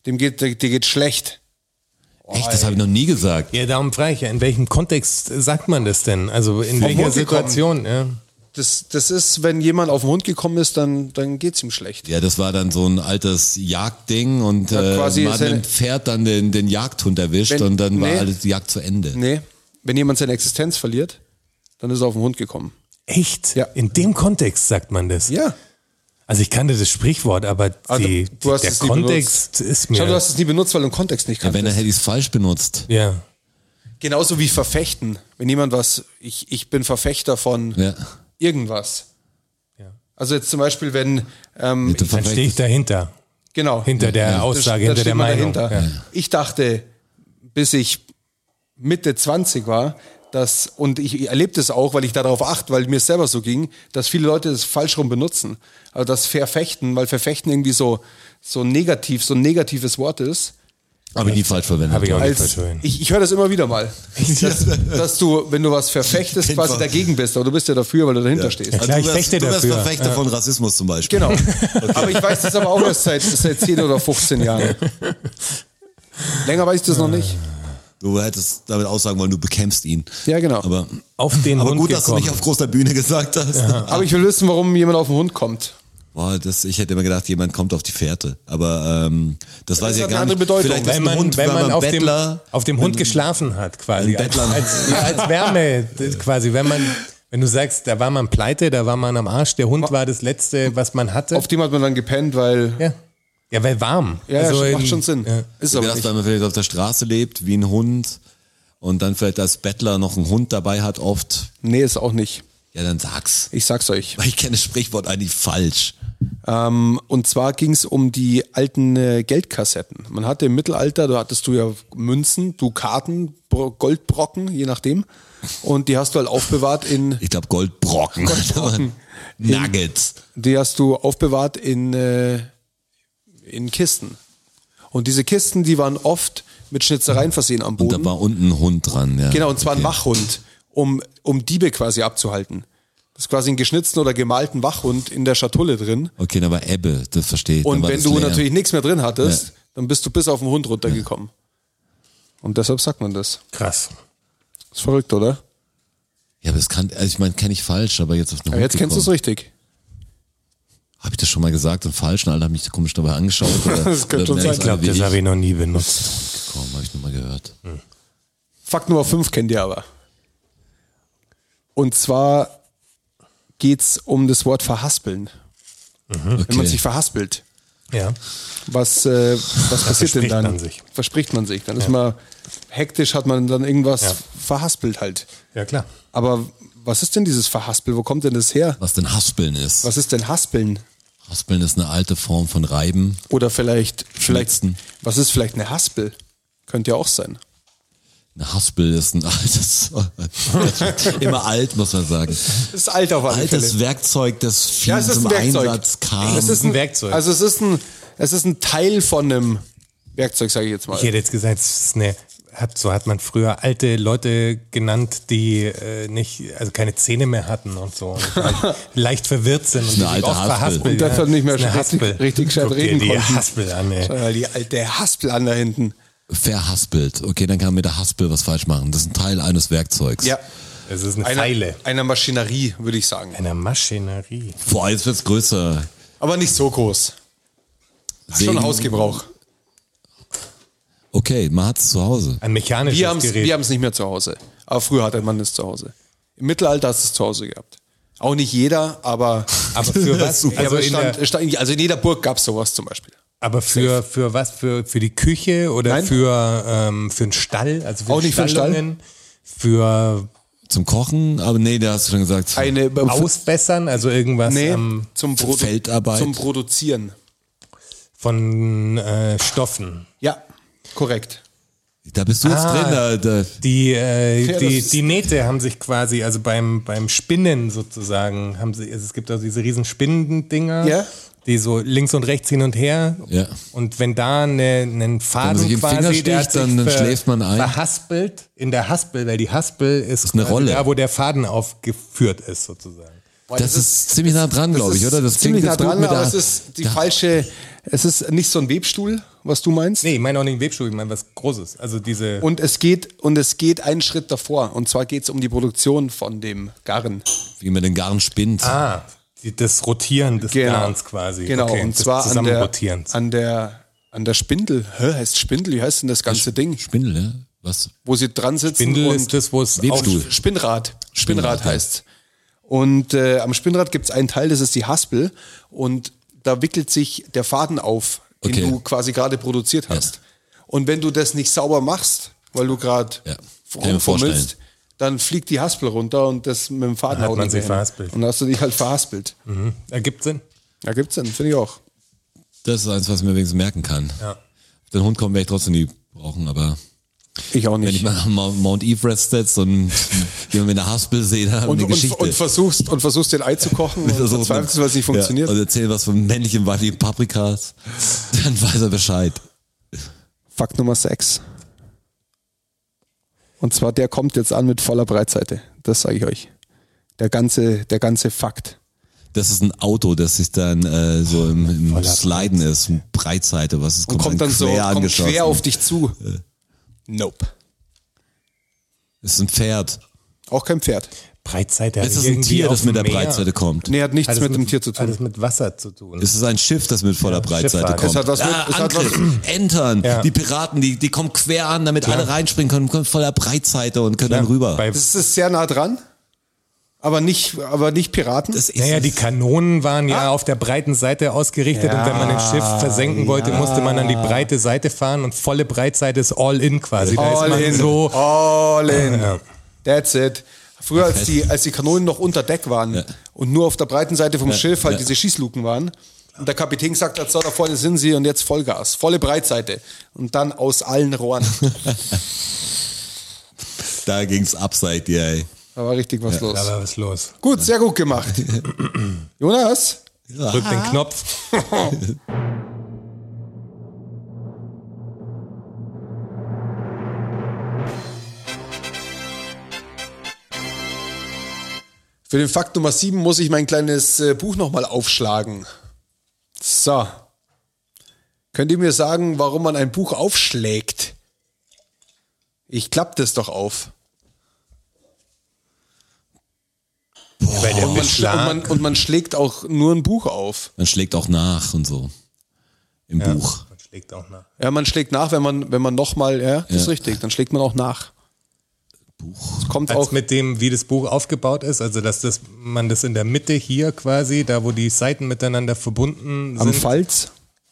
Dem geht, der, der geht schlecht. Echt, das habe ich noch nie gesagt. Ja, darum frage ich ja, in welchem Kontext sagt man das denn? Also in welcher Hund gekommen. Situation? Ja. Das, das ist, wenn jemand auf den Hund gekommen ist, dann, dann geht's ihm schlecht. Ja, das war dann so ein altes Jagdding und Hat äh, quasi man hat mit dem Pferd dann den, den Jagdhund erwischt Wenn- und dann war nee. alles die Jagd zu Ende. Nee, wenn jemand seine Existenz verliert, dann ist er auf den Hund gekommen. Echt? Ja. In dem Kontext sagt man das? Ja. Also ich kannte das Sprichwort, aber Ah, die, du hast der es nie Kontext ist mir... Schau, du hast es nie benutzt, weil du den Kontext nicht Ja, wenn er kanntest. hätte es falsch benutzt. ja. Genauso wie verfechten. Wenn jemand was, ich, ich bin Verfechter von Ja. irgendwas. Ja. Also jetzt zum Beispiel, wenn, ähm, Mit dem Dann stehe ich dahinter. genau. Hinter der Da- Aussage, da hinter steht der Meinung. dahinter. Ja. Ich dachte, bis ich Mitte 20 war, dass, und ich erlebe das auch, weil ich darauf achte, weil mir es selber so ging, dass viele Leute das falsch rum benutzen. Also das Verfechten, weil Verfechten irgendwie so, so negativ, so ein negatives Wort ist. Aber nie falsch verwendet. Habe ich auch nicht Als, verschwören. ich ich höre das immer wieder mal. *laughs* Dass, dass du, wenn du was verfechtest, quasi dagegen bist, aber du bist ja dafür, weil du dahinter stehst. Klar, ich fechte du wärst dafür. Verfechter von Rassismus zum Beispiel. Genau. *laughs* Aber ich weiß das aber auch erst seit, seit 10 oder 15 Jahren. *laughs* Länger weiß ich das noch nicht. Du hättest damit aussagen wollen, du bekämpfst ihn. Ja, genau. Aber, Auf den aber Hund gut, dass du gekommen. nicht auf großer Bühne gesagt hast. Aber ich will wissen, warum jemand auf den Hund kommt. Boah, das, ich hätte immer gedacht, jemand kommt auf die Fährte. Aber ähm, das weiß ich hat ja eine gar andere nicht. Bedeutung. Vielleicht ist wenn man, Hund, wenn man auf, dem, Bettler, auf dem Hund geschlafen hat, quasi. Als, als, ja, als *laughs* Wärme, das quasi. Wenn man, wenn du sagst, da war man pleite, da war man am Arsch, der Hund war das Letzte, was man hatte. Auf dem hat man dann gepennt, weil. ja. Ja, weil warm. Ja, Also ja, macht in- schon Sinn. Ja. Ist aber gedacht, weil man vielleicht auf der Straße lebt, wie ein Hund und dann vielleicht als Bettler noch einen Hund dabei hat, oft. Nee, ist auch nicht. Ja, dann sag's. Ich sag's euch. Weil ich kenne das Sprichwort eigentlich falsch. Ähm, und zwar ging's um die alten äh, Geldkassetten. Man hatte im Mittelalter, da hattest du ja Münzen, du Karten, Bro- Goldbrocken, je nachdem. Und die hast du halt aufbewahrt in, Ich glaube Goldbrocken. Goldbrocken. *laughs* Nuggets. die hast du aufbewahrt in, äh, in Kisten. Und diese Kisten, die waren oft mit Schnitzereien versehen am Und Boden. da war unten ein Hund dran. Ja. Genau, und zwar ein Okay. Wachhund, um, um Diebe quasi abzuhalten. Das ist quasi ein geschnitzten oder gemalten Wachhund in der Schatulle drin. Okay, da war Ebbe, das verstehe ich. Und wenn du leer. natürlich nichts mehr drin hattest, Ja. dann bist du bis auf den Hund runtergekommen. Und deshalb sagt man das. Krass. Ist verrückt, oder? Ja, aber das kann, also ich meine, kenne ich falsch, aber jetzt auf den Aber Hund jetzt kennst du es gekommen. richtig. Habe ich das schon mal gesagt und falsch? Und alle haben mich komisch dabei angeschaut. Oder, *laughs* Das könnte schon sein. Ich glaube, das habe ich noch nie benutzt. Komm, habe ich nur mal gehört. Fakt Nummer 5 kennt ihr aber. Und zwar geht's um das Wort verhaspeln. Okay. Wenn man sich verhaspelt. Ja. Was, äh, was passiert denn verspricht dann? man sich. Verspricht man sich. Dann ist man hektisch, hat man dann irgendwas Ja. verhaspelt halt. Ja, klar. Aber was ist denn dieses Verhaspel? Wo kommt denn das her? Was denn Haspeln ist. Was ist denn Haspeln? Haspeln ist eine alte Form von Reiben. Oder vielleicht, vielleicht, Schnitzen. was ist vielleicht eine Haspel? Könnte ja auch sein. Eine Haspel ist ein altes, *laughs* immer alt, muss man sagen. Das ist alt auf alle Altes Fälle. Werkzeug, das viel Ja, zum ein Werkzeug. Einsatz kam. Es ist ein Werkzeug. Also es ist ein, es ist ein Teil von einem Werkzeug, sage ich jetzt mal. Ich hätte jetzt gesagt, es ist eine, hat, so hat man früher alte Leute genannt, die äh, nicht, also keine Zähne mehr hatten und so. Und halt *laughs* leicht verwirrt sind und sich alte oft Haspel. verhaspeln. Und deshalb nicht mehr Das richtig- Haspel. richtig gescheit reden die konnten. Haspel an, ey. Äh, Die alte Haspel an da hinten. Verhaspelt. Okay, dann kann man mit der Haspel was falsch machen. Das ist ein Teil eines Werkzeugs. Ja. Das ist eine Einer, Pfeile. einer Maschinerie, würde ich sagen. Einer Maschinerie. Boah, jetzt wird's größer. Aber nicht so groß. Schon Sägen. Hausgebrauch. Okay, man hat's zu Hause. Ein mechanisches Wir haben es Gerät. wir haben's nicht mehr zu Hause. Aber früher hatte man es zu Hause. Im Mittelalter hast du es zu Hause gehabt. Auch nicht jeder, aber, *laughs* aber für *laughs* was? also, Also, es in stand, es stand, also in jeder Burg gab es sowas zum Beispiel. aber für, für was? Für, für die Küche oder Nein. für, ähm, für einen Stall? Also für Auch nicht für einen Stall. Stallungen? Für Zum Kochen, aber nee, da hast du schon gesagt. Eine Ausbessern? Also irgendwas nee, ähm, zum, Produ Feldarbeit. zum Produzieren. von äh, Stoffen. Ja, korrekt. Da bist du jetzt Ah. drin, da, da, Die, äh, Ja, die, das die Nähte haben sich quasi, also beim, beim Spinnen sozusagen, haben sie, also es gibt auch diese riesen Spinnendinger, Ja. die so links und rechts hin und her. Ja. Und wenn da eine, einen Faden sich im quasi, Finger der sticht, hat sich dann- dann schläft man ein. Verhaspelt, in der Haspel, weil die Haspel ist, ist eine Rolle. da, wo der Faden aufgeführt ist sozusagen. Boah, das ist ziemlich nah dran, glaube ich, oder? Das ziemlich nah dran, mit aber der- es ist die der- falsche, es ist nicht so ein Webstuhl, was du meinst. Nee, ich meine auch nicht einen Webstuhl, ich meine was Großes. Also diese, Und es geht, und es geht einen Schritt davor. Und zwar geht es um die Produktion von dem Garn. Wie man den Garn spinnt. ah, die, das Rotieren des Garns quasi. Genau, okay, und zwar an der, an der, an der Spindel. Hä, heißt Spindel? Wie heißt denn das ganze Ding? Spindel, ja? Was? Wo sie dran sitzen Spindel und ist das, wo es Webstuhl. Spinnrad. Spinnrad Spinnrad, ja. heißt. Und äh, am Spinnrad gibt es einen Teil, das ist die Haspel. Und da wickelt sich der Faden auf, den Okay. du quasi gerade produziert hast. Und wenn du das nicht sauber machst, weil du gerade Ja, rumfummelst, dann fliegt die Haspel runter und das mit dem Faden Dann hat man sich verhaspelt. Und dann hast du dich halt verhaspelt. Mhm. Ergibt Sinn. Ja, gibt's denn, finde ich auch. Das ist eins, was ich mir wenigstens merken kann. Ja. Auf den Hund kommen werde ich trotzdem nie brauchen, aber Ich auch wenn ich nicht. mal am Mount Everest setze und *laughs* jemand mit einer Haspel sehe, dann Und, eine und, Geschichte. und, versuchst, und versuchst den Ei zu kochen *laughs* und verzweifelst, was nicht funktioniert. Ja, und erzähl was von männlichen, weiblichen Paprikas, dann weiß er Bescheid. Fakt Nummer 6. Und zwar, der kommt jetzt an mit voller Breitseite. Das sage ich euch. Der ganze, der ganze Fakt. Das ist ein Auto, das sich dann äh, so im, im Sliden ist, Breitseite, was ist, Und kommt dann so quer kommt angeschossen. quer auf dich zu. Nope. Es ist ein Pferd. Auch kein Pferd. Breitseite Es ist ein Tier, das mit der Breitseite kommt. Nee, hat nichts Hat es mit dem Tier zu tun. Hat es mit Wasser zu tun. Es ist ein Schiff, das mit voller Breitseite Schifffahrt. kommt. Es hat was mit- ah, es hat Angriff, was- Entern, Ja. die Piraten, die, die kommen quer an, damit alle reinspringen können, kommen voller Breitseite und können dann rüber. Bei, Das ist sehr nah dran. Aber nicht, aber nicht Piraten. das ist naja, die Kanonen waren ja auf der breiten Seite ausgerichtet und wenn man ein Schiff versenken wollte, musste man an die breite Seite fahren und volle Breitseite ist all in quasi. Da ist All man in. so. All in. Ja. That's it. Früher, als die, als die Kanonen noch unter Deck waren Ja. und nur auf der breiten Seite vom Schiff halt ja. diese Schießluken waren. Und der Kapitän gesagt hat, so, da vorne sind sie und jetzt Vollgas, volle Breitseite. Und dann aus allen Rohren. *laughs* Da ging's abseit, ja, ey. Da war richtig was los. Da war was los. Gut, sehr gut gemacht. *clears throat* Jonas? Drück den Knopf. *laughs* Für den Fakt Nummer 7 muss ich mein kleines äh, Buch nochmal aufschlagen. So. Könnt ihr mir sagen, warum man ein Buch aufschlägt? Ich klapp das doch auf. Der Und man, und, man, und man schlägt auch nur ein Buch auf. Man schlägt auch nach und so. Im Buch. Man schlägt auch nach. Ja, man schlägt nach, wenn man, wenn man nochmal, ja, das ist Ja. richtig, dann schlägt man auch nach. Buch. Es kommt Als auch, mit dem, wie das Buch aufgebaut ist, also dass das, man das in der Mitte hier quasi, da wo die Seiten miteinander verbunden am sind. Falz.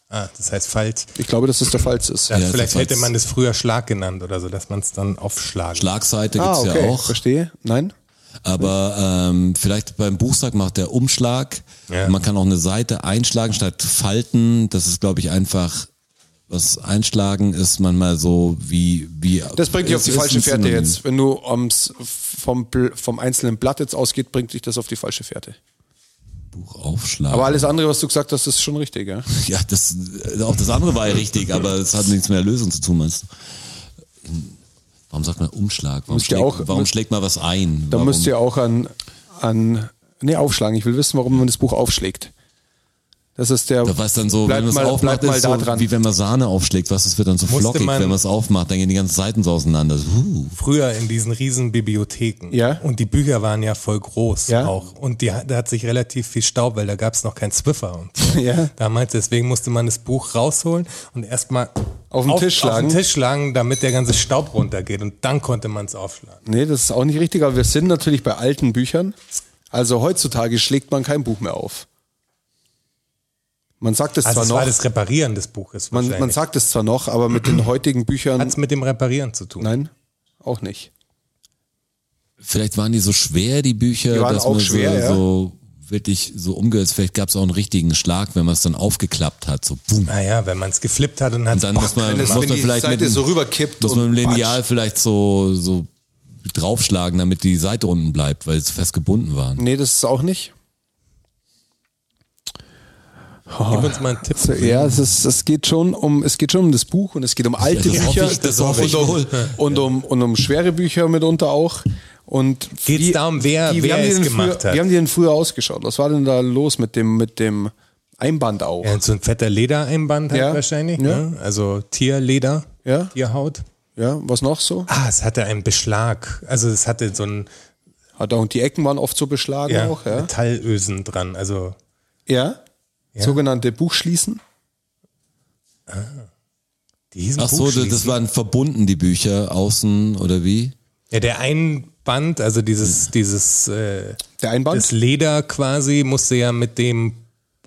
Ah, das heißt Falz. Ich glaube, dass das der Falz ist. Ja, Ja, vielleicht hätte man das früher Schlag genannt oder so, dass man es dann aufschlagen. Schlagseite Ah, gibt's okay, ja auch. verstehe. Nein? Aber ähm, vielleicht beim Buchsack macht der Umschlag. Ja. Man kann auch eine Seite einschlagen statt falten. Das ist, glaube ich, einfach was einschlagen ist manchmal so wie wie. Das bringt dich auf die falsche Fährte jetzt. Wenn du ums, vom, vom einzelnen Blatt jetzt ausgeht, bringt dich das auf die falsche Fährte. Buch aufschlagen. Aber alles andere, was du gesagt hast, ist schon richtig, ja? *laughs* ja, das auch das andere war ja richtig, aber es hat nichts mit der Lösung zu tun, meinst du? Warum sagt man Umschlag? Warum, schlägt, auch- warum müsst- schlägt man was ein? Da warum? müsst ihr auch an, an, nee, aufschlagen. Ich will wissen, warum man das Buch aufschlägt. Das ist der, Da war es dann so, wenn man es aufmacht, ist da so, dran. wie wenn man Sahne aufschlägt, was es wird dann so Musste flockig, man- wenn man es aufmacht, dann gehen die ganzen Seiten so auseinander. Uh. Früher in diesen riesen Bibliotheken. Ja. Und die Bücher waren ja voll groß Ja. auch. Und die, da hat sich relativ viel Staub, weil da gab es noch kein Zwiffer und so. *laughs* Ja. Damals, deswegen musste man das Buch rausholen und erstmal Auf den Tisch schlagen. Auf den Tisch schlagen, damit der ganze Staub runtergeht. Und dann konnte man es aufschlagen. nee, das ist auch nicht richtig, aber wir sind natürlich bei alten Büchern. Also heutzutage schlägt man kein Buch mehr auf. Man sagt es Also zwar es noch, war das Reparieren des Buches man, man sagt es zwar noch, aber mit den *clears throat* heutigen Büchern, Hat es mit dem Reparieren zu tun? nein, auch nicht. Vielleicht waren die so schwer, die Bücher, Die waren dass auch man schwer, so, ja. so wirklich so umgehört. Vielleicht gab es auch einen richtigen Schlag, wenn man es dann aufgeklappt hat. So boom. Naja, wenn man es geflippt hat und hat Und dann muss man, es, muss man die vielleicht Seite mit, dem- so rüberkippt muss man und mit dem Lineal patsch. vielleicht so, so draufschlagen, damit die Seite unten bleibt, weil sie fest gebunden waren. Nee, das ist auch nicht. Gib uns mal einen Tipp. So, ja, es, ist, es geht schon um es geht schon um das Buch und es geht um alte das hoffe Bücher ich, das hoffe ich und, um, und, um, und um schwere Bücher mitunter auch. Und Geht's wie- darum, wer- wie wer die es gemacht früher, hat? Wie haben die denn früher ausgeschaut? Was war denn da los mit dem mit dem Einband auch? Ja, so ein fetter Ledereinband halt Ja. wahrscheinlich. Ja. Ne? Also Tierleder, Ja. Tierhaut. Ja, was noch so? Ah, es hatte einen Beschlag. Also es hatte so ein Hat auch die Ecken waren oft so beschlagen ja, auch, ja. Metallösen dran. Also Ja. Sogenannte Buchschließen. die hießen Ach so, das, waren verbunden, die Bücher, außen oder wie? Ja, der Einband, also dieses, dieses äh, Der Einband? das Leder quasi musste ja mit dem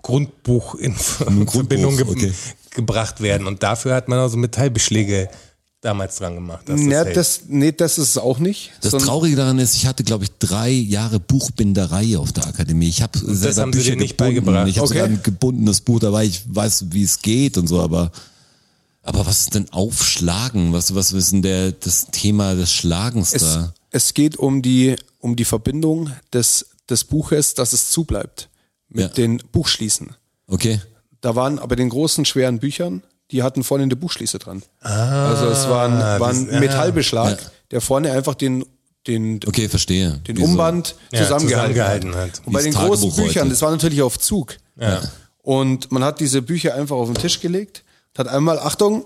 Grundbuch in *laughs* Verbindung ge okay. gebracht werden. Und dafür hat man auch so Metallbeschläge damals dran gemacht. dass Ja, das, nee, das ist es auch nicht. Das Traurige daran ist, ich hatte, glaube ich, drei Jahre Buchbinderei auf der Akademie. Ich habe selber haben sie Bücher dir nicht gebunden. beigebracht? Ich habe Okay. sogar ein gebundenes Buch dabei. Ich weiß, wie es geht und so, aber aber was ist denn Aufschlagen? Was was ist denn der das Thema des Schlagens es, da? es geht um die, um die Verbindung des, des Buches, dass es zubleibt. Mit Ja. den Buchschließen. Okay. Da waren aber den großen, schweren Büchern, die hatten vorne eine Buchschließe dran. also es war ein, war ein das- ah. Metallbeschlag, Ja. der vorne einfach den, den, Okay, verstehe. den Wie so- Umband Ja, zusammengehalten, zusammengehalten hat. Und bei den das großen Tagebuch Büchern, heute. das war natürlich auf Zug. Ja. Und man hat diese Bücher einfach auf den Tisch gelegt, hat einmal, Achtung,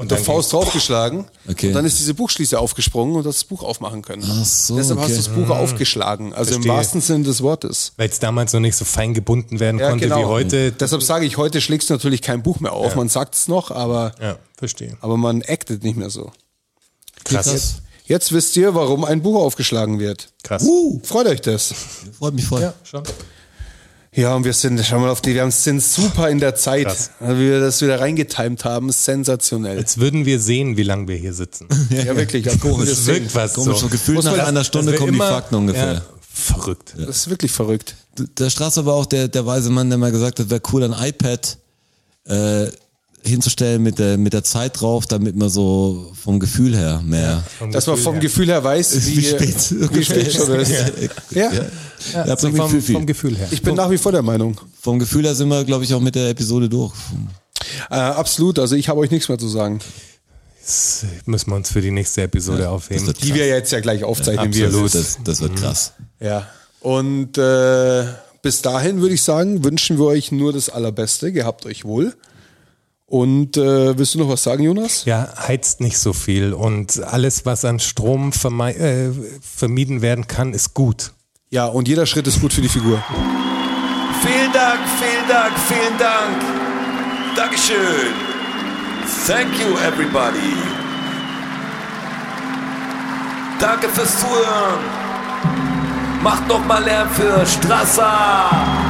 und der Faust draufgeschlagen. Okay. Und dann ist diese Buchschließe aufgesprungen und hat das Buch aufmachen können. Ach so, Deshalb hast okay. du das Buch aufgeschlagen. Also im Verstehe. wahrsten Sinne des Wortes. Weil es damals noch nicht so fein gebunden werden konnte wie heute. Deshalb sage ich, heute schlägst du natürlich kein Buch mehr auf. Man sagt es noch, aber, Ja, verstehe. aber man actet nicht mehr so. Krass. Jetzt wisst ihr, warum ein Buch aufgeschlagen wird. Krass. Freut euch das? Freut mich voll. Ja, schon. Ja, und wir sind, schau mal auf die, wir haben- sind super in der Zeit. Krass. Wie wir das wieder reingetimt haben, sensationell. Als würden wir sehen, wie lange wir hier sitzen. *laughs* Ja, wirklich. Ja, komisch. Das wirkt was Komisch, so. gefühlt nach das- einer Stunde kommen die immer- Fakten ungefähr. Ja, verrückt. Das ist wirklich verrückt. Der Straße war auch der, der weise Mann, der mal gesagt hat, wäre cool, ein iPad äh, hinzustellen mit der, mit der Zeit drauf, damit man so vom Gefühl her mehr. Dass man vom Gefühl her weiß, wie, Wie spät- *laughs* wie spät schon ist. Ja. Ja, Ja, mich vom, viel. vom Gefühl her. Ich bin nach wie vor der Meinung. Vom Gefühl her sind wir, glaube ich, auch mit der Episode durch. Äh, absolut. Also ich habe euch nichts mehr zu sagen. Das müssen wir uns für die nächste Episode aufheben. Die wir jetzt ja gleich aufzeichnen. ihr Absolut, das, das wird krass. Ja. Und äh, bis dahin würde ich sagen, wünschen wir euch nur das Allerbeste. Gehabt euch wohl. Und äh, willst du noch was sagen, Jonas? Ja, heizt nicht so viel und alles, was an Strom äh, vermieden werden kann, ist gut. Ja, und jeder Schritt ist gut für die Figur. Vielen Dank, vielen Dank, vielen Dank. Dankeschön. Thank you, everybody. Danke fürs Zuhören. Macht noch mal Lärm für Strasser.